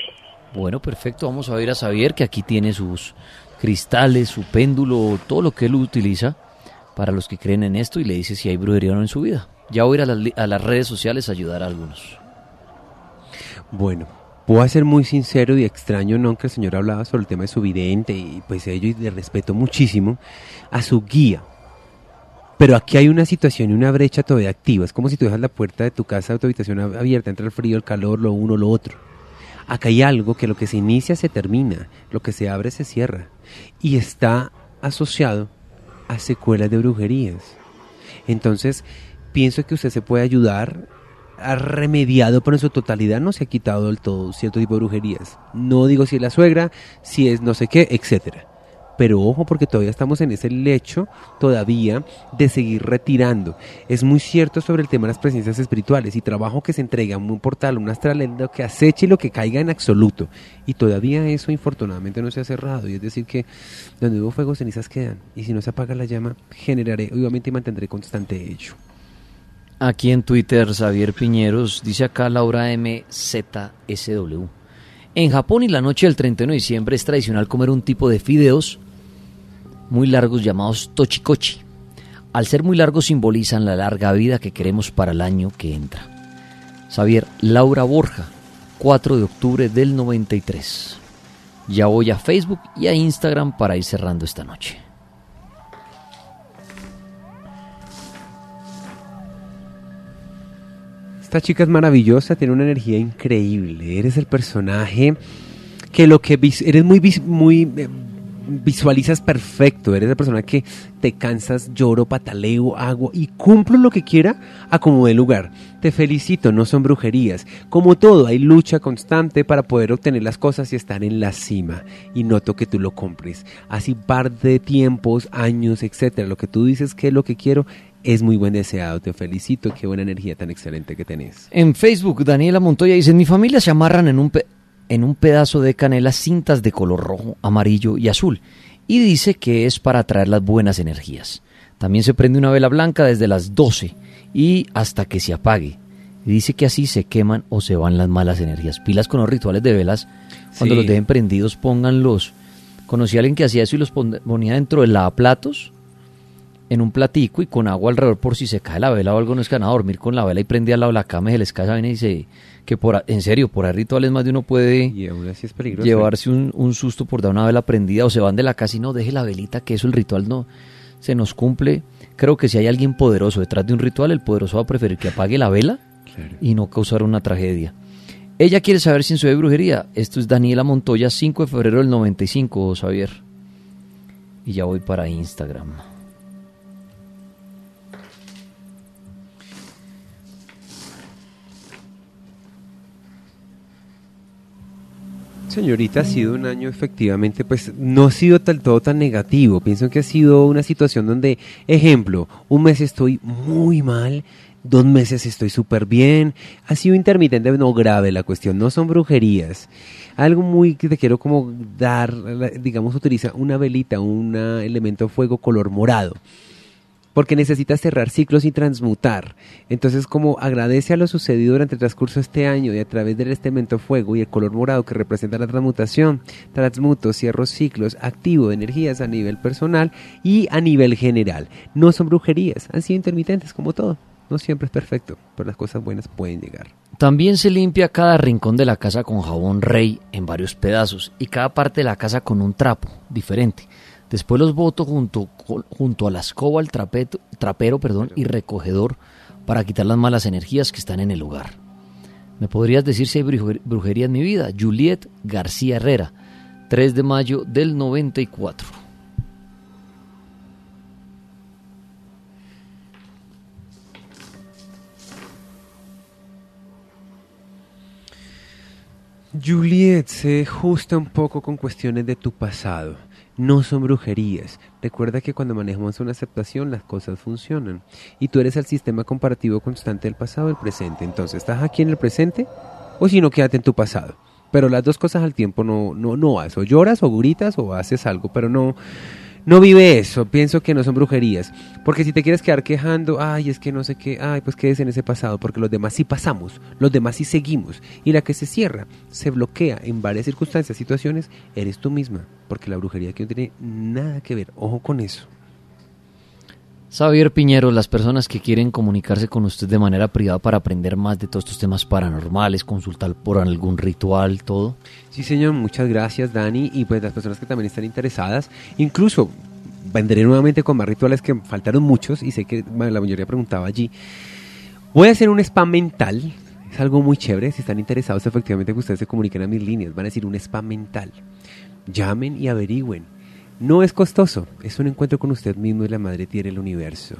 B: Bueno, perfecto. Vamos a ver a Xavier que aquí tiene sus cristales, su péndulo, todo lo que él utiliza para los que creen en esto y le dice si hay brujería o no en su vida. Ya voy a ir a las, a redes sociales a ayudar a algunos.
C: Bueno, puedo ser muy sincero y extraño, no que el señor hablaba sobre el tema de su vidente y pues ello y le respeto muchísimo a su guía. Pero aquí hay una situación y una brecha todavía activa. Es como si tú dejas la puerta de tu casa, de tu habitación abierta, entra el frío, el calor, lo uno, lo otro. Acá hay algo que lo que se inicia se termina, lo que se abre se cierra. Y está asociado a secuelas de brujerías. Entonces, pienso que usted se puede ayudar ha remediado, pero en su totalidad no se ha quitado del todo cierto tipo de brujerías. No digo si es la suegra, si es no sé qué, etcétera. Pero ojo porque todavía estamos en ese lecho todavía de seguir retirando. Es muy cierto sobre el tema de las presencias espirituales y trabajo que se entrega en un portal, un astral, lo que aceche y lo que caiga en absoluto. Y todavía eso infortunadamente no se ha cerrado. Y es decir que donde hubo fuego cenizas quedan. Y si no se apaga la llama, generaré, obviamente y mantendré constante ello.
B: Aquí en Twitter, Xavier Piñeros, dice acá Laura MZSW. En Japón y la noche del 31 de diciembre es tradicional comer un tipo de fideos muy largos llamados tochikochi. Al ser muy largos simbolizan la larga vida que queremos para el año que entra. Xavier, Laura Borja, 4 de octubre del 93. Ya voy a Facebook y a Instagram para ir cerrando esta noche.
C: Esta chica es maravillosa, tiene una energía increíble. Eres el personaje que lo que eres muy muy eh, visualizas perfecto. Eres la persona que te cansas, lloro, pataleo, hago y cumplo lo que quiera a como de lugar. Te felicito, no son brujerías. Como todo, hay lucha constante para poder obtener las cosas y estar en la cima. Y noto que tú lo compres. Así par de tiempos, años, etcétera. Lo que tú dices que es lo que quiero es muy buen deseado. Te felicito. Qué buena energía tan excelente que tenés.
B: En Facebook, Daniela Montoya dice: Mi familia se amarran en un, en un pedazo de canela cintas de color rojo, amarillo y azul. Y dice que es para atraer las buenas energías. También se prende una vela blanca desde las 12 y hasta que se apague. Y dice que así se queman o se van las malas energías. Pilas con los rituales de velas. Cuando los dejen prendidos, pónganlos. Conocí a alguien que hacía eso y los ponía dentro de lavaplatos en un platico y con agua alrededor por si se cae la vela o algo no es que a dormir con la vela y prende al lado de la cama y se les cae y dice que por en serio por ahí rituales más de uno puede llevarse un, un, susto por dar una vela prendida o se van de la casa y no deje la velita que eso el ritual no se nos cumple. Creo que si hay alguien poderoso detrás de un ritual el poderoso va a preferir que apague la vela y no causar una tragedia. Ella quiere saber si en su de brujería esto es Daniela Montoya 5 de febrero del 95 Xavier y ya voy para Instagram
C: Señorita, ha sido un año efectivamente, pues no ha sido del todo tan negativo. Pienso que ha sido una situación donde, ejemplo, un mes estoy muy mal, dos meses estoy súper bien. Ha sido intermitente, no grave la cuestión, no son brujerías. Algo muy que te quiero como dar, digamos, utiliza una velita, un elemento fuego color morado porque necesitas cerrar ciclos y transmutar. Entonces, como agradece a lo sucedido durante el transcurso de este año y a través del elemento fuego y el color morado que representa la transmutación, transmuto, cierro ciclos, activo energías a nivel personal y a nivel general. No son brujerías, han sido intermitentes como todo. No siempre es perfecto, pero las cosas buenas pueden llegar.
B: También se limpia cada rincón de la casa con jabón rey en varios pedazos y cada parte de la casa con un trapo diferente. Después los boto junto, junto a la escoba, el trapeto, trapero perdón, y recogedor para quitar las malas energías que están en el lugar. ¿Me podrías decir si hay brujería en mi vida? Juliet García Herrera, 3 de mayo del 94.
C: Juliet se justa un poco con cuestiones de tu pasado no son brujerías. Recuerda que cuando manejamos una aceptación las cosas funcionan. Y tú eres el sistema comparativo constante del pasado y el presente. Entonces, ¿estás aquí en el presente? O si no, quédate en tu pasado. Pero las dos cosas al tiempo no, no, no vas. O lloras o gritas o haces algo, pero no, no vive eso, pienso que no son brujerías. Porque si te quieres quedar quejando, ay, es que no sé qué, ay, pues quedes en ese pasado, porque los demás sí pasamos, los demás sí seguimos. Y la que se cierra, se bloquea en varias circunstancias, situaciones, eres tú misma. Porque la brujería aquí no tiene nada que ver, ojo con eso.
B: Xavier Piñero, las personas que quieren comunicarse con usted de manera privada para aprender más de todos estos temas paranormales, consultar por algún ritual, todo.
C: Sí, señor, muchas gracias, Dani. Y pues las personas que también están interesadas, incluso vendré nuevamente con más rituales que faltaron muchos y sé que la mayoría preguntaba allí. Voy a hacer un spam mental. Es algo muy chévere. Si están interesados, efectivamente, que ustedes se comuniquen a mis líneas. Van a decir un spam mental. Llamen y averigüen. No es costoso, es un encuentro con usted mismo y la Madre Tierra del Universo,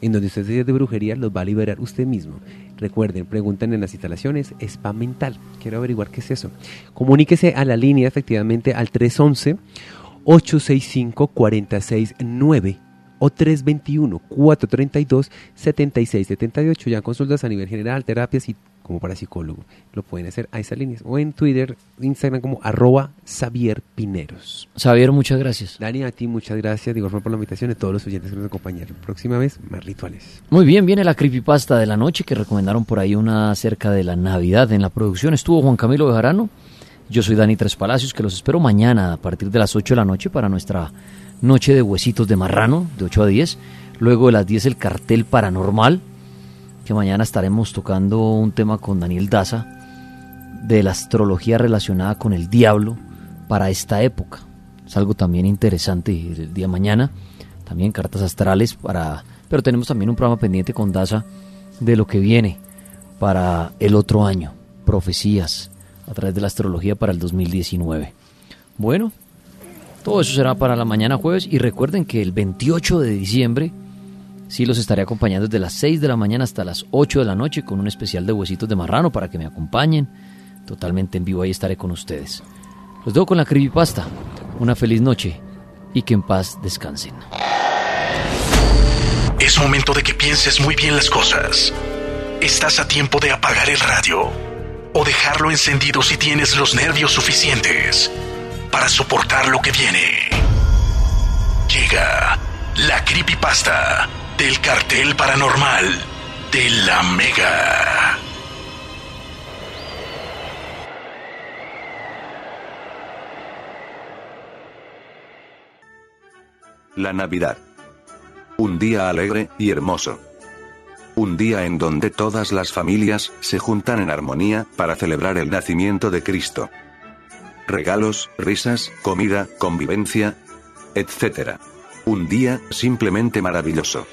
C: en donde usted se de brujería los va a liberar usted mismo. Recuerden, pregunten en las instalaciones, spam mental, quiero averiguar qué es eso. Comuníquese a la línea efectivamente al 311-865-469 o 321-432-7678. Ya consultas a nivel general, terapias y como para psicólogo. Lo pueden hacer a esas líneas. O en Twitter, Instagram como arroba Xavier Pineros.
B: Xavier, muchas gracias.
C: Dani, a ti muchas gracias. Digo, por la invitación de todos los oyentes que nos acompañaron. Próxima vez, más rituales.
B: Muy bien, viene la creepypasta de la noche que recomendaron por ahí una acerca de la Navidad. En la producción estuvo Juan Camilo Bejarano. Yo soy Dani Tres Palacios, que los espero mañana a partir de las 8 de la noche para nuestra noche de huesitos de marrano, de 8 a 10. Luego de las 10 el cartel paranormal que mañana estaremos tocando un tema con Daniel Daza de la astrología relacionada con el diablo para esta época. Es algo también interesante el día de mañana. También cartas astrales para... Pero tenemos también un programa pendiente con Daza de lo que viene para el otro año. Profecías a través de la astrología para el 2019. Bueno, todo eso será para la mañana jueves y recuerden que el 28 de diciembre Sí, los estaré acompañando desde las 6 de la mañana hasta las 8 de la noche con un especial de huesitos de marrano para que me acompañen. Totalmente en vivo ahí estaré con ustedes. Los dejo con la creepypasta. Una feliz noche y que en paz descansen.
A: Es momento de que pienses muy bien las cosas. Estás a tiempo de apagar el radio o dejarlo encendido si tienes los nervios suficientes para soportar lo que viene. Llega la creepypasta del cartel paranormal de la Mega.
O: La Navidad. Un día alegre y hermoso. Un día en donde todas las familias se juntan en armonía para celebrar el nacimiento de Cristo. Regalos, risas, comida, convivencia, etc. Un día simplemente maravilloso.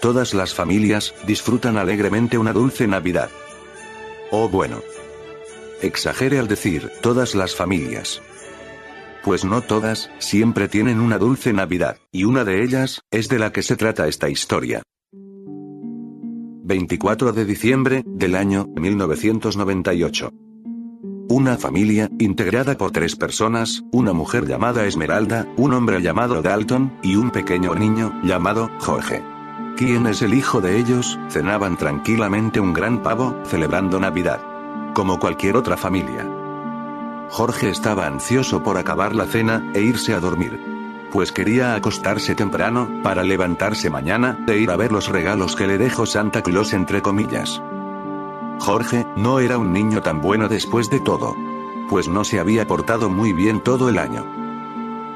O: Todas las familias disfrutan alegremente una dulce Navidad. Oh bueno. Exagere al decir todas las familias. Pues no todas, siempre tienen una dulce Navidad, y una de ellas, es de la que se trata esta historia. 24 de diciembre, del año 1998. Una familia, integrada por tres personas, una mujer llamada Esmeralda, un hombre llamado Dalton, y un pequeño niño, llamado Jorge. ¿Quién es el hijo de ellos? Cenaban tranquilamente un gran pavo, celebrando Navidad. Como cualquier otra familia. Jorge estaba ansioso por acabar la cena e irse a dormir. Pues quería acostarse temprano, para levantarse mañana, e ir a ver los regalos que le dejó Santa Claus entre comillas. Jorge, no era un niño tan bueno después de todo. Pues no se había portado muy bien todo el año.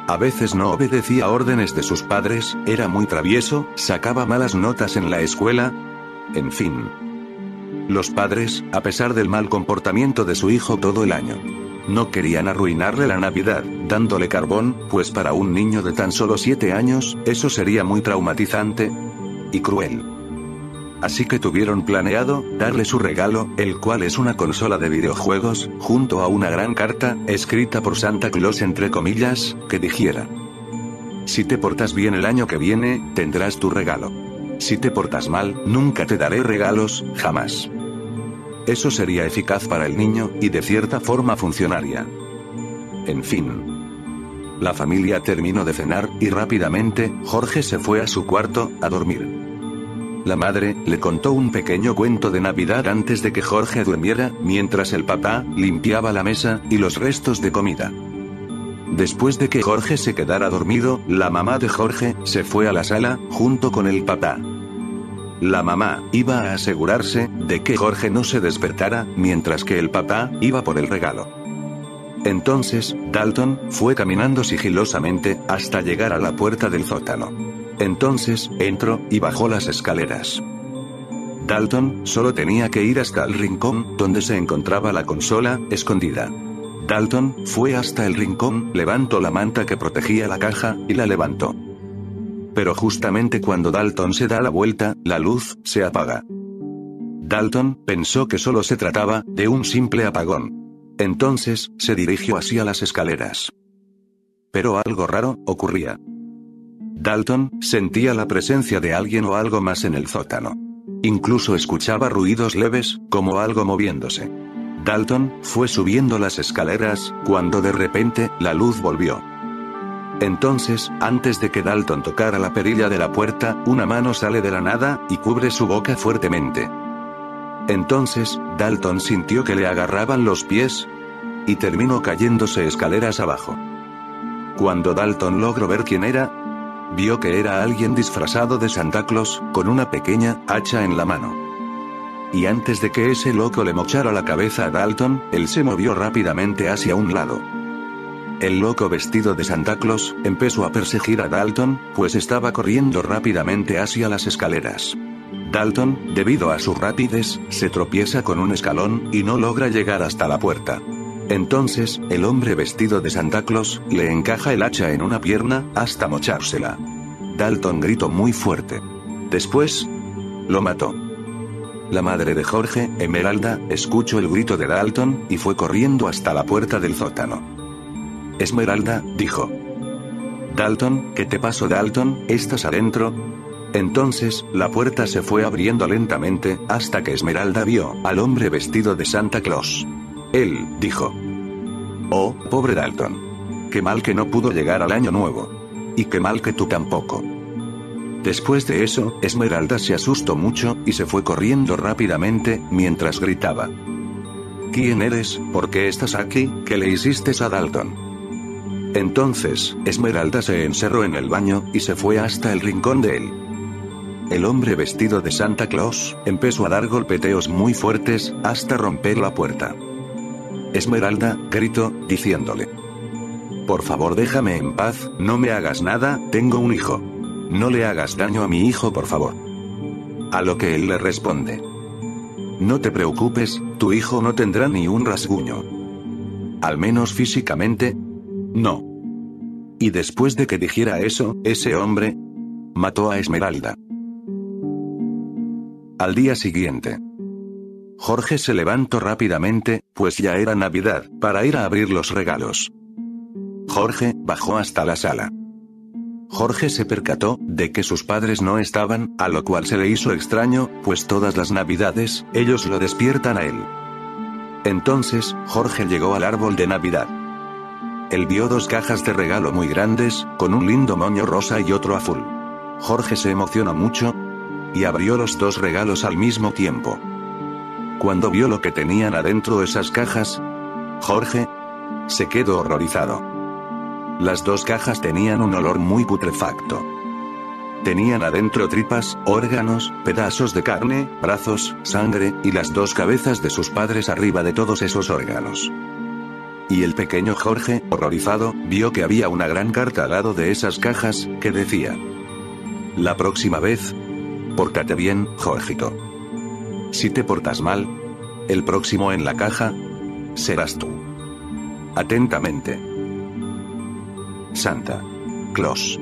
O: A veces no obedecía órdenes de sus padres, era muy travieso, sacaba malas notas en la escuela. En fin. Los padres, a pesar del mal comportamiento de su hijo todo el año, no querían arruinarle la Navidad, dándole carbón, pues para un niño de tan solo 7 años, eso sería muy traumatizante y cruel. Así que tuvieron planeado darle su regalo, el cual es una consola de videojuegos, junto a una gran carta, escrita por Santa Claus entre comillas, que dijera. Si te portas bien el año que viene, tendrás tu regalo. Si te portas mal, nunca te daré regalos, jamás. Eso sería eficaz para el niño, y de cierta forma funcionaria. En fin. La familia terminó de cenar, y rápidamente, Jorge se fue a su cuarto, a dormir. La madre le contó un pequeño cuento de Navidad antes de que Jorge durmiera, mientras el papá limpiaba la mesa y los restos de comida. Después de que Jorge se quedara dormido, la mamá de Jorge se fue a la sala, junto con el papá. La mamá iba a asegurarse de que Jorge no se despertara, mientras que el papá iba por el regalo. Entonces, Dalton fue caminando sigilosamente hasta llegar a la puerta del sótano. Entonces, entró y bajó las escaleras. Dalton solo tenía que ir hasta el rincón donde se encontraba la consola, escondida. Dalton fue hasta el rincón, levantó la manta que protegía la caja, y la levantó. Pero justamente cuando Dalton se da la vuelta, la luz se apaga. Dalton pensó que solo se trataba de un simple apagón. Entonces, se dirigió hacia las escaleras. Pero algo raro ocurría. Dalton sentía la presencia de alguien o algo más en el sótano. Incluso escuchaba ruidos leves, como algo moviéndose. Dalton fue subiendo las escaleras, cuando de repente, la luz volvió. Entonces, antes de que Dalton tocara la perilla de la puerta, una mano sale de la nada, y cubre su boca fuertemente. Entonces, Dalton sintió que le agarraban los pies, y terminó cayéndose escaleras abajo. Cuando Dalton logró ver quién era, vio que era alguien disfrazado de Santa Claus, con una pequeña hacha en la mano. Y antes de que ese loco le mochara la cabeza a Dalton, él se movió rápidamente hacia un lado. El loco vestido de Santa Claus empezó a perseguir a Dalton, pues estaba corriendo rápidamente hacia las escaleras. Dalton, debido a su rapidez, se tropieza con un escalón y no logra llegar hasta la puerta. Entonces, el hombre vestido de Santa Claus le encaja el hacha en una pierna hasta mochársela. Dalton gritó muy fuerte. Después, lo mató. La madre de Jorge, Emeralda, escuchó el grito de Dalton y fue corriendo hasta la puerta del sótano. Esmeralda, dijo. Dalton, ¿qué te pasó Dalton? ¿Estás adentro? Entonces, la puerta se fue abriendo lentamente, hasta que Esmeralda vio al hombre vestido de Santa Claus. Él, dijo. Oh, pobre Dalton. Qué mal que no pudo llegar al año nuevo. Y qué mal que tú tampoco. Después de eso, Esmeralda se asustó mucho, y se fue corriendo rápidamente, mientras gritaba. ¿Quién eres? ¿Por qué estás aquí? ¿Qué le hiciste a Dalton? Entonces, Esmeralda se encerró en el baño, y se fue hasta el rincón de él. El hombre vestido de Santa Claus empezó a dar golpeteos muy fuertes, hasta romper la puerta. Esmeralda gritó, diciéndole. Por favor déjame en paz, no me hagas nada, tengo un hijo. No le hagas daño a mi hijo, por favor. A lo que él le responde. No te preocupes, tu hijo no tendrá ni un rasguño. Al menos físicamente, no. Y después de que dijera eso, ese hombre mató a Esmeralda. Al día siguiente, Jorge se levantó rápidamente, pues ya era Navidad, para ir a abrir los regalos. Jorge bajó hasta la sala. Jorge se percató de que sus padres no estaban, a lo cual se le hizo extraño, pues todas las Navidades, ellos lo despiertan a él. Entonces, Jorge llegó al árbol de Navidad. Él vio dos cajas de regalo muy grandes, con un lindo moño rosa y otro azul. Jorge se emocionó mucho y abrió los dos regalos al mismo tiempo. Cuando vio lo que tenían adentro esas cajas, Jorge se quedó horrorizado. Las dos cajas tenían un olor muy putrefacto. Tenían adentro tripas, órganos, pedazos de carne, brazos, sangre, y las dos cabezas de sus padres arriba de todos esos órganos. Y el pequeño Jorge, horrorizado, vio que había una gran carta al lado de esas cajas, que decía. La próxima vez, pórtate bien, Jorgito. Si te portas mal, el próximo en la caja, serás tú. Atentamente. Santa Claus.